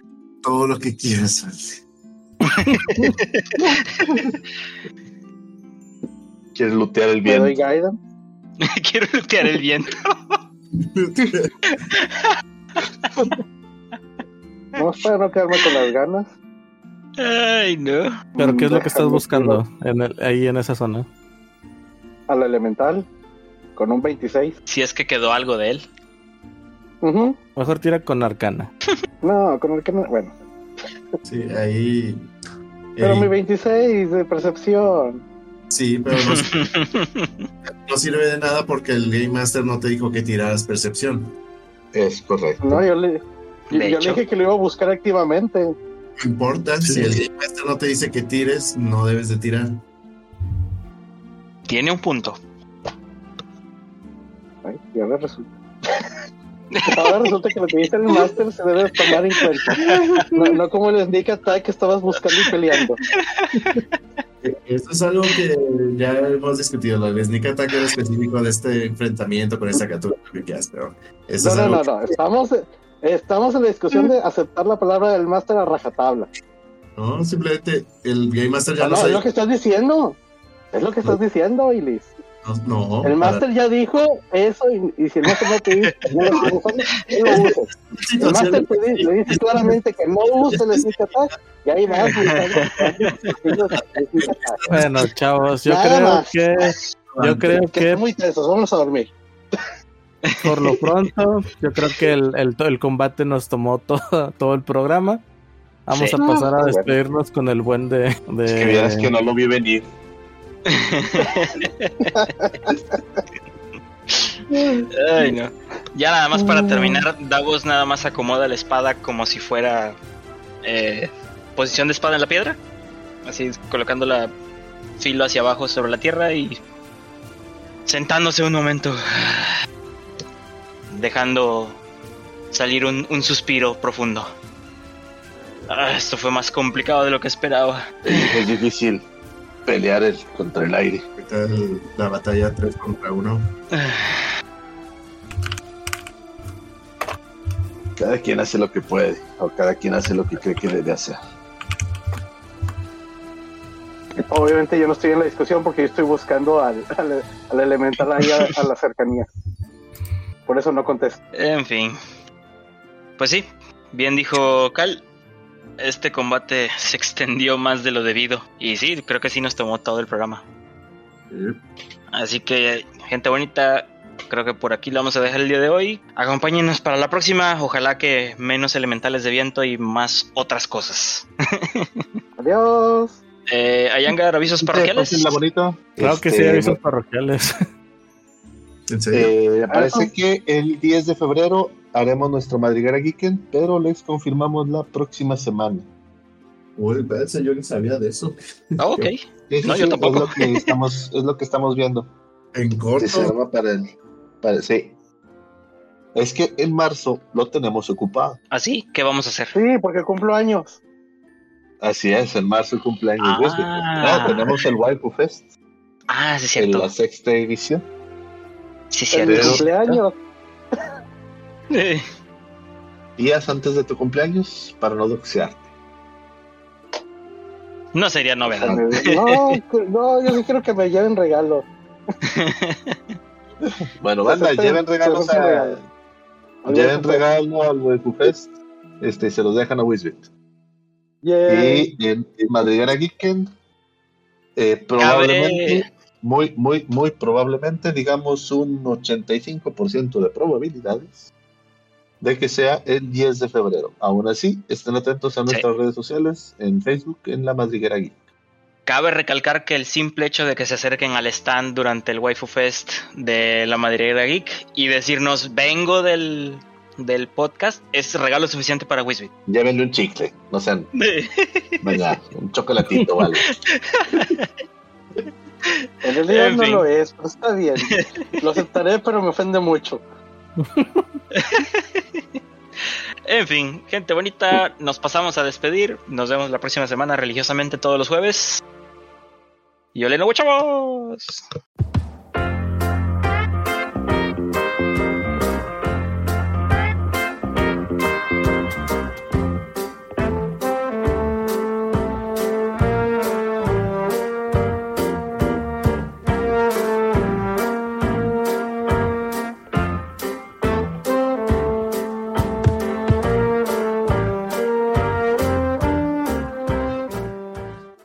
todo lo que quieras. ¿Quieres lootear el ¿Me doy bien? Gaiden? Quiero lootear el viento. No, para no quedarme con las ganas. Ay, no. Pero, ¿qué es lo que estás buscando en el- ahí en esa zona? Al elemental. Con un 26. Si es que quedó algo de él. Ujú. Mejor tira con arcana. No, con no. Bueno, Sí, ahí. pero ahí- mi 26 de percepción. Sí, pero no, no sirve de nada porque el Game Master no te dijo que tiraras percepción. Es correcto. No, yo le, yo, le dije que lo iba a buscar activamente. No importa, Sí. si el Game Master no te dice que tires, no debes de tirar. Tiene un punto. Ay, y ahora resulta. Ahora resulta que lo que dice el máster se debe tomar en cuenta. No, no como el sneak attack que estabas buscando y peleando. Esto es algo que ya hemos discutido. El sneak attack era específico de este enfrentamiento con esta criatura que quieras, pero esto No, es no, no, no. Estamos, estamos en la discusión de aceptar la palabra del máster a rajatabla. no, simplemente el Game Master ya No, no no, es sabe. lo que estás diciendo. Es lo que estás diciendo, Ilis. No, El máster ya dijo eso y, y si el máster no te dice que no lo uses. El máster te dice, le dice claramente que no uses el sneak attack y ahí vas. Bueno, chavos, yo Nada creo más. que yo creo Que muy tensos, vamos a dormir. Por lo pronto, yo creo que el, el, el combate nos tomó todo, todo el programa. Vamos Sí. a pasar a Ah, bueno. despedirnos con el buen de. de- Es que vieras que no lo vi venir. No. Ya nada más para terminar, Davos nada más acomoda la espada como si fuera eh, posición de espada en la piedra. Así colocando la filo hacia abajo sobre la tierra y sentándose un momento. Dejando salir un, un suspiro profundo. Ah, esto fue más complicado de lo que esperaba. Es difícil pelear el, contra el aire. El- la batalla 3 contra 1. Cada quien hace lo que puede, o cada quien hace lo que cree que debe hacer. Obviamente yo no estoy en la discusión porque yo estoy buscando al, al, al elemental ahí a, a la cercanía. Por eso no contesto. En fin. Pues sí, bien dijo Cal. Este combate se extendió más de lo debido. Y sí, creo que sí nos tomó todo el programa. Así que, gente bonita, creo que por aquí lo vamos a dejar el día de hoy. Acompáñenos para la próxima. Ojalá que menos elementales de viento y más otras cosas. Adiós. Eh, Ayangar, avisos parroquiales. Pásenla bonito. Claro que sí, Este, avisos parroquiales. ¿En serio? Eh, parece que el 10 de febrero haremos nuestro Madriguera Geeken, pero les confirmamos la próxima semana. Uy, espérense, yo ni sabía de eso. Ah, ok. Sí, sí, No, yo sí, tampoco. Es lo que estamos, es lo que estamos viendo. En Que se corto. arma para el, para- sí. Es que en marzo lo tenemos ocupado. Así, ¿qué vamos a hacer? Sí, porque cumplo años. Así es, en marzo el cumpleaños. Ah. Wisby. Ah, tenemos el Waifu Fest Ah, sí, es en cierto. la sexta edición. Sí, cierto. Pero- cumpleaños. Eh, Días antes de tu cumpleaños para no doxearte. No sería novedad. No, no, yo sí quiero que me lleven regalo. Bueno, banda, lleven regalos a, regalo. lleven regalo al Waifu Fest. Este, se los dejan a Wisbit. Y en, en Madriguera Geeken, eh, probablemente, muy, muy, muy probablemente, digamos un 85% de probabilidades de que sea el 10 de febrero. Aún así, estén atentos a nuestras redes sociales, en Facebook, en la Madriguera Geek. Cabe recalcar que el simple hecho de que se acerquen al stand durante el Waifu Fest de la Madriguera Geek y decirnos vengo del, del podcast es regalo suficiente para Wisbit. Llévenle un chicle, no sean, venga, un chocolatito, vale. En realidad En no fin. lo es, pero está bien. Lo aceptaré, pero me ofende mucho. En fin, gente bonita, nos pasamos a despedir. Nos vemos la próxima semana religiosamente todos los jueves. Y oleno, chavos.